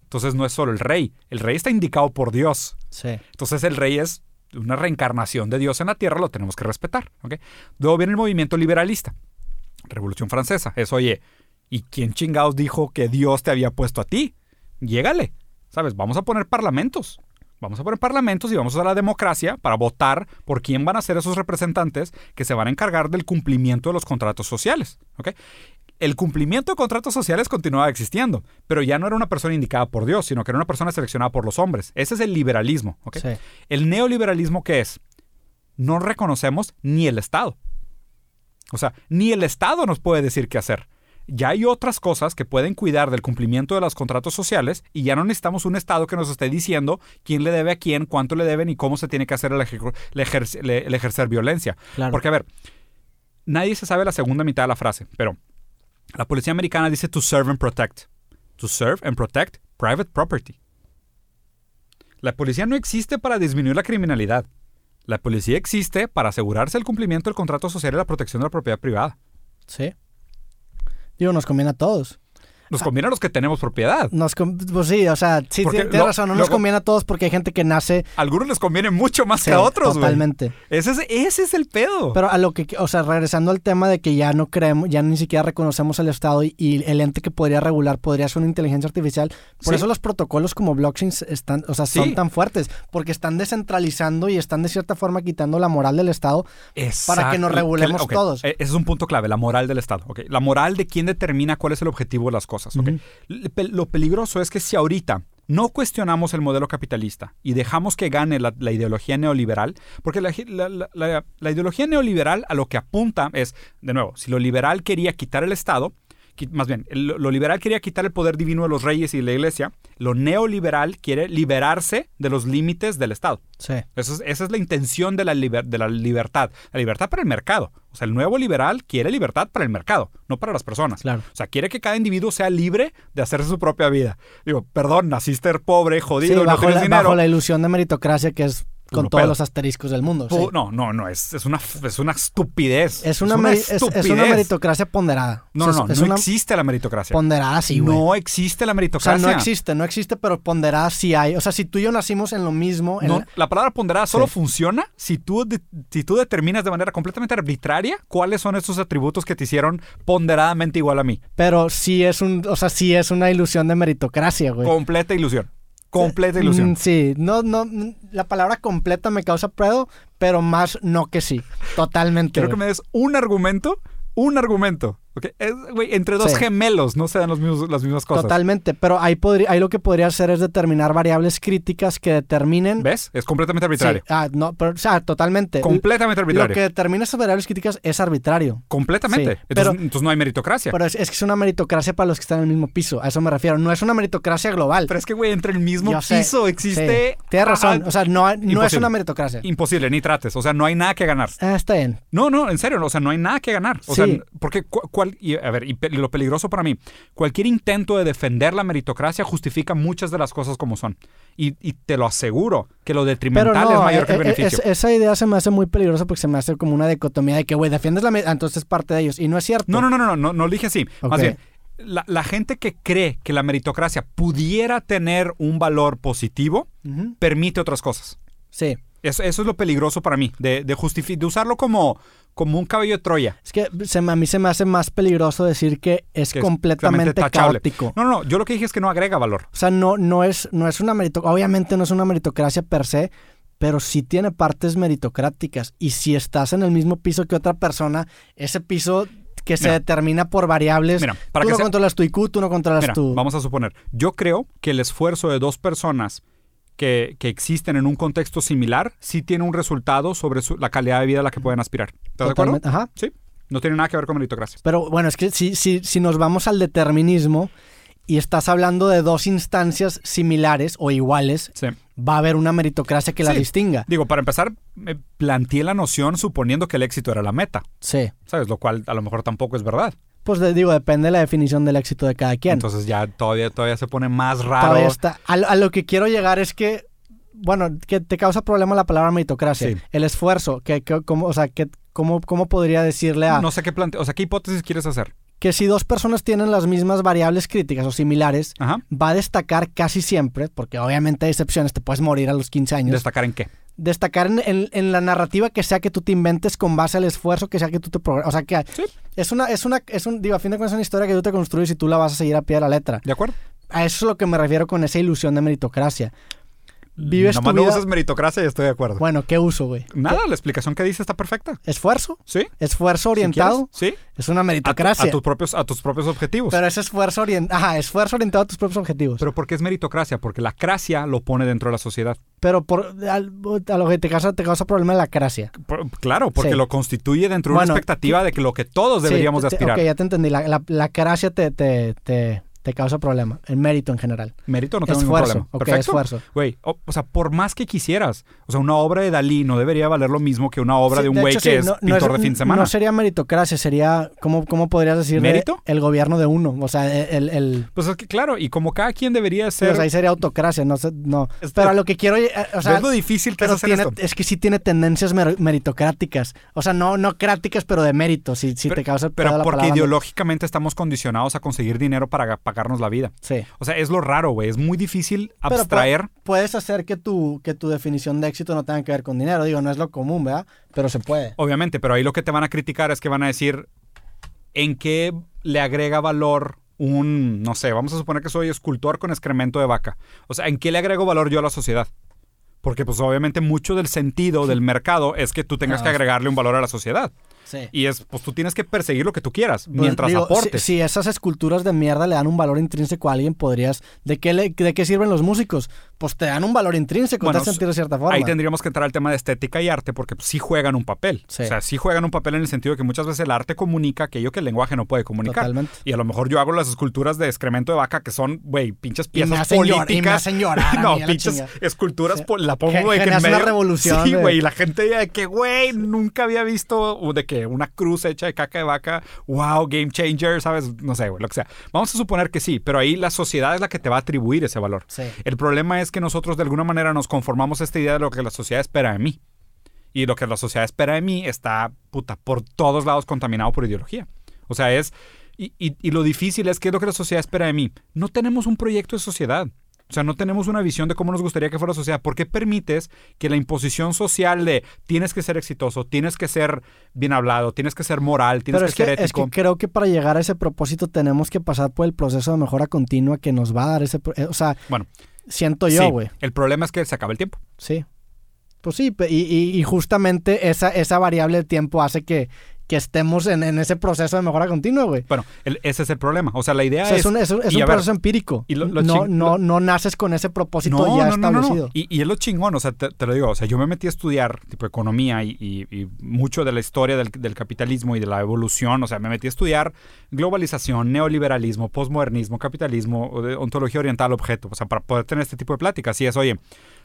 Entonces no es solo el rey. El rey está indicado por Dios. Sí. Entonces el rey es una reencarnación de Dios en la tierra, lo tenemos que respetar. ¿ok? Luego viene el movimiento liberalista. Revolución Francesa. Es, oye, ¿y quién chingados dijo que Dios te había puesto a ti? Llégale. ¿Sabes? Vamos a poner parlamentos. Vamos a poner parlamentos y vamos a usar la democracia para votar por quién van a ser esos representantes que se van a encargar del cumplimiento de los contratos sociales. ¿ok? El cumplimiento de contratos sociales continuaba existiendo, pero ya no era una persona indicada por Dios, sino que era una persona seleccionada por los hombres. Ese es el liberalismo. ¿ok? Sí. El neoliberalismo, ¿qué es? No reconocemos ni el Estado. O sea, ni el Estado nos puede decir qué hacer. Ya hay otras cosas que pueden cuidar del cumplimiento de los contratos sociales y ya no necesitamos un Estado que nos esté diciendo quién le debe a quién, cuánto le deben y cómo se tiene que hacer el, ejer- el ejerc- el- el ejercer violencia. Claro. Porque, a ver, nadie se sabe la segunda mitad de la frase, pero la policía americana dice to serve and protect. To serve and protect private property. La policía no existe para disminuir la criminalidad. La policía existe para asegurarse el cumplimiento del contrato social y la protección de la propiedad privada. Sí. Digo, nos conviene a todos. Nos conviene a los que tenemos propiedad. Nos pues sí, o sea, sí, Porque tienes lo- razón, no nos conviene a todos porque hay gente que nace... A algunos les conviene mucho más Sí, que a otros, güey. Totalmente. Ese es, ese es el pedo. Pero a lo que, o sea, regresando al tema de que ya no creemos, ya ni siquiera reconocemos el Estado y, y el ente que podría regular podría ser una inteligencia artificial. Por Sí. eso los protocolos como blockchain están, o sea, son Sí. tan fuertes, porque están descentralizando y están de cierta forma quitando la moral del Estado para que nos regulemos todos. eh, Ese es un punto clave, la moral del Estado. La moral de quién determina cuál es el objetivo de las cosas. Lo peligroso es que si ahorita no cuestionamos el modelo capitalista y dejamos que gane la, la ideología neoliberal, porque la, ideología neoliberal a lo que apunta es, de nuevo, si lo liberal quería quitar el Estado, más bien, lo liberal quería quitar el poder divino de los reyes y de la iglesia, lo neoliberal quiere liberarse de los límites del Estado. Sí. Eso es- esa es la intención de la, liber- de la libertad. La libertad para el mercado. O sea, el nuevo liberal quiere libertad para el mercado, no para las personas. Claro. O sea, quiere que cada individuo sea libre de hacerse su propia vida. Digo, perdón, naciste pobre, Sí, jodido, no tienes la, dinero. bajo la ilusión de meritocracia que es con todos pedo. los asteriscos del mundo. sí. No, no, no, es, es, una, es una estupidez. Es una, es- es, una meritocracia ponderada. No, O sea, no, no, no una existe la meritocracia. ponderada sí, güey. no existe la o sea, meritocracia. no existe, no existe, pero ponderada sí hay. O sea, si tú y yo nacimos en lo mismo, en No, la- la palabra ponderada solo Sí. funciona si tú, de- si tú determinas de manera completamente arbitraria cuáles son esos atributos que te hicieron ponderadamente igual a mí. pero sí es un, o sea, sí es una ilusión de meritocracia, güey. Completa ilusión. Completa ilusión. Mm, sí, no, no, mm, la palabra completa me causa pruebo, pero más no que sí. Totalmente. Quiero que me des un argumento, un argumento. ¿Ok? Es, güey, entre dos Sí. gemelos no se dan los mismos- las mismas cosas. Totalmente, pero ahí, podría, ahí lo que podría hacer es determinar variables críticas que determinen... ¿Ves? Es completamente Sí, arbitrario. ah, no, pero, o sea, totalmente. Completamente Lo arbitrario. que determina esas variables críticas es arbitrario. Completamente. Sí, entonces, pero- entonces no hay meritocracia. Pero, Pero es, es que es una meritocracia para los que están en el mismo piso. A eso me refiero. No es una meritocracia global. es que, güey, entre el mismo Yo sé, piso existe... Sí, Tienes razón. Ah, O sea, no, no es una meritocracia. Imposible, ni trates. O sea, no hay nada que ganar. Ah, está bien. No, no, en serio, o sea, no hay nada que ganar. O Sí. sea, porque, cu- cual, y, a ver, y pe- lo peligroso para mí, cualquier intento de defender la meritocracia justifica muchas de las cosas como son. Y, y te lo aseguro, que lo detrimental no, es mayor eh, que el eh, beneficio. es- esa idea se me hace muy peligrosa porque se me hace como una dicotomía de que, güey, defiendes la meritocracia, entonces es parte de ellos. Y no es cierto. No, no, no, no, no, no, lo dije así. Más bien, la, la gente que cree que la meritocracia pudiera tener un valor positivo, permite otras cosas. Sí. Eso, eso es lo peligroso para mí, de, de, de usarlo como, como un caballo de Troya. Es que se a mí se me hace más peligroso decir que es que completamente caótico. No, no, yo lo que dije es que no agrega valor. O sea, no, no es, no es una meritocracia, obviamente no es una meritocracia per se, pero sí tiene partes meritocráticas. Y si estás en el mismo piso que otra persona, ese piso que se Mira. determina por variables, Mira, para tú que no sea- controlas tu IQ, tú no controlas Mira, tu... vamos a suponer, yo creo que el esfuerzo de dos personas que, que existen en un contexto similar sí tiene un resultado sobre su- la calidad de vida a la que pueden aspirar. ¿Estás de acuerdo? Ajá. Sí. No tiene nada que ver con meritocracia. Pero bueno, es que si, si, si nos vamos al determinismo y estás hablando de dos instancias similares o iguales, Sí. va a haber una meritocracia que la distinga. Digo, para empezar, me planteé la noción suponiendo que el éxito era la meta, Sí. ¿sabes? Lo cual a lo mejor tampoco es verdad. Pues de- digo, depende de la definición del éxito de cada quien. Entonces ya todavía, todavía se pone más raro. Todavía está. A, lo- a lo que quiero llegar es que, bueno, que te causa problema la palabra meritocracia. Sí. El esfuerzo, que, que- cómo, o sea, que, cómo, cómo podría decirle a No sé qué plante o sea, qué hipótesis quieres hacer. Que si dos personas tienen las mismas variables críticas o similares, Ajá. va a destacar casi siempre, porque obviamente hay excepciones, te puedes morir a los 15 años. ¿Destacar en qué? destacar en, en- en la narrativa que sea que tú te inventes con base al esfuerzo que sea que tú te programas. O sea, que Sí. es una, es una, es un, digo, a fin de cuentas es una historia que tú te construyes y tú la vas a seguir a pie de la letra. ¿De acuerdo? A eso es lo que me refiero con esa ilusión de meritocracia. Vives tu Nomás no vida... uses meritocracia y estoy de acuerdo. Bueno, ¿qué uso, güey? Nada, la explicación que dice está perfecta. ¿Esfuerzo? ¿Sí? ¿Esfuerzo orientado? Sí. es una A, tu- meritocracia. a tus propios, a tus propios objetivos. Pero es esfuerzo orientado. Ajá, esfuerzo orientado a tus propios objetivos. Pero ¿por qué es meritocracia? Porque la cracia lo pone dentro de la sociedad. Pero por, al- a lo que te causa, te causa problema la cracia. Por- claro, porque Sí. lo constituye dentro de Bueno, una expectativa de que lo que todos Sí, deberíamos de te- aspirar. Ok, ya te entendí. La, la, la cracia te, te, te, te causa problema. El mérito en general. Mérito no tengo esfuerzo, ningún problema. ok, Perfecto. esfuerzo. Güey, o, o sea, por más que quisieras, o sea, una obra de Dalí no debería valer lo mismo que una obra Sí, de un güey que sí, es no- no pintor es- de fin de semana. No sería meritocracia, sería, ¿cómo, cómo podrías decir? de ¿Mérito? El gobierno de uno. O sea, el... el- Pues es que claro, y como cada quien debería sí, ser... o sea, ahí sería autocracia, no sé, no. Es- Pero a lo que quiero, eh, o sea, ¿Ves lo difícil que es pero hacer tiene, esto? es que sí tiene tendencias mer- meritocráticas. O sea, no, no cráticas, pero de mérito, si, si Pero- te causa el Pero la porque ideológicamente estamos condicionados a conseguir dinero para pagarnos la vida. Sí. O sea, es lo raro, güey. Es muy difícil abstraer. pu- puedes hacer que tu, que tu definición de éxito no tenga que ver con dinero. Digo, no es lo común, ¿verdad? Pero se puede. Obviamente, pero ahí lo que te van a criticar es que van a decir en qué le agrega valor un, no sé, vamos a suponer que soy escultor con excremento de vaca. O sea, ¿en qué le agrego valor yo a la sociedad? Porque pues obviamente mucho del sentido del mercado es que tú tengas que Ah. agregarle un valor a la sociedad. Sí. Y es, pues tú tienes que perseguir lo que tú quieras Pues, mientras digo, aportes. Si, si esas esculturas de mierda le dan un valor intrínseco a alguien, podrías. ¿De qué, le- de qué sirven los músicos? Pues te dan un valor intrínseco, Bueno, te sentir de cierta forma. Ahí tendríamos que entrar al tema de estética y arte porque pues, sí juegan un papel. Sí. O sea, sí juegan un papel en el sentido de que muchas veces el arte comunica aquello que el lenguaje no puede comunicar. Totalmente. Y a lo mejor yo hago las esculturas de excremento de vaca que son, güey, pinches piezas políticas. y me hacen llorar [LAUGHS] a no, la pinches esculturas, Sí. po- la pongo, güey, que en generas una medio. revolución Sí, de- güey, y la gente de que, güey, nunca había visto de que una cruz hecha de caca de vaca, wow, game changer, ¿sabes? No sé, güey, lo que sea. Vamos a suponer que sí, pero ahí la sociedad es la que te va a atribuir ese valor. Sí. El problema es que nosotros de alguna manera nos conformamos a esta idea de lo que la sociedad espera de mí. Y lo que la sociedad espera de mí está, puta, por todos lados contaminado por ideología. O sea, es... Y, y- y lo difícil es que es lo que la sociedad espera de mí. No tenemos un proyecto de sociedad. O sea, no tenemos una visión de cómo nos gustaría que fuera la sociedad. ¿Por qué permites que la imposición social de tienes que ser exitoso, tienes que ser bien hablado, tienes que ser moral, tienes Pero que, es que, ser es ético? que creo que para llegar a ese propósito tenemos que pasar por el proceso de mejora continua que nos va a dar ese... eh, O sea, Bueno, siento yo, sí, güey. el problema es que se acaba el tiempo. Sí. Pues sí, pe- y, y- y justamente esa, esa variable de tiempo hace que, que estemos en, en ese proceso de mejora continua, güey. Bueno, el- ese es el problema. O sea, la idea O sea, es... es un, es un- es y un a ver, proceso empírico. y lo- lo no, ching- no, no naces con ese propósito ya establecido. Y, y es lo chingón, o sea, te, te lo digo, o sea, yo me metí a estudiar tipo economía y, y- y mucho de la historia del, del capitalismo y de la evolución, o sea, me metí a estudiar globalización, neoliberalismo, posmodernismo, capitalismo, ontología oriental, objeto, o sea, para poder tener este tipo de pláticas. Y es, oye,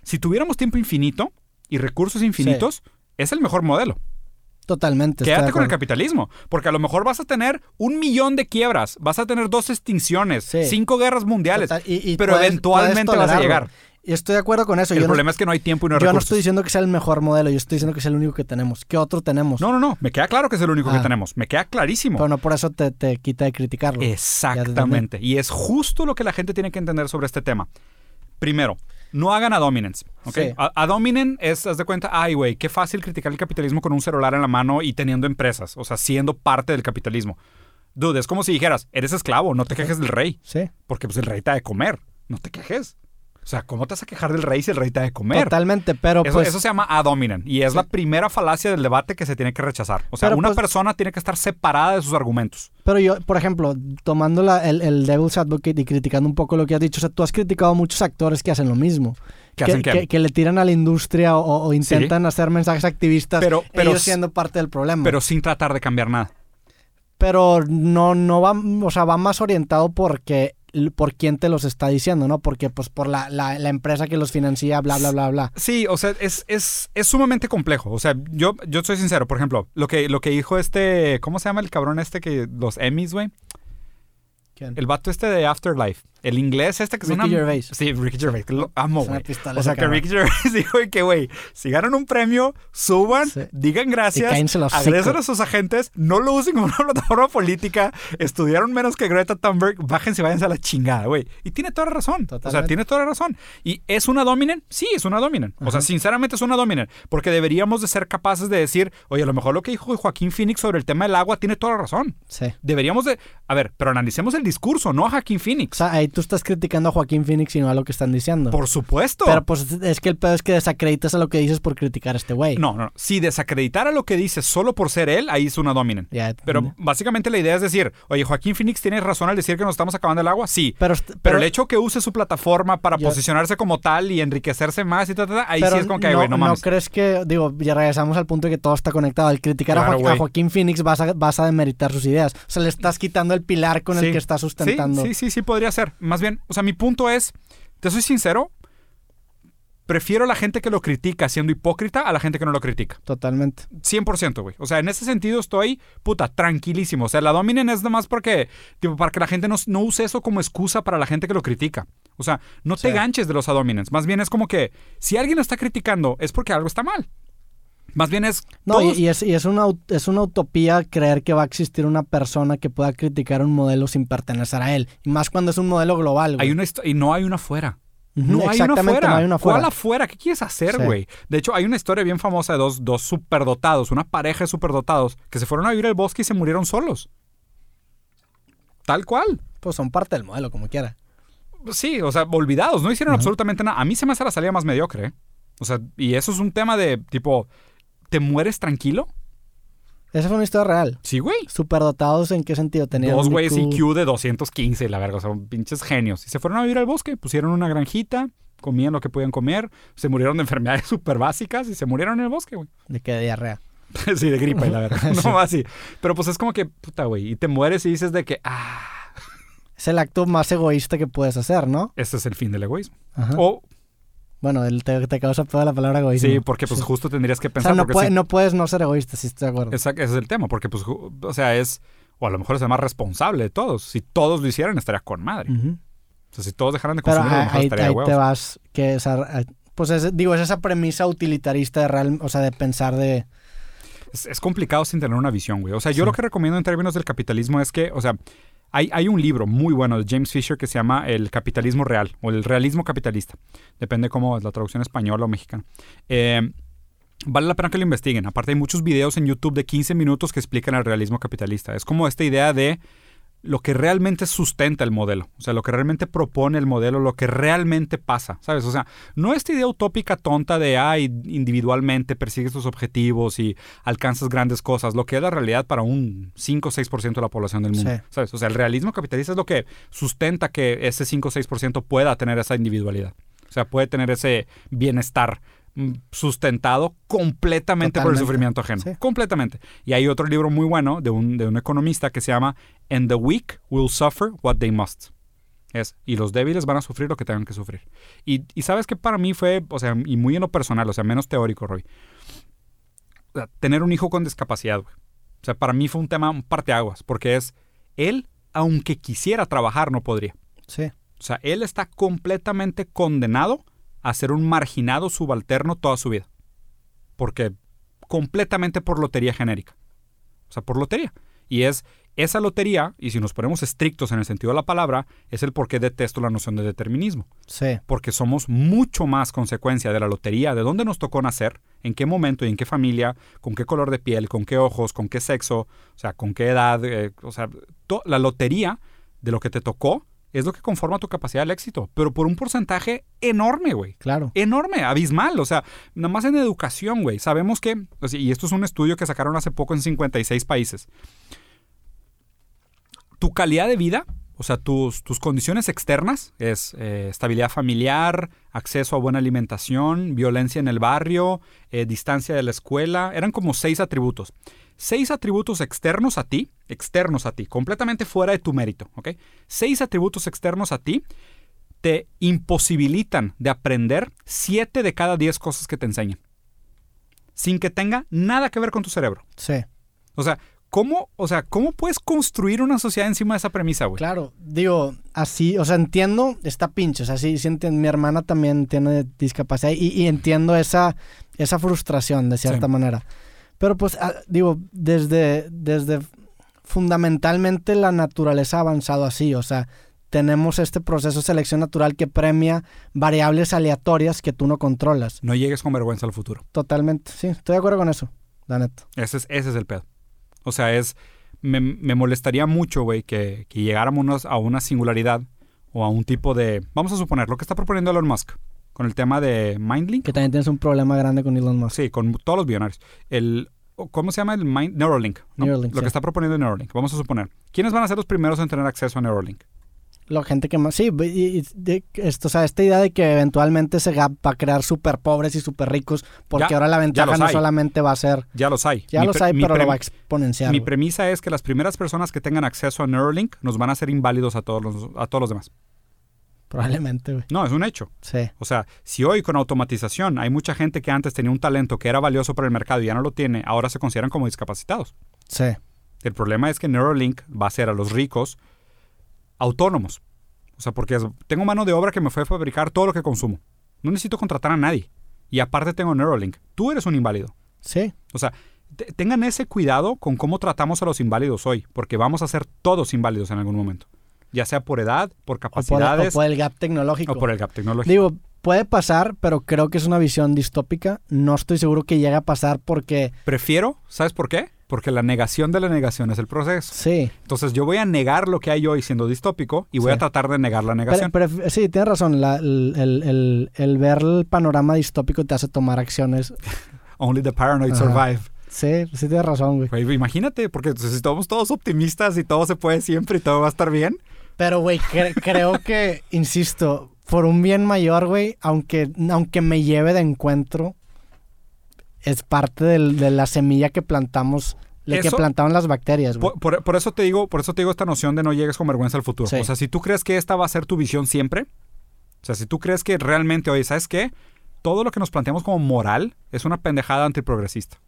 si tuviéramos tiempo infinito y recursos infinitos, es el mejor modelo. Totalmente. Quédate con el capitalismo, porque a lo mejor vas a tener un millón de quiebras, vas a tener dos extinciones, Sí. cinco guerras mundiales, Total, y- y pero puedes- eventualmente puedes vas a llegar. Y estoy de acuerdo con eso. El yo no- problema es que no hay tiempo y no hay yo no estoy diciendo que sea el mejor modelo, yo estoy diciendo que es el único que tenemos. ¿Qué otro tenemos? No, no, no. Me queda claro que es el único que Ah. tenemos. Me queda clarísimo. Pero no por eso te, te quita de criticarlo. Exactamente. Y es justo lo que la gente tiene que entender sobre este tema. Primero, no hagan a dominance. ¿ok? Sí. A, a dominant es, haz de cuenta, ay, güey, qué fácil criticar el capitalismo con un celular en la mano y teniendo empresas. O sea, siendo parte del capitalismo. Dude, es como si dijeras, eres esclavo, no te quejes del rey. Sí. Porque pues el rey te ha de comer. No te quejes. O sea, ¿cómo te vas a quejar del rey si el rey te ha de comer? Totalmente, pero Eso, pues... eso se llama ad hominem y es la primera falacia del debate que se tiene que rechazar. O sea, Pero, una pues- persona tiene que estar separada de sus argumentos. Pero yo, por ejemplo, tomando la- el, el Devil's Advocate y criticando un poco lo que has dicho, o sea, tú has criticado a muchos actores que hacen lo mismo. ¿Qué que, hacen qué? que- que le tiran a la industria o, o intentan hacer mensajes activistas, Pero- pero ellos siendo parte del problema. Pero sin tratar de cambiar nada. pero no, no va, o sea, va más orientado porque por quién te los está diciendo, ¿no? Porque pues por la, la, la empresa que los financia, bla, bla, bla, bla. Sí, o sea, es, es, es sumamente complejo. O sea, yo, yo soy sincero, por ejemplo, lo que, lo que dijo este, ¿cómo se llama el cabrón este que los Emmys, güey? ¿Quién? El vato este de Afterlife. El inglés este que es Ricky una... Gervais. Sí, Ricky Gervais. que Lo amo, güey. O sea, que. Ricky Gervais [LAUGHS] dijo que, güey, si ganan un premio, suban, Sí. digan gracias, agradecen a sus agentes, no lo usen como una [LAUGHS] plataforma política, estudiaron menos que Greta Thunberg, bájense y váyanse a la chingada, güey. Y tiene toda la razón. O sea, tiene toda la razón. ¿Y es una dominant? Sí, es una dominant. O sea, sinceramente es una dominant. Porque deberíamos de ser capaces de decir, oye, a lo mejor lo que dijo Joaquín Phoenix sobre el tema del agua tiene toda la razón. Sí. Deberíamos de... A ver, pero analicemos el discurso, no a Joaquín O Phoenix. sea, ahí tú estás criticando a Joaquín Phoenix y no a lo que están diciendo. Por supuesto. Pero pues es que el pedo es que desacreditas a lo que dices por criticar a este güey. No, no. Si desacreditara lo que dices solo por ser él, ahí es una dominant. Ya, Pero básicamente la idea es decir, oye, Joaquín Phoenix tiene razón al decir que nos estamos acabando el agua. Sí. pero, Pero, pero, el hecho que use su plataforma para Yo- posicionarse como tal y enriquecerse más y tal, tal, tal, ahí sí es como que, "Ay, güey, no, mames. crees que, digo, ya regresamos al punto de que todo está conectado. Al criticar a. Joaquín Phoenix vas a, vas a demeritar sus ideas. O sea, le estás quitando el pilar con Sí. el que está sustentando. Sí, sí, sí, sí, podría ser. Más bien, o sea, mi punto es, te soy sincero, prefiero a la gente que lo critica siendo hipócrita a la gente que no lo critica. Totalmente. 100%, güey. O sea, en ese sentido estoy, puta, tranquilísimo. O sea, la dominen es nomás porque, tipo, para que la gente no, no use eso como excusa para la gente que lo critica. O sea, no te Sí. ganches de los adominens. Más bien es como que, si alguien lo está criticando, es porque algo está mal. Más bien es... No, y, todos- y es, y es, una, es una utopía creer que va a existir una persona que pueda criticar un modelo sin pertenecer a él. Y más cuando es un modelo global, güey. hay una y no hay una afuera. Ujú, No hay una exactamente, afuera. no hay una afuera. ¿Cuál afuera? ¿Qué quieres hacer, Sí. güey? De hecho, hay una historia bien famosa de dos, dos superdotados, una pareja de superdotados, que se fueron a vivir al bosque y se murieron solos. Tal cual. Pues son parte del modelo, como quiera. Sí, o sea, olvidados, no hicieron absolutamente nada. A mí se me hace la salida más mediocre. ¿eh? O sea, y eso es un tema de tipo, ¿te mueres tranquilo? Esa fue una historia real. Sí, güey. Superdotados, ¿en qué sentido? Tenían Dos güeyes IQ. De 215 y la verga, sea, pinches genios. Y se fueron a vivir al bosque, pusieron una granjita, comían lo que podían comer, se murieron de [LAUGHS] enfermedades súper básicas y se murieron en el bosque, güey. De de diarrea. [LAUGHS] sí, de gripa la verdad. [LAUGHS] Sí. No, así. Pero pues es como que, puta, güey, y te mueres y dices de que, ah, Es el acto más egoísta que puedes hacer, ¿no? este es el fin del egoísmo. Ajá. O, Bueno, el- te, te causa toda la palabra egoísmo. sí, porque pues justo tendrías que O pensar, sea, no, porque puede- si- no puedes no ser egoísta, si estoy de acuerdo. Ese es el tema, porque pues, o sea, es, o a lo mejor es el más responsable de todos. Si todos lo hicieran, estaría con madre. Ujú. O sea, si todos dejaran de Pero consumir, a lo mejor ahí- estaría de ahí te vas, que esa, pues es- digo, es esa premisa utilitarista de real, o sea, de pensar de... Es, es complicado sin tener una visión, güey. O sea, yo Sí. lo que recomiendo en términos del capitalismo es que, o sea, hay, un libro muy bueno de James Fisher que se llama El capitalismo real o el realismo capitalista. Depende cómo es la traducción española o mexicana. Eh, vale la pena que lo investiguen. Aparte hay muchos videos en YouTube de 15 minutos que explican el realismo capitalista. Es como esta idea de lo que realmente sustenta el modelo, o sea, lo que realmente propone el modelo, lo que realmente pasa, ¿sabes? O sea, no esta idea utópica tonta de, ay, individualmente persigues tus objetivos y alcanzas grandes cosas, lo que es la realidad para un 5 o 6% de la población del mundo, Sí. ¿sabes? O sea, el realismo capitalista es lo que sustenta que ese 5 o 6% pueda tener esa individualidad, o sea, puede tener ese bienestar sustentado completamente por el sufrimiento ajeno. Sí. Completamente. Y hay otro libro muy bueno de un, de un economista que se llama And the weak will suffer what they must. Es, y los débiles van a sufrir lo que tengan que sufrir. Y, y sabes que para mí fue, o sea, y muy en lo personal, o sea, menos teórico, Roy. O sea, tener un hijo con discapacidad, güey. O sea, para mí fue un tema, un parteaguas, porque es, él, aunque quisiera trabajar, no podría. Sí, O sea, él está completamente condenado a ser un marginado subalterno toda su vida. Porque completamente por lotería genérica. O sea, por lotería. Y es esa lotería, y si nos ponemos estrictos en el sentido de la palabra, es el por qué detesto la noción de determinismo. sí, Porque somos mucho más consecuencia de la lotería, de dónde nos tocó nacer, en qué momento y en qué familia, con qué color de piel, con qué ojos, con qué sexo, o sea, con qué edad. eh, o sea, la lotería de lo que te tocó es lo que conforma tu capacidad del éxito, pero por un porcentaje enorme, güey. claro. Enorme, abismal. O sea, nada más en educación, güey. Sabemos que, y esto es un estudio que sacaron hace poco en 56 países. Tu calidad de vida, o sea, tus, tus condiciones externas, es eh, estabilidad familiar, acceso a buena alimentación, violencia en el barrio, eh, distancia de la escuela, eran como seis atributos. Seis atributos externos a ti, externos a ti, completamente fuera de tu mérito, ¿ok? Seis atributos externos a ti te imposibilitan de aprender siete de cada diez cosas que te enseñan. Sin que tenga nada que ver con tu cerebro. Sí, O sea, ¿cómo, o sea, ¿cómo puedes construir una sociedad encima de esa premisa, güey? claro. Digo, así, o sea, entiendo, está pinche, o sea, sí, sí entiendo, mi hermana también tiene discapacidad y, y entiendo esa, esa frustración de cierta Sí. manera. Pero pues, ah, digo, desde, desde fundamentalmente la naturaleza ha avanzado así, o sea, tenemos este proceso de selección natural que premia variables aleatorias que tú no controlas. No llegues con vergüenza al futuro. Totalmente, sí, estoy de acuerdo con eso, la neta. Ese es, ese es el pedo. O sea, es. Me, me molestaría mucho, güey, que, que llegáramos a una singularidad o a un tipo de... Vamos a suponer lo que está proponiendo Elon Musk con el tema de Mindlink. Que también tienes un problema grande con Elon Musk. Sí, con todos los billonarios. El, ¿Cómo se llama el Mind? Neuralink. ¿no? Neuralink, lo sí. que está proponiendo Neuralink. Vamos a suponer. ¿Quiénes van a ser los primeros en tener acceso a Neuralink? La gente que más... Sí, y- y de- esto, o sea, esta idea de que eventualmente gap va a crear súper pobres y súper ricos, porque Ya- ahora la ventaja no hay. solamente va a ser... Ya los hay. Ya Mi los hay, pero lo va a exponenciar. Mi premisa es que las primeras personas que tengan acceso a Neuralink nos van a hacer inválidos a todos los, a todos los demás. Probablemente, güey. No, es un hecho. Sí. O sea, si hoy con automatización hay mucha gente que antes tenía un talento que era valioso para el mercado y ya no lo tiene, ahora se consideran como discapacitados. Sí. El problema es que Neuralink va a hacer a los ricos autónomos. O sea, porque tengo mano de obra que me fue a fabricar todo lo que consumo. No necesito contratar a nadie. Y aparte tengo Neuralink. Tú eres un inválido. Sí. O sea, te- tengan ese cuidado con cómo tratamos a los inválidos hoy, porque vamos a ser todos inválidos en algún momento. Ya sea por edad, por O por, o capacidades por el gap tecnológico. o por el gap tecnológico. Digo, puede pasar, pero creo que es una visión distópica. No estoy seguro que llegue a pasar porque... Prefiero, ¿sabes por qué? Porque la negación de la negación es el proceso. Sí. Entonces yo voy a negar lo que hay hoy siendo distópico y voy Sí. a tratar de negar la Pero, negación. pero, sí, tienes razón. la- el, el- el- el ver el panorama distópico te hace tomar acciones. [LAUGHS] Only the paranoid Ajá. survive. Sí, sí tienes razón, güey. Güey, imagínate, porque si estamos todos optimistas y todo se puede siempre y todo va a estar bien. Pero, güey, cre- [LAUGHS] creo que, insisto, por un bien mayor, güey, aunque, aunque me lleve de encuentro, es parte del- de la semilla que plantamos, que plantaron las bacterias, güey. Por, por- por eso te digo, por eso te digo esta noción de no llegues con vergüenza al futuro. Sí. O sea, si tú crees que esta va a ser tu visión siempre, o sea, si tú crees que realmente, oye, ¿sabes qué? Todo lo que nos planteamos como moral es una pendejada antiprogresista.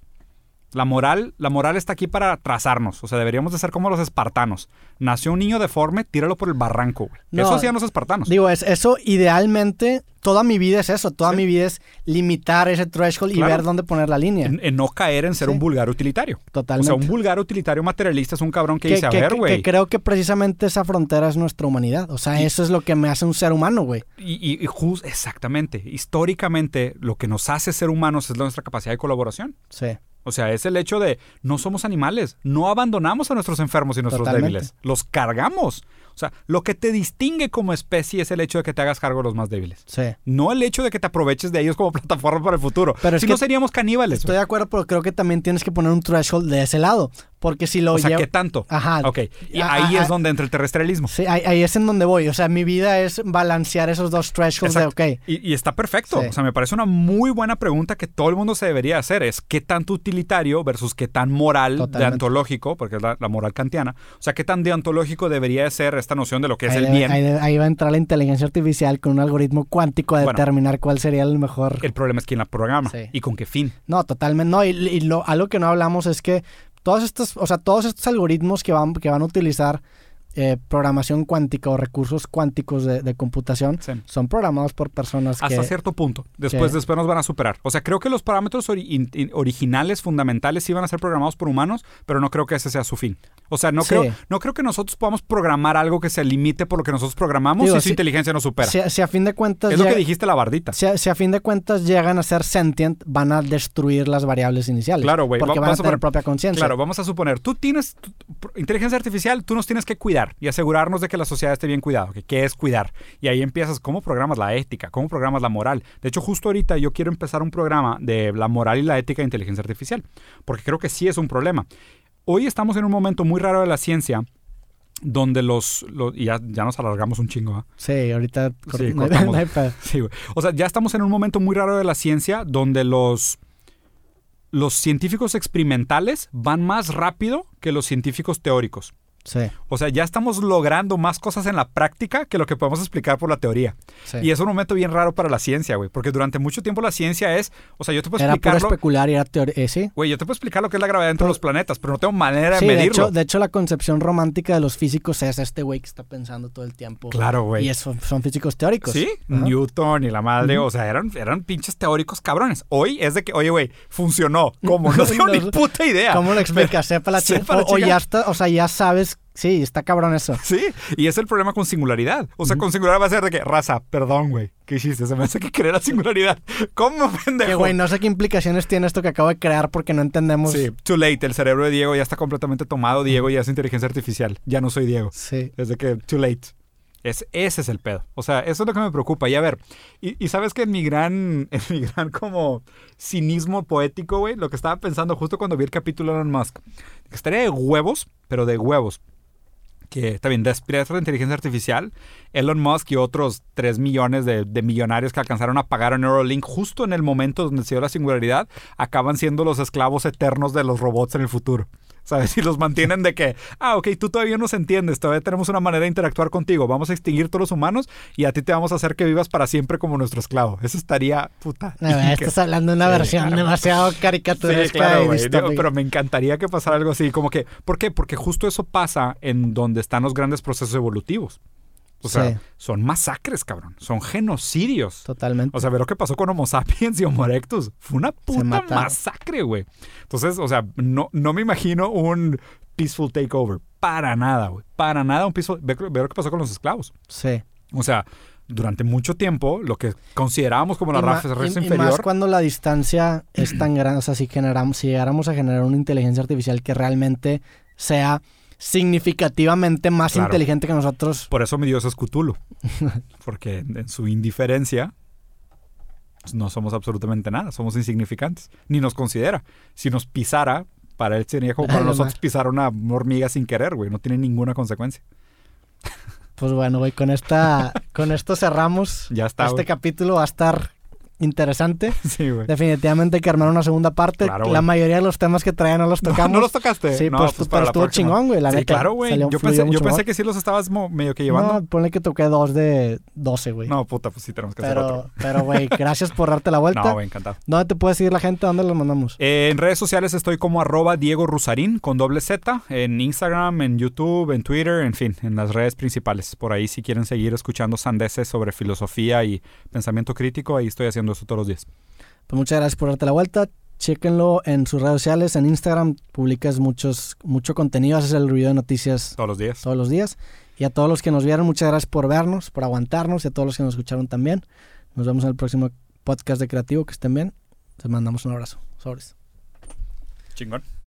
La moral, la moral está aquí para trazarnos. O sea, deberíamos de ser como los espartanos. Nació un niño deforme, tíralo por el barranco, güey. No, eso hacían los espartanos. Digo, es, eso idealmente, toda mi vida es eso. Toda Sí. mi vida es limitar ese threshold y ver dónde poner la línea. en, en no caer en ser Sí. un vulgar utilitario. O Totalmente. sea, un vulgar utilitario materialista es un cabrón que, que, dice, a que- ver, güey. que creo que precisamente esa frontera es nuestra humanidad. O sea, Y- eso es lo que me hace un ser humano, güey. Y, y- y jus- exactamente. Históricamente, lo que nos hace ser humanos es nuestra capacidad de colaboración. Sí. O sea, es el hecho de no somos animales, no abandonamos a nuestros enfermos y nuestros Totalmente. débiles, los cargamos. O sea, lo que te distingue como especie es el hecho de que te hagas cargo de los más débiles. Sí. No el hecho de que te aproveches de ellos como [LAUGHS] plataforma para el futuro. Pero si no seríamos caníbales. Estoy de acuerdo, pero creo que también tienes que poner un threshold de ese lado. Porque si lo o sea, llevo- ¿qué tanto? Ajá. Ok, y Ah, ahí ah, es donde entra el terrestrialismo. Sí, ahí, ahí es en donde voy. O sea, mi vida es balancear esos dos thresholds Exacto. de, ok, Y, y está perfecto. Sí. O sea, me parece una muy buena pregunta que todo el mundo se debería hacer. Es qué tanto utilitario versus qué tan moral, Totalmente. deontológico, porque es la, la moral kantiana. O sea, qué tan deontológico debería de ser esta noción de lo que es ahí, el debe- bien. ahí debe- ahí va a entrar la inteligencia artificial con un algoritmo cuántico a Bueno. determinar cuál sería el mejor. El problema es quién la programa Sí. y con qué fin. No, totalmente no. Y, y lo, algo que no hablamos es que todos estos, o sea, todos estos algoritmos que van, que van a utilizar eh, programación cuántica o recursos cuánticos de, de computación Sí. son programados por personas Hasta que... cierto punto. Después, que- después nos van a superar. O sea, creo que los parámetros ori- in- in- originales, fundamentales, sí van a ser programados por humanos, pero no creo que ese sea su fin. O sea, no, Sí. creo, no creo que nosotros podamos programar algo que se limite por lo que nosotros programamos Digo, y su si- inteligencia nos supera. Si, si a fin de cuentas... es lo que dijiste la bardita. Si a, si a fin de cuentas llegan a ser sentient, van a destruir las variables iniciales. Claro, güey. Porque Va- van a a tener poner- propia conciencia. Claro, vamos a suponer, tú tienes tu- inteligencia artificial, tú nos tienes que cuidar y asegurarnos de que la sociedad esté bien cuidada. que ¿Qué es cuidar? Y ahí empiezas, ¿cómo programas la ética? ¿Cómo programas la moral? De hecho, justo ahorita yo quiero empezar un programa de la moral y la ética de inteligencia artificial, porque creo que sí es un problema. Hoy estamos en un momento muy raro de la ciencia donde los, los- y ya, ya nos alargamos un chingo, ¿ah? Sí, ahorita Sí, cortamos. [LAUGHS] O sea, ya estamos en un momento muy raro de la ciencia donde los, los científicos experimentales van más rápido que los científicos teóricos. Sí, O sea, ya estamos logrando más cosas en la práctica que lo que podemos explicar por la teoría. sí. Y es un momento bien raro para la ciencia, güey. Porque durante mucho tiempo la ciencia es... O sea, yo te puedo Era puro explicarlo... especular y era teoría. eh, sí. Güey, yo te puedo explicar lo que es la gravedad dentro de los planetas, pero no tengo manera de Sí, de medirlo. hecho, de hecho, la concepción romántica de los físicos es este güey que está pensando todo el tiempo. Claro, güey. Y eso son físicos teóricos. Sí, Ajá. Newton y la madre, o sea, eran, eran pinches teóricos cabrones. Hoy es de que, oye, güey, funcionó. [LAUGHS] ¿Cómo? No tengo ni puta idea. ¿Cómo lo explicas? Sepa la Sepa chica. la O, o chica. ya está, o sea, ya sabes. Sí, está cabrón eso. [LAUGHS] Sí, y es el problema con singularidad. O sea, con singularidad va a ser de que, raza, perdón, güey, ¿qué hiciste? Se me hace que creer la singularidad. ¿Cómo, pendejo? Que güey, no sé qué implicaciones tiene esto que acabo de crear porque no entendemos. Sí, too late. El cerebro de Diego ya está completamente tomado. Diego ya es inteligencia artificial. Ya no soy Diego. Sí. Es de que, too late. Es, ese es el pedo. O sea, eso es lo que me preocupa. Y a ver, y, y sabes que en mi gran, [LAUGHS] en mi gran como cinismo poético, güey, lo que estaba pensando justo cuando vi el capítulo de Elon Musk, que estaría de huevos, pero de huevos, que también despierta la inteligencia artificial, Elon Musk y otros 3 millones de, de, millonarios que alcanzaron a pagar a Neuralink justo en el momento donde se dio la singularidad, acaban siendo los esclavos eternos de los robots en el futuro. ¿Sabes? [LAUGHS] Y los mantienen de que, ah, ok, tú todavía nos entiendes, todavía tenemos una manera de interactuar contigo, vamos a extinguir todos los humanos y a ti te vamos a hacer que vivas para siempre como nuestro esclavo. Eso estaría puta. No, [LAUGHS] estás hablando de una sí, versión claro. demasiado caricaturesca. Sí, claro, Digo, pero me encantaría que pasara algo así, como que, ¿por qué? Porque justo eso pasa en donde están los grandes procesos evolutivos. O sea, sí. son masacres, cabrón. Son genocidios. Totalmente. O sea, ver lo que pasó con Homo sapiens y Homo erectus. Fue una puta masacre, güey. Entonces, o sea, no, no me imagino un peaceful takeover. Para nada, güey. Para nada un peaceful... Ver, ver lo que pasó con los esclavos. Sí. O sea, durante mucho tiempo, lo que considerábamos como la raza, raza y, inferior... Y más cuando la distancia es tan grande. O sea, si, generamos, si llegáramos a generar una inteligencia artificial que realmente sea significativamente más claro. inteligente que nosotros. Por eso mi dios es Cthulhu. Porque en su indiferencia pues, no somos absolutamente nada, somos insignificantes. Ni nos considera. Si nos pisara, para él sería como [LAUGHS] para nosotros pisar una hormiga sin querer, güey. No tiene ninguna consecuencia. Pues bueno, güey, con esta, con esto cerramos. [LAUGHS] Ya está. Este capítulo va a estar interesante. [LAUGHS] Sí, güey. Definitivamente hay que armar una segunda parte. Claro, la mayoría de los temas que traía no los [LAUGHS] tocamos. No, no los tocaste. Sí, no, pues, pues pero estuvo chingón, güey. La sí, neta. claro, güey. Yo pensé, yo pensé que sí los estabas medio que llevando. No, ponle que toqué dos de 12, güey. No, puta, pues sí tenemos que hacer pero, otro. pero, güey, [LAUGHS] gracias por darte la vuelta. No, güey, encantado. ¿Dónde te puede seguir la gente? ¿Dónde los mandamos? Eh, en redes sociales estoy como arroba Diego Rusarín con doble Z, en Instagram, en YouTube, en Twitter, en fin, en las redes principales. Por ahí si quieren seguir escuchando sandeces sobre filosofía y pensamiento crítico, ahí estoy haciendo eso todos los días. Pues muchas gracias por darte la vuelta. Chéquenlo en sus redes sociales, en Instagram publicas muchos, mucho contenido, haces el review de noticias Todos los días. todos los días. Y a todos los que nos vieron, muchas gracias por vernos, por aguantarnos y a todos los que nos escucharon también. Nos vemos en el próximo podcast de Creativo, que estén bien. Les mandamos un abrazo. Sobres. Chingón.